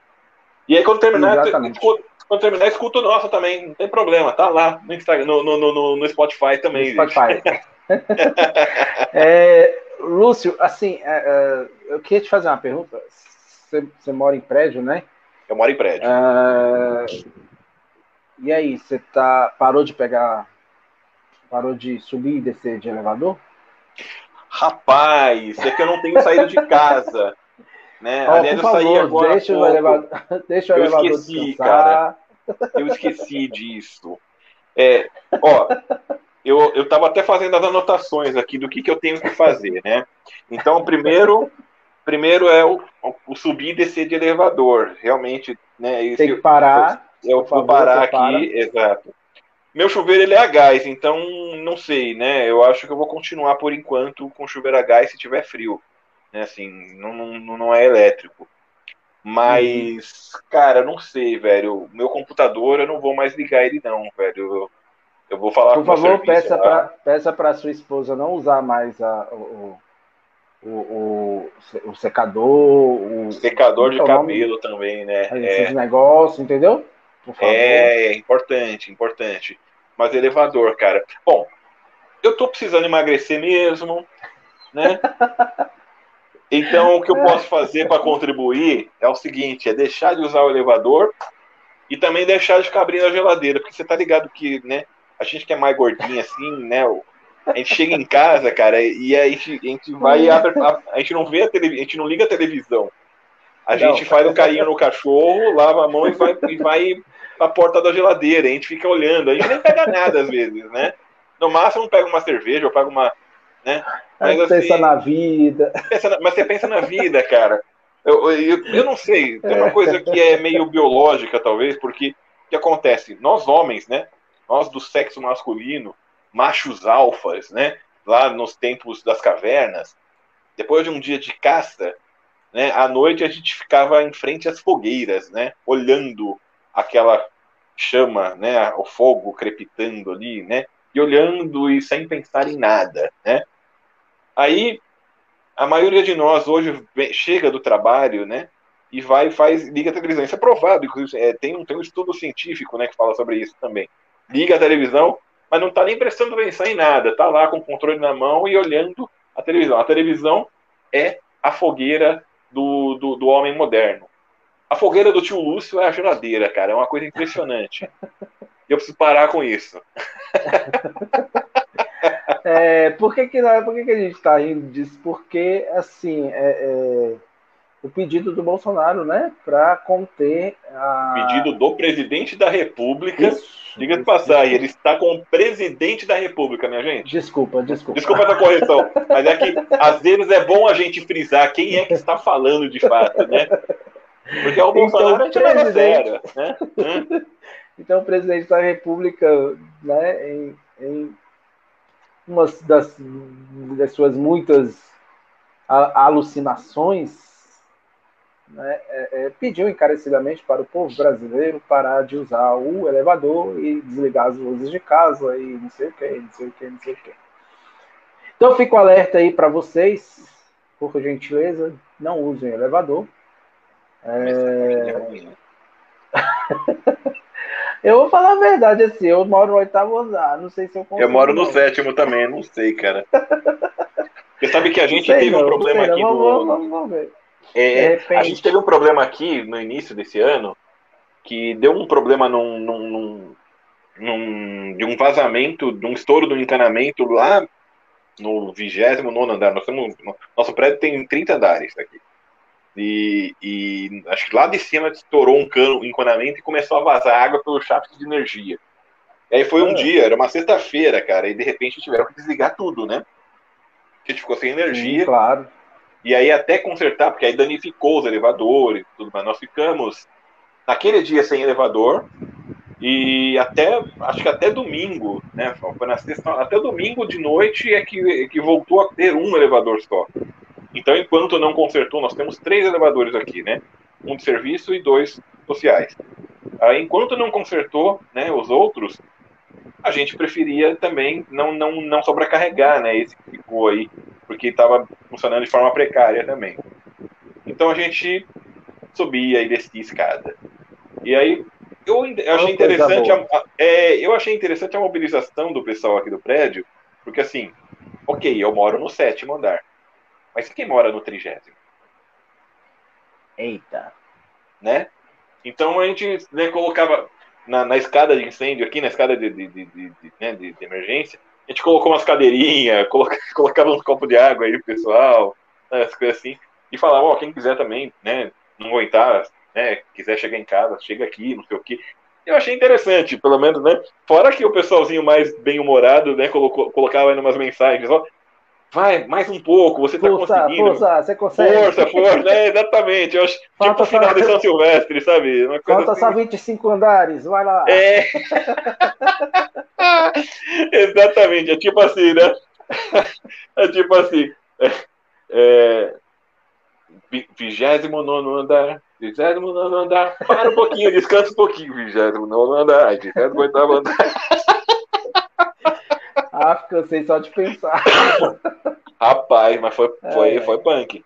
[SPEAKER 1] E aí, quando terminar, escuta, quando terminar, escuta o nosso também, não tem problema, tá lá no, Instagram, no, no, no, no Spotify também. No Spotify.
[SPEAKER 2] é, Lúcio, assim, é, é, eu queria te fazer uma pergunta. Você, você, mora em prédio, né?
[SPEAKER 1] Eu moro em prédio.
[SPEAKER 2] É, e aí, você tá, parou de pegar, parou de subir e descer de elevador?
[SPEAKER 1] Rapaz, é que eu não tenho saído de casa. Né?
[SPEAKER 2] Oh, Aliás, eu favor, saí agora. Deixa o elevador, deixa o eu elevador
[SPEAKER 1] esqueci, descansar. cara. Eu esqueci disso. É, ó, eu, eu tava até fazendo as anotações aqui do que, que eu tenho que fazer, né? Então, primeiro, primeiro é o, o subir e descer de elevador. Realmente, né?
[SPEAKER 2] Esse, Tem que parar.
[SPEAKER 1] Eu, eu vou parar aqui, para. exato. Meu chuveiro ele é a gás, então não sei, né? Eu acho que eu vou continuar por enquanto com chuveiro a gás se tiver frio né? Assim, não, não, não é elétrico. Mas, uhum. cara, não sei, velho. Meu computador eu não vou mais ligar ele, não, velho. Eu, eu vou falar
[SPEAKER 2] Por favor, peça para peça para sua esposa não usar mais a, o, o, o, o secador. O
[SPEAKER 1] secador de cabelo nome? também, né?
[SPEAKER 2] Esses é. negócios, entendeu?
[SPEAKER 1] É, é importante, importante. Mas elevador, cara. Bom, eu tô precisando emagrecer mesmo, né? Então, o que eu posso fazer para contribuir é o seguinte: é deixar de usar o elevador e também deixar de ficar abrindo a geladeira, porque você tá ligado que, né? A gente que é mais gordinho assim, né? A gente chega em casa, cara, e a gente, a gente vai e abre, a, a, gente não vê a televisão, a gente não liga a televisão. A não. gente faz um carinho no cachorro, lava a mão e vai, e vai pra porta da geladeira. A gente fica olhando, a gente nem pega nada às vezes, né? No máximo pega uma cerveja ou pega uma, né?
[SPEAKER 2] Mas, pensa assim, na vida.
[SPEAKER 1] Pensa na, mas você pensa na vida, cara. Eu, eu, eu não sei, tem uma coisa que é meio biológica, talvez, porque o que acontece? Nós homens, né? Nós do sexo masculino, machos alfas, né? Lá nos tempos das cavernas, depois de um dia de caça, né? À noite a gente ficava em frente às fogueiras, né? Olhando aquela chama, né? O fogo crepitando ali, né? E olhando e sem pensar em nada, né? Aí a maioria de nós hoje chega do trabalho, né? E vai faz, liga a televisão. Isso é provado, é, tem, um, tem um estudo científico né, que fala sobre isso também. Liga a televisão, mas não está nem prestando atenção em nada, está lá com o controle na mão e olhando a televisão. A televisão é a fogueira do, do, do homem moderno. A fogueira do tio Lúcio é a geladeira, cara. É uma coisa impressionante. Eu preciso parar com isso.
[SPEAKER 2] É, por que, que, por que, que a gente está rindo disso? Porque, assim, é, é, o pedido do Bolsonaro, né, para conter a.
[SPEAKER 1] Pedido do presidente da República. Diga de passagem, ele está com o presidente da República, minha gente.
[SPEAKER 2] Desculpa, desculpa.
[SPEAKER 1] Desculpa essa correção. Mas é que, às vezes, é bom a gente frisar quem é que está falando de fato, né? Porque é o Bolsonaro então, gente sério, né?
[SPEAKER 2] Então, o presidente da República, né, em, em uma das, das suas muitas alucinações, né, é, é, pediu encarecidamente para o povo brasileiro parar de usar o elevador e desligar as luzes de casa e não sei o que, não sei o que, não sei o que. Então fico alerta aí para vocês, por gentileza, não usem elevador. É... Eu vou falar a verdade, assim, eu moro no oitavo andar, não sei se eu
[SPEAKER 1] consigo. Eu moro no sétimo também, não sei, cara. Você sabe que a gente teve não, um problema aqui vamos, no... Vamos, vamos ver. É, a gente teve um problema aqui no início desse ano, que deu um problema num, num, num, num de um vazamento, de um estouro do encanamento lá no 29 andar. Nós temos, nosso prédio tem 30 andares aqui. E, e, acho que lá de cima estourou um cano, um encanamento e começou a vazar água pelo chaft de energia. E aí foi um ah. dia, era uma sexta-feira, cara, e de repente tiveram que desligar tudo, né? A gente ficou sem energia. Sim,
[SPEAKER 2] claro.
[SPEAKER 1] E aí até consertar, porque aí danificou os elevadores e tudo mais. Nós ficamos naquele dia sem elevador e até, acho que até domingo, né? Foi na sexta, até domingo de noite é que, é que voltou a ter um elevador só. Então, enquanto não consertou, nós temos três elevadores aqui, né? Um de serviço e dois sociais. Aí, enquanto não consertou, né, os outros, a gente preferia também não, não, não sobrecarregar, né, esse que ficou aí, porque estava funcionando de forma precária também. Então a gente subia e descia escada. E aí eu, eu achei interessante a, a, é, eu achei interessante a mobilização do pessoal aqui do prédio, porque assim, ok, eu moro no sétimo andar, mas quem mora no trigésimo?
[SPEAKER 2] Eita.
[SPEAKER 1] Né? Então a gente né, colocava na, na, escada de incêndio aqui, na escada de, de, de, de né, emergência, a gente colocou umas cadeirinhas, colocava, colocava uns copos de água aí pro pessoal, né, as coisas assim, e falava, ó, oh, quem quiser também, né, não aguentar, né, quiser chegar em casa, chega aqui, não sei o quê. Eu achei interessante, pelo menos, né? Fora que o pessoalzinho mais bem-humorado, né, colocou, colocava aí umas mensagens, ó, vai, mais um pouco, você tá força, conseguindo.
[SPEAKER 2] Força, você consegue.
[SPEAKER 1] Força, força, né, exatamente. Eu acho, Falta tipo o final de São Silvestre, sabe?
[SPEAKER 2] Uma coisa Falta assim. só 25 andares, vai lá.
[SPEAKER 1] É. exatamente, é tipo assim, né? É tipo assim, é, é, 29 andar, 29 andar, para um pouquinho, descansa um pouquinho, 29 andar, 28 andar.
[SPEAKER 2] Ah, cansei só de pensar.
[SPEAKER 1] Rapaz, mas foi, foi, é. foi punk.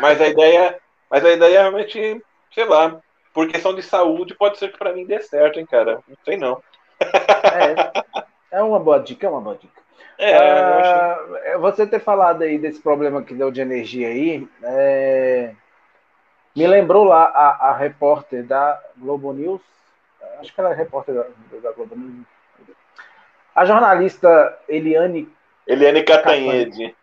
[SPEAKER 1] Mas a ideia, mas a ideia é realmente, sei lá, por questão de saúde, pode ser que para mim dê certo, hein, cara. Não sei não.
[SPEAKER 2] É, é uma boa dica, é uma boa dica. É, ah, Você ter falado aí desse problema que deu de energia aí, é, me lembrou lá a, a, repórter da Globo News, acho que ela é repórter da, da Globo News, a jornalista Eliane.
[SPEAKER 1] Eliane Catanhede.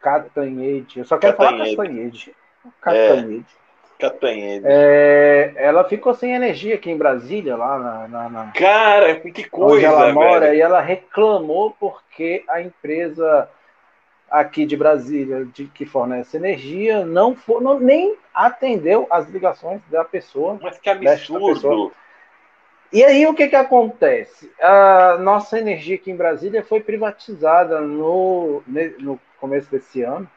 [SPEAKER 2] Catanhede. Eu só quero Catanhede. falar Catanhede.
[SPEAKER 1] Catanhede. É. Catanhede.
[SPEAKER 2] É, ela ficou sem energia aqui em Brasília, lá na. na, na
[SPEAKER 1] Cara, que coisa!
[SPEAKER 2] Onde ela mora,
[SPEAKER 1] velho.
[SPEAKER 2] e ela reclamou porque a empresa aqui de Brasília de, que fornece energia não, for, não nem atendeu as ligações da pessoa.
[SPEAKER 1] Mas que absurdo!
[SPEAKER 2] E aí o que, que acontece? A nossa energia aqui em Brasília foi privatizada no, no começo desse ano,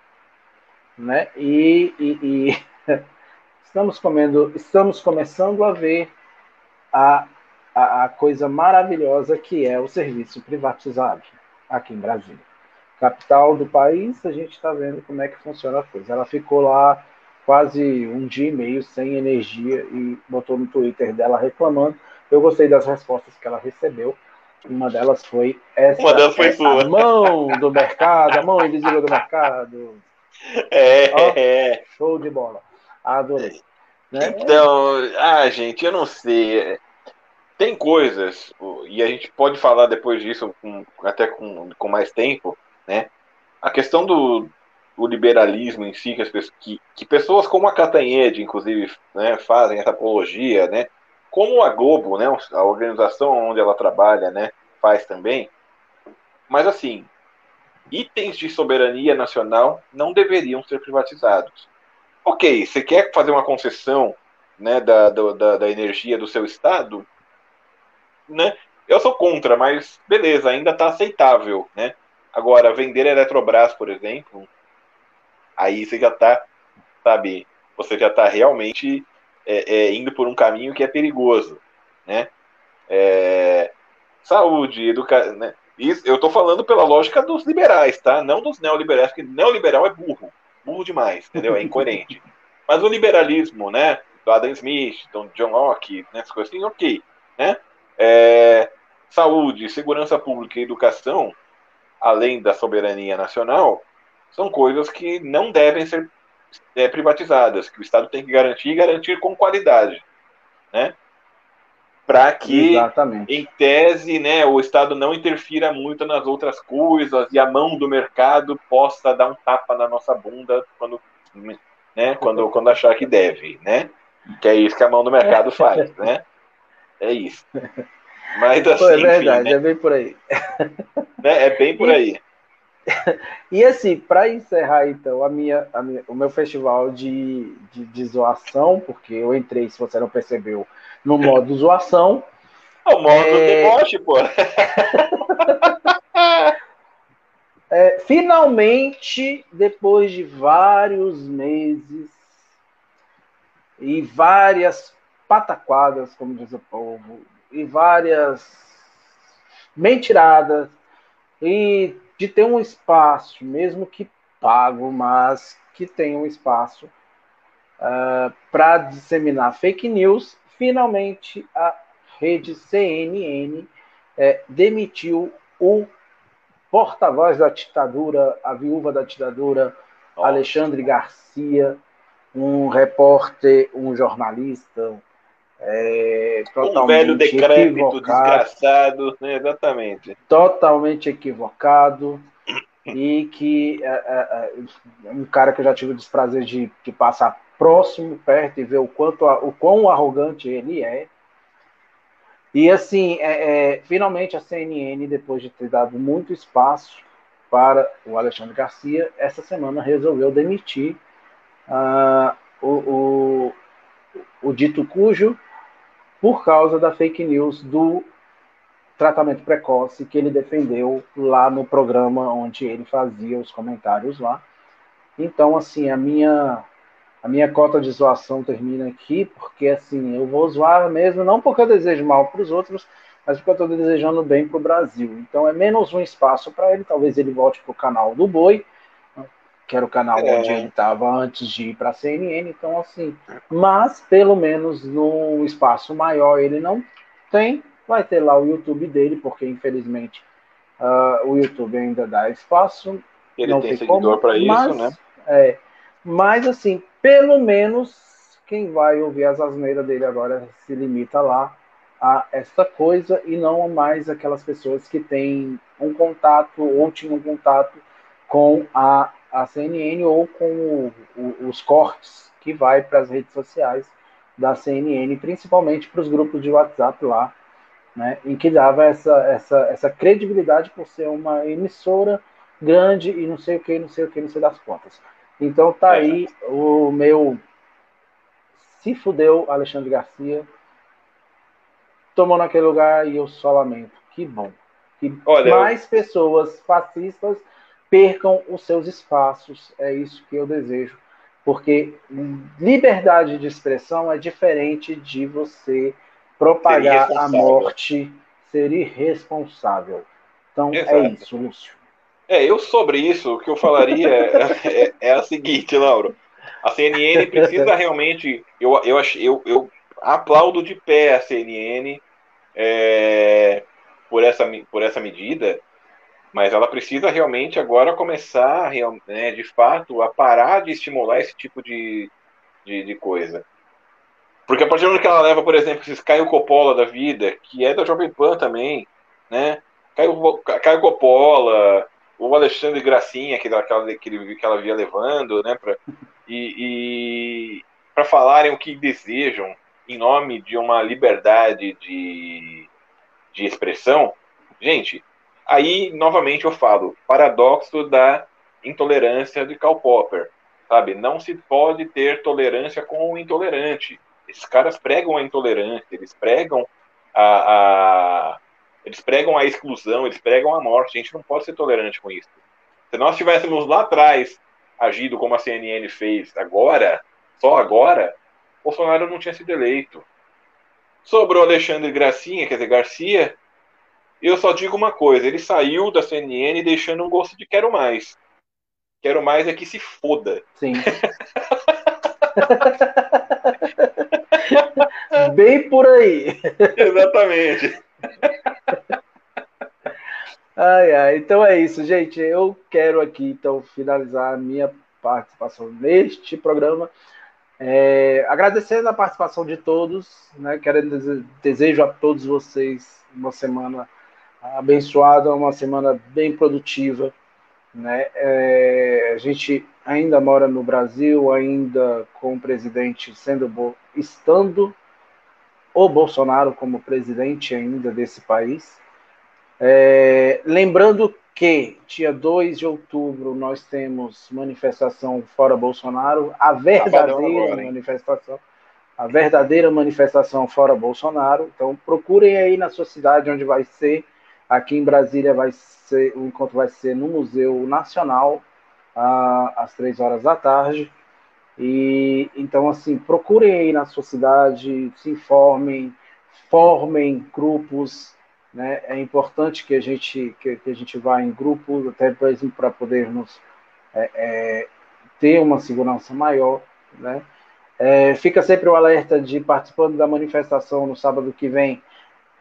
[SPEAKER 2] né? E, e, e estamos comendo, estamos começando a ver a, a, a, coisa maravilhosa que é o serviço privatizado aqui em Brasília. Capital do país, a gente está vendo como é que funciona a coisa. Ela ficou lá quase um dia e meio sem energia e botou no Twitter dela reclamando eu gostei das respostas que ela recebeu. Uma delas foi essa.
[SPEAKER 1] Uma delas foi sua.
[SPEAKER 2] Mão do mercado, a mão invisível do mercado.
[SPEAKER 1] É, Ó, é.
[SPEAKER 2] Show de bola. Adorei.
[SPEAKER 1] Né? Então, ah, gente, eu não sei. Tem coisas, e a gente pode falar depois disso, com, até com, com mais tempo, né? A questão do, do liberalismo em si, que, as pessoas, que, que pessoas como a Catanhede, inclusive, né, fazem essa apologia, né? Como a Globo, né, a organização onde ela trabalha, né, faz também. Mas assim, itens de soberania nacional não deveriam ser privatizados. Ok, você quer fazer uma concessão né, da, da, da energia do seu estado? Né? Eu sou contra, mas beleza, ainda está aceitável. Né? Agora, vender Eletrobras, por exemplo, aí você já está, sabe, você já está realmente é, é, indo por um caminho que é perigoso, né? É, saúde, educação, né? Isso, eu estou falando pela lógica dos liberais, tá? Não dos neoliberais, porque neoliberal é burro, burro demais, entendeu? É incoerente. Mas o liberalismo, né? Do Adam Smith, do John Locke, né? Essas coisas assim, ok, né? É, saúde, segurança pública e educação, além da soberania nacional, são coisas que não devem ser é, privatizadas, que o Estado tem que garantir e garantir com qualidade, né? Para que, Exatamente. em tese, né, o Estado não interfira muito nas outras coisas e a mão do mercado possa dar um tapa na nossa bunda quando, né, quando, quando achar que deve, né? Que é isso que a mão do mercado faz, né? É isso.
[SPEAKER 2] Mas assim, Pô, é verdade, enfim, né? é bem por aí.
[SPEAKER 1] Né? É bem por aí.
[SPEAKER 2] e assim, para encerrar então a minha, a minha, o meu festival de, de, de, zoação, porque eu entrei, se você não percebeu, no modo zoação.
[SPEAKER 1] É o modo é... deboche, pô.
[SPEAKER 2] é, finalmente, depois de vários meses e várias pataquadas, como diz o povo, e várias mentiradas, e de ter um espaço, mesmo que pago, mas que tenha um espaço uh, para disseminar fake news, finalmente a rede CNN é, demitiu o porta-voz da ditadura, a viúva da ditadura, Alexandre Garcia, um repórter, um jornalista, é,
[SPEAKER 1] um velho decrépito, desgraçado, né? exatamente.
[SPEAKER 2] Totalmente equivocado e que é, é, é, um cara que eu já tive o desprazer de, de passar próximo, perto e ver o quanto o quão arrogante ele é. E assim, é, é, finalmente a CNN, depois de ter dado muito espaço para o Alexandre Garcia, essa semana resolveu demitir uh, o, o, o dito cujo por causa da fake news do tratamento precoce que ele defendeu lá no programa onde ele fazia os comentários lá. Então, assim, a minha a minha cota de zoação termina aqui, porque assim, eu vou zoar mesmo, não porque eu desejo mal para os outros, mas porque eu estou desejando bem para o Brasil. Então é menos um espaço para ele, talvez ele volte para o canal do Boi, que era o canal é. onde ele estava antes de ir para a CNN, então assim, mas pelo menos no espaço maior ele não tem, vai ter lá o YouTube dele, porque infelizmente uh, o YouTube ainda dá espaço.
[SPEAKER 1] Ele não tem, tem seguidor para isso, né?
[SPEAKER 2] É, mas assim, pelo menos quem vai ouvir as asneiras dele agora se limita lá a essa coisa e não mais aquelas pessoas que têm um contato ou tinham um contato com a a CNN ou com o, o, os cortes que vai para as redes sociais da CNN, principalmente para os grupos de WhatsApp lá, né, em que dava essa, essa, essa credibilidade por ser uma emissora grande e não sei o que, não sei o que, não sei das contas. Então tá é. aí o meu se fudeu Alexandre Garcia tomou naquele lugar e eu só lamento. Que bom. Que Olha, mais eu... pessoas fascistas percam os seus espaços. É isso que eu desejo. Porque liberdade de expressão é diferente de você propagar a morte, ser irresponsável. Então é Exato. é isso, Lúcio.
[SPEAKER 1] É, eu sobre isso, o que eu falaria é, é, é a seguinte, Lauro. A CNN precisa realmente. Eu, eu, eu, eu aplaudo de pé a CNN é, por, essa, por essa medida, mas ela precisa realmente agora começar, né, de fato, a parar de estimular esse tipo de, de, de coisa. Porque a partir do momento que ela leva, por exemplo, esses Caio Coppola da vida, que é da Jovem Pan também, né? Caio, Caio Coppola, o Alexandre Gracinha, que, que, ele, que ela via levando, né? Pra, e, e para falarem o que desejam em nome de uma liberdade de, de expressão, gente, Aí, novamente, eu falo, paradoxo da intolerância de Karl Popper, sabe? Não se pode ter tolerância com o intolerante. Esses caras pregam a intolerância, eles pregam a, a, eles pregam a exclusão, eles pregam a morte. A gente não pode ser tolerante com isso. Se nós tivéssemos lá atrás agido como a CNN fez agora, só agora, Bolsonaro não tinha sido eleito. Sobrou Alexandre Gracinha, quer dizer, Garcia, eu só digo uma coisa: ele saiu da CNN deixando um gosto de quero mais. Quero mais é que se foda.
[SPEAKER 2] Sim. Bem por aí.
[SPEAKER 1] Exatamente.
[SPEAKER 2] Ai, ai, então é isso, gente. Eu quero aqui então finalizar a minha participação neste programa, é, agradecendo a participação de todos, né? Quero desejo a todos vocês uma semana abençoada, uma semana bem produtiva. Né? É, a gente ainda mora no Brasil, ainda com o presidente sendo estando o Bolsonaro como presidente ainda desse país. É, lembrando que dia 2 de outubro nós temos manifestação fora Bolsonaro, a verdadeira agora, manifestação, a verdadeira manifestação fora Bolsonaro. Então procurem aí na sua cidade onde vai ser Aqui em Brasília vai ser, o encontro vai ser no Museu Nacional, às três horas da tarde. E então, assim, procurem aí na sua cidade, se informem, formem grupos. Né? É importante que a gente que, que a gente vá em grupos, até para podermos é, é, ter uma segurança maior, né? É, fica sempre o alerta de participando da manifestação no sábado que vem,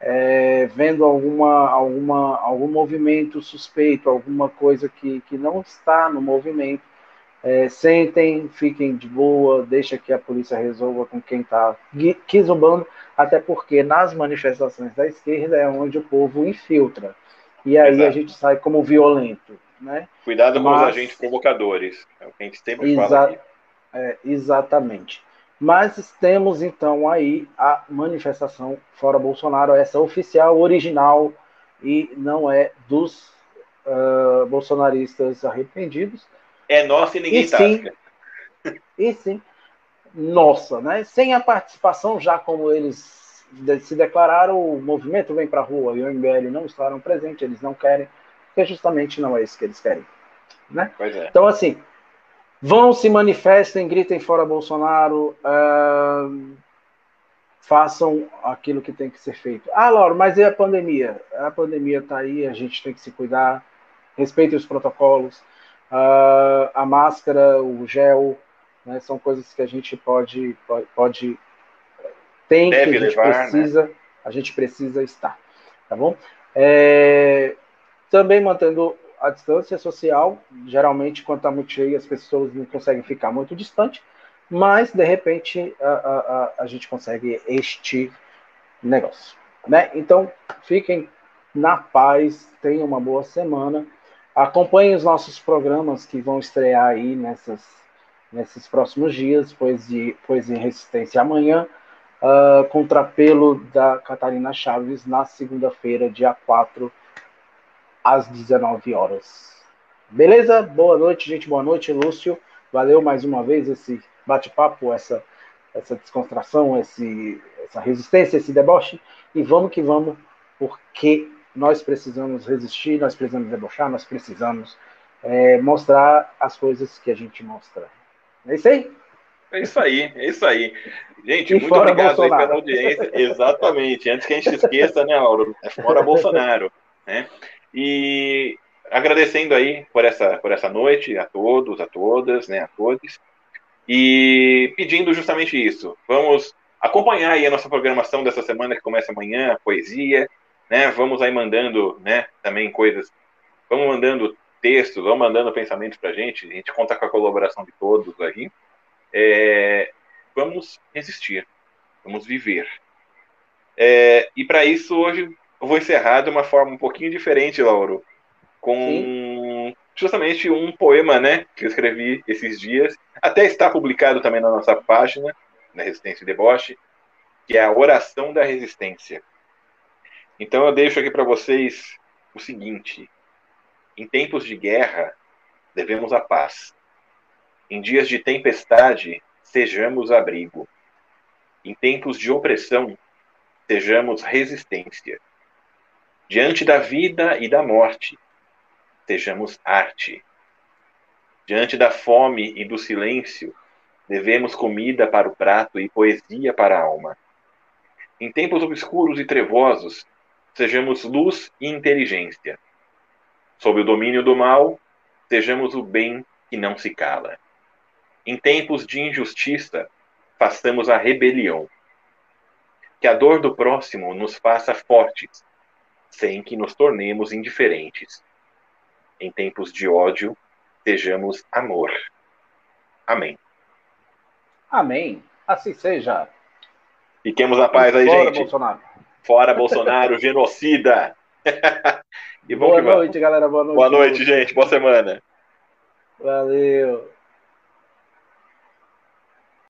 [SPEAKER 2] é, vendo alguma, alguma, algum movimento suspeito, alguma coisa que, que não está no movimento, é, sentem, fiquem de boa, deixa que a polícia resolva com quem está quizumbando, até porque nas manifestações da esquerda é onde o povo infiltra. E aí Exato. a gente sai como violento. Né?
[SPEAKER 1] Cuidado Mas, com os agentes provocadores, é o que a gente sempre fala aqui.
[SPEAKER 2] É, exatamente. Mas temos então aí a manifestação fora Bolsonaro, essa oficial, original, e não é dos uh, bolsonaristas arrependidos.
[SPEAKER 1] É nossa e ninguém e sim,
[SPEAKER 2] E sim, nossa, né? Sem a participação, já como eles se declararam, o movimento vem para a rua e o MBL não estarão presentes, eles não querem, porque justamente não é isso que eles querem. Né?
[SPEAKER 1] É.
[SPEAKER 2] Então, assim, Vão, se manifestem, gritem fora Bolsonaro, uh, façam aquilo que tem que ser feito. Ah, Laura, mas e a pandemia? A pandemia está aí, a gente tem que se cuidar, respeitem os protocolos, uh, a máscara, o gel, né, são coisas que a gente pode, pode, pode tem Deve que a gente levar, né? precisa, né? a gente precisa estar, tá bom? É, também mantendo a distância social, geralmente, quando está muito cheio, as pessoas não conseguem ficar muito distante, mas, de repente, a, a, a gente consegue este negócio. Né? Então, fiquem na paz, tenham uma boa semana. Acompanhem os nossos programas que vão estrear aí nessas, nesses próximos dias, Poesia, Poesia em Resistência amanhã, uh, Contrapelo da Catarina Chaves na segunda-feira, dia 4 às 19 horas. Beleza? Boa noite, gente. Boa noite, Lúcio. Valeu mais uma vez esse bate-papo, essa, essa descontração, esse, essa resistência, esse deboche. E vamos que vamos, porque nós precisamos resistir, nós precisamos debochar, nós precisamos é, mostrar as coisas que a gente mostra. É isso aí?
[SPEAKER 1] É isso aí, é isso aí. Gente, e muito obrigado aí pela audiência. Exatamente. Antes que a gente esqueça, né, Lauro? É fora Bolsonaro. Né? E agradecendo aí por essa, por essa noite a todos, a todas, né, a todos. E pedindo justamente isso. Vamos acompanhar aí a nossa programação dessa semana que começa amanhã, a poesia, né? Vamos aí mandando, né, também coisas. Vamos mandando textos, vamos mandando pensamentos pra gente. A gente conta com a colaboração de todos aí. É, vamos resistir, vamos viver. É, e para isso hoje eu vou encerrar de uma forma um pouquinho diferente, Lauro, com Sim. justamente um poema, né, que eu escrevi esses dias. Até está publicado também na nossa página, na Resistência e Deboche, que é a Oração da Resistência. Então eu deixo aqui para vocês o seguinte: em tempos de guerra, devemos a paz. Em dias de tempestade, sejamos abrigo. Em tempos de opressão, sejamos resistência. Diante da vida e da morte, sejamos arte. Diante da fome e do silêncio, devemos comida para o prato e poesia para a alma. Em tempos obscuros e trevosos, sejamos luz e inteligência. Sob o domínio do mal, sejamos o bem que não se cala. Em tempos de injustiça, façamos a rebelião. Que a dor do próximo nos faça fortes sem que nos tornemos indiferentes. Em tempos de ódio, sejamos amor. Amém.
[SPEAKER 2] Amém. Assim seja.
[SPEAKER 1] Fiquemos na paz aí, Fora gente. Bolsonaro. Fora Bolsonaro, genocida.
[SPEAKER 2] e boa noite, galera. Boa noite.
[SPEAKER 1] Boa noite, gente. Boa semana.
[SPEAKER 2] Valeu.